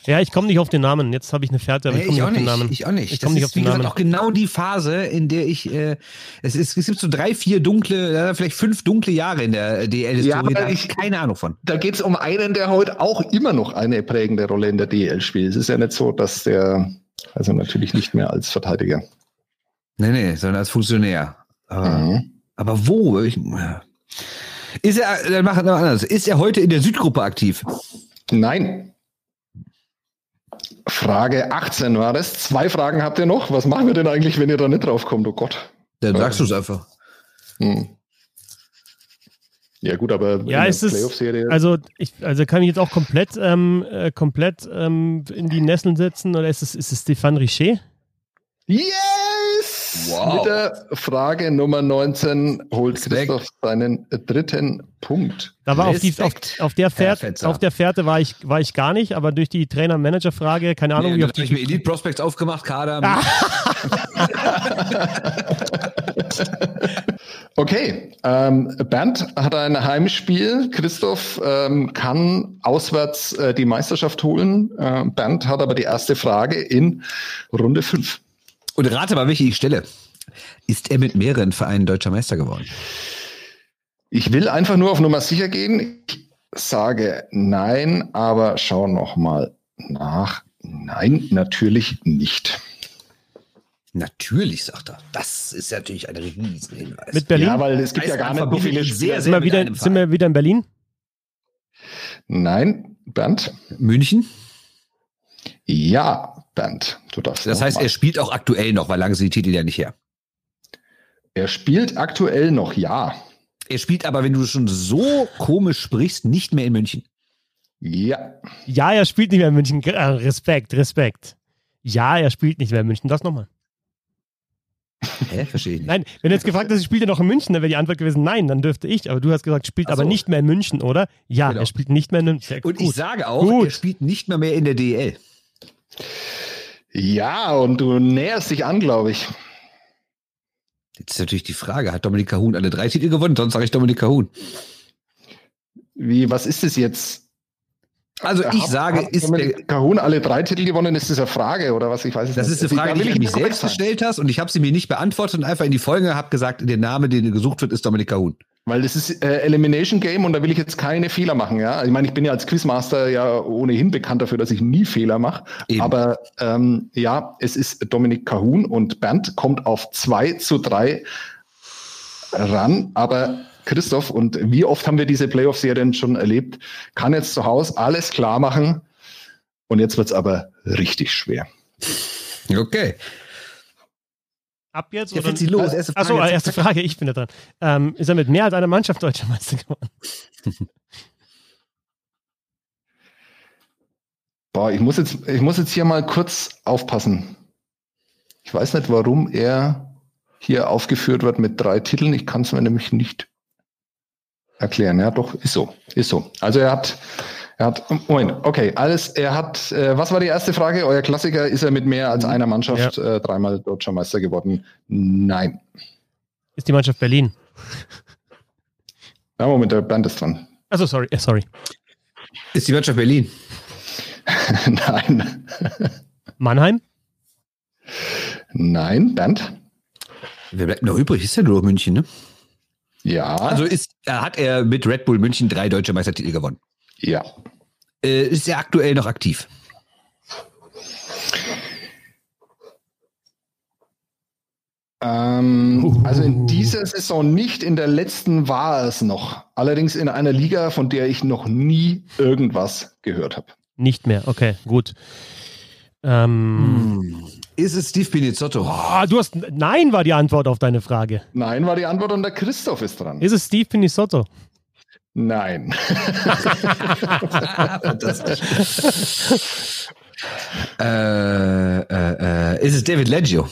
Ja, ich komme nicht auf den Namen. Jetzt habe ich eine Fährte, aber ich komme ich nicht auch auf den nicht. Namen. Ich auch nicht. Ich das komme nicht ist, auf den gesagt, Namen. auch genau die Phase, in der ich, äh, es, ist, es gibt so drei, vier dunkle, vielleicht fünf dunkle Jahre in der DL-Historie. Ja, aber da hab ich- keine Ahnung von. Da geht es um einen, der heute auch immer noch eine prägende Rolle in der DL spielt. Es ist ja nicht so, dass der, also natürlich nicht mehr als Verteidiger. Nee, nee, sondern als Funktionär. Aber, Mhm. aber wo? Ich, ist er, dann machen wir anders. Ist er heute in der Südgruppe aktiv? Nein. Frage 18 war das. Zwei Fragen habt ihr noch. Was machen wir denn eigentlich, wenn ihr da nicht drauf kommt? Oh Gott. Dann sagst du es einfach. Hm. Ja gut, aber Ja, ist es- Playoff-Serie. Also, ich, also kann ich jetzt auch komplett, ähm, äh, komplett ähm, in die Nesseln setzen oder ist es, ist es Stéphane Richer? Yes! Wow. Mit der Frage Nummer 19 holt Respekt. Christoph seinen dritten Punkt. Da war auf, die, auf, auf, der Fährte, auf der Fährte war ich, war ich gar nicht, aber durch die Trainer-Manager-Frage, keine Ahnung, Nee, wie auf hab ich mir die. Elite Prospects aufgemacht, Kader. Okay, ähm, Bernd hat ein Heimspiel. Christoph ähm, kann auswärts äh, die Meisterschaft holen. Äh, Bernd hat aber die erste Frage in Runde 5. Und rate mal, welche ich stelle. Ist er mit mehreren Vereinen deutscher Meister geworden? Ich will einfach nur auf Nummer sicher gehen. Ich sage nein, aber schau noch mal nach. Nein, natürlich nicht. Natürlich, sagt er. Das ist natürlich ein Riesenhinweis. Mit Berlin? Ja, weil es gibt ja gar nicht so viele sehr, Spieler. sind, wir wieder, sind wir wieder in Berlin? Nein, Bernd. München? Ja, Bernd. Du darfst. Das heißt, mal. er spielt auch aktuell noch, weil lange sind die Titel ja nicht her. er spielt aktuell noch, ja. Er spielt aber, wenn du schon so komisch sprichst, nicht mehr in München. Ja. Ja, er spielt nicht mehr in München. Äh, Respekt, Respekt. Ja, er spielt nicht mehr in München. Das nochmal. Hä? Verstehe ich nicht. Nein, wenn du jetzt gefragt hast, spielt er noch in München, dann wäre die Antwort gewesen, nein, dann dürfte ich. Aber du hast gesagt, spielt Ach aber so. nicht mehr in München, oder? Ja, Genau. er spielt nicht mehr in München. Und ich sage auch, Gut. er spielt nicht mehr mehr in der DL. Ja, und du näherst dich an, glaube ich. Jetzt ist natürlich die Frage, hat Dominik Cahun alle drei Titel gewonnen? Sonst sage ich Dominik Cahun. Wie, was ist es jetzt? Also ich Hat- sage, hat ist der, Dominik Kahun alle drei Titel gewonnen? Ist das eine Frage oder was? Ich weiß es das nicht. ist eine Frage, Da die will ich an mich selbst gestellt hast und ich habe sie mir nicht beantwortet und einfach in die Folge habe gesagt, der Name, den gesucht wird, ist Dominik Cahun. Weil das ist äh, Elimination Game und da will ich jetzt keine Fehler machen, ja. Ich meine, ich bin ja als Quizmaster ja ohnehin bekannt dafür, dass ich nie Fehler mache. Aber ähm, ja, es ist Dominik Kahun und Bernd kommt auf 2 zu 3 ran. Aber Christoph, und wie oft haben wir diese Playoff-Serien schon erlebt, kann jetzt zu Hause alles klar machen. Und jetzt wird's aber richtig schwer. Okay. Ab jetzt? Ja, oder? sie los. Erste Achso, Frage. erste Frage, ich bin da dran. Ähm, ist er mit mehr als einer Mannschaft deutscher Meister geworden? Boah, ich muss jetzt, ich muss jetzt hier mal kurz aufpassen. Ich weiß nicht, warum er hier aufgeführt wird mit drei Titeln. Ich kann es mir nämlich nicht erklären. Ja, doch, ist so, ist so. Also er hat, er hat, Moment, okay, alles, er hat, äh, was war die erste Frage? Euer Klassiker, ist er mit mehr als einer Mannschaft äh, dreimal deutscher Meister geworden? Nein. Ist die Mannschaft Berlin? Ja, Moment, der Band ist dran. Achso, sorry, äh, sorry. Ist die Mannschaft Berlin? Nein. Mannheim? Nein, Band? Wer bleibt noch übrig? Ist ja nur München, ne? Ja. Also ist, hat er mit Red Bull München drei deutsche Meistertitel gewonnen. Ja. Äh, ist er aktuell noch aktiv? Ähm, Also in dieser Saison nicht, in der letzten war es noch. Allerdings in einer Liga, von der ich noch nie irgendwas gehört habe. Nicht mehr, okay, gut. Ähm, Ist es Steve Pinizzotto? oh, du hast, nein war die Antwort auf deine Frage. Nein, war die Antwort und der Christoph ist dran. Ist es Steve Pinisotto? Nein. Fantastisch. äh, äh, äh, ist es David Leggio?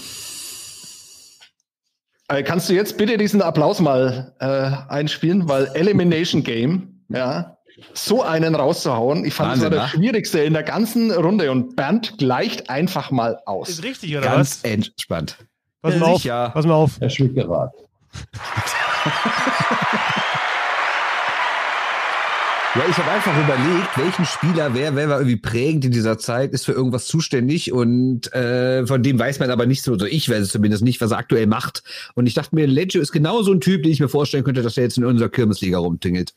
Kannst du jetzt bitte diesen Applaus mal äh, einspielen, weil Elimination Game, ja, so einen rauszuhauen. Ich fand, Wahnsinn, das war das wa? Schwierigste in der ganzen Runde und Bernd gleicht einfach mal aus. Ist richtig, oder Ganz was? entspannt. Pass Ja, mal auf. Pass mal auf. Herr Schwickerath. Ja, ich habe einfach überlegt, welchen Spieler, wer, wer war irgendwie prägend in dieser Zeit, ist für irgendwas zuständig und äh, von dem weiß man aber nicht so, so ich weiß es zumindest nicht, was er aktuell macht. Und ich dachte mir, Leggio ist genau so ein Typ, den ich mir vorstellen könnte, dass er jetzt in unserer Kirmesliga rumtingelt.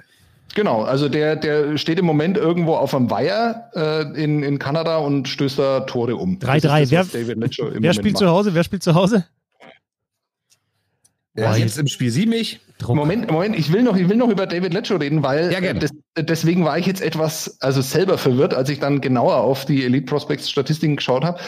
Genau, also der, der steht im Moment irgendwo auf einem Weiher äh, in, in Kanada und stößt da Tore um. 3-3. Das ist das, Wer- Wer spielt macht. zu Hause? Wer spielt zu Hause? Ja, jetzt im Spiel sieh mich. Druck. Moment, Moment, ich will noch, ich will noch über David Letcho reden, weil Ja, äh, des, deswegen war ich jetzt etwas, also selber verwirrt, als ich dann genauer auf die Elite Prospects Statistiken geschaut habe.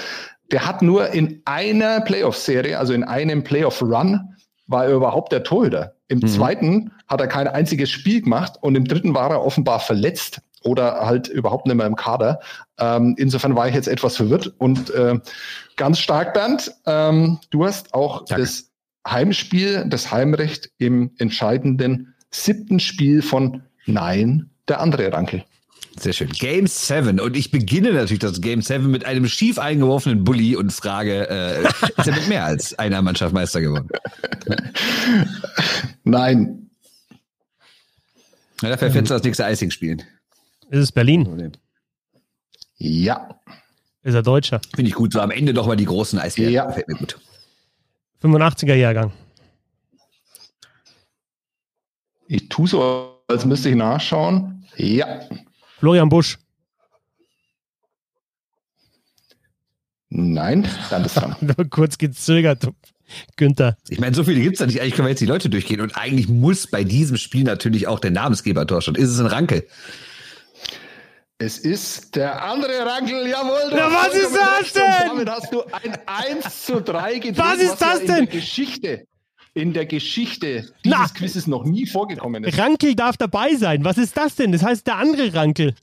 Der hat nur in einer Playoff-Serie, also in einem Playoff-Run, war er überhaupt der Torhüter. Im Mhm. zweiten hat er kein einziges Spiel gemacht und im dritten war er offenbar verletzt oder halt überhaupt nicht mehr im Kader. Ähm, insofern war ich jetzt etwas verwirrt und äh, ganz stark, Bernd. Ähm, du hast auch Danke. das Heimspiel, das Heimrecht im entscheidenden siebten Spiel von Nein, der andere Rankel. Sehr schön. Game 7. Und ich beginne natürlich das Game 7 mit einem schief eingeworfenen Bully und frage, äh, ist er mit mehr als einer Mannschaft Meister geworden? Nein. Na, dafür fährst du das nächste Icing spielen. Ist es Berlin? Ja. Ist er Deutscher? Finde ich gut. So am Ende doch mal die großen Eisbären. Ja. Fällt mir gut. 85er Jahrgang. Ich tue so, als müsste ich nachschauen. Ja. Florian Busch. Nein, dann ist dran. Kurz gezögert. Günther. Ich meine, so viele gibt's da nicht. Eigentlich können wir jetzt die Leute durchgehen. Und eigentlich muss bei diesem Spiel natürlich auch der Namensgeber Torstand. Ist es ein Rankel? Es ist der andere Rankel, jawohl. hast was ist das denn? Damit hast du ein 1 zu 3 gedreht. Was ist das ja denn? In der Geschichte, in der Geschichte Na. dieses Quizzes noch nie vorgekommen ist. Rankel darf dabei sein. Was ist das denn? Das heißt der andere Rankel.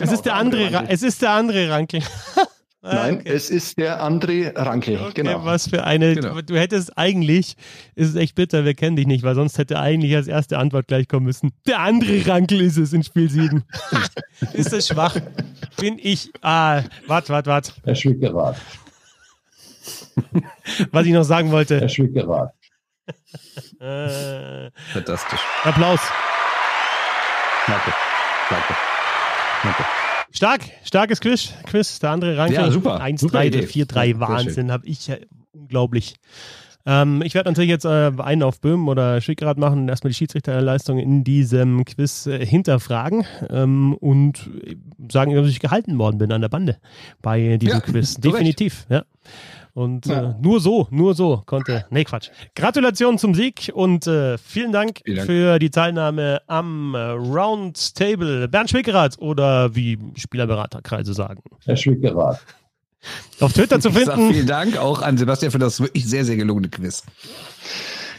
Es Genau, ist der, andere, Ra Rankel. es ist der andere Rankel. Ah, Nein, okay. es ist der André Rankel. Okay, genau. was für eine. Genau. Du hättest eigentlich, ist es echt bitter, wir kennen dich nicht, weil sonst hätte eigentlich als erste Antwort gleich kommen müssen. Der andere Rankel ist es in Spiel 7. ist das schwach? Bin ich. Ah, wart, wart, wart. Herr Schwickerath. Was ich noch sagen Herr wollte. Schwickerath. Äh, Fantastisch. Applaus. Danke. Danke. Danke. Stark, starkes Quiz. Quiz, der andere Rankel. Ja, super. 1, Super 3, Idee. 4, 3, Ja, sehr Wahnsinn. Habe ich ja unglaublich. Ähm, ich werde natürlich jetzt äh, einen auf Böhm oder Schickrad machen und erstmal die Schiedsrichterleistung in diesem Quiz äh, hinterfragen ähm, und sagen, dass ich gehalten worden bin an der Bande bei diesem Ja, Quiz. Definitiv, ja. Und Ja. Äh, nur so, nur so konnte. Nee, Quatsch. Gratulation zum Sieg und äh, vielen Dank, Vielen Dank. für die Teilnahme am äh, Roundtable. Bernd Schwickerath oder wie Spielerberaterkreise sagen. Herr Schwickerath. Auf Twitter zu Ich sag finden. vielen Dank auch an Sebastian für das wirklich sehr, sehr gelungene Quiz.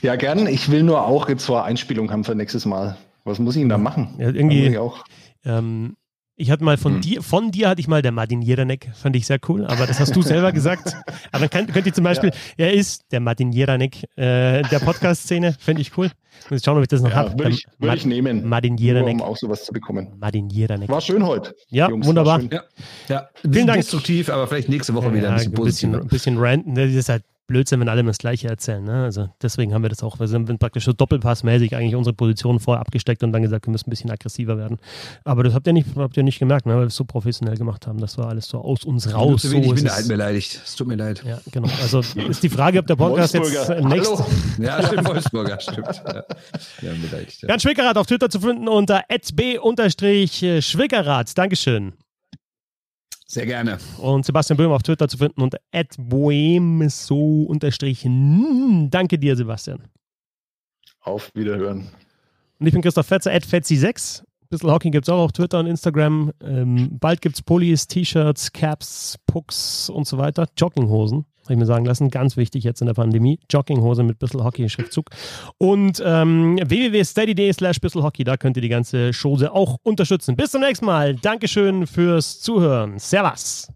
Ja, gern. Ich will nur auch jetzt eine Einspielung haben für nächstes Mal. Was muss ich denn da machen? Ja, irgendwie- Da auch. Ähm, ich hatte mal von Hm. dir, von dir hatte ich mal der Martin Jeranek, fand ich sehr cool, aber das hast du selber gesagt. Aber dann kann, könnt ihr zum Beispiel, er ist der Martin Jeranek äh, der Podcast-Szene, fände ich cool. Muss ich schauen, ob ich das noch Ja, habe. würde ich, würde ich nehmen. Martin Nur, Jeranek. um auch sowas zu bekommen. Martin Jeranek. War schön heute. Ja, Jungs, wunderbar. Ja. ja. Vielen Dank. destruktiv, aber vielleicht nächste Woche wieder ein bisschen ein bisschen, positiver. ein bisschen ranten. Das ist halt Blödsinn, wenn alle immer das Gleiche erzählen. Ne? Also deswegen haben wir das auch. Wir sind praktisch so doppelpassmäßig eigentlich unsere Position vorher abgesteckt und dann gesagt, wir müssen ein bisschen aggressiver werden. Aber das habt ihr nicht, habt ihr nicht gemerkt, ne? weil wir es so professionell gemacht haben. Das war alles so aus uns raus. So ist Minderheit es. beleidigt. Es tut mir leid. Ja, genau. Also ist die Frage, ob der Podcast jetzt Wolfsburger. äh, nächst, Hallo. Ja, stimmt, Wolfsburger, stimmt. Ja, ja beleidigt. Ja. Bernd Schwickerath auf Twitter zu finden unter b-schwickerath. Dankeschön. Sehr gerne. Und Sebastian Böhm auf Twitter zu finden unter boemso Danke dir, Sebastian. Auf Wiederhören. Und ich bin Christoph Fetzer, at Fetzi6. Bissl Hockey gibt es auch auf Twitter und Instagram. Ähm, bald gibt es Pullis, T-Shirts, Caps, Pucks und so weiter. Jogginghosen, habe ich mir sagen lassen. Ganz wichtig jetzt in der Pandemie. Jogginghose mit Bissl Hockey-Schriftzug. Und ähm, www.steady.de slash Bissl Hockey, da könnt ihr die ganze Chose auch unterstützen. Bis zum nächsten Mal. Dankeschön fürs Zuhören. Servus.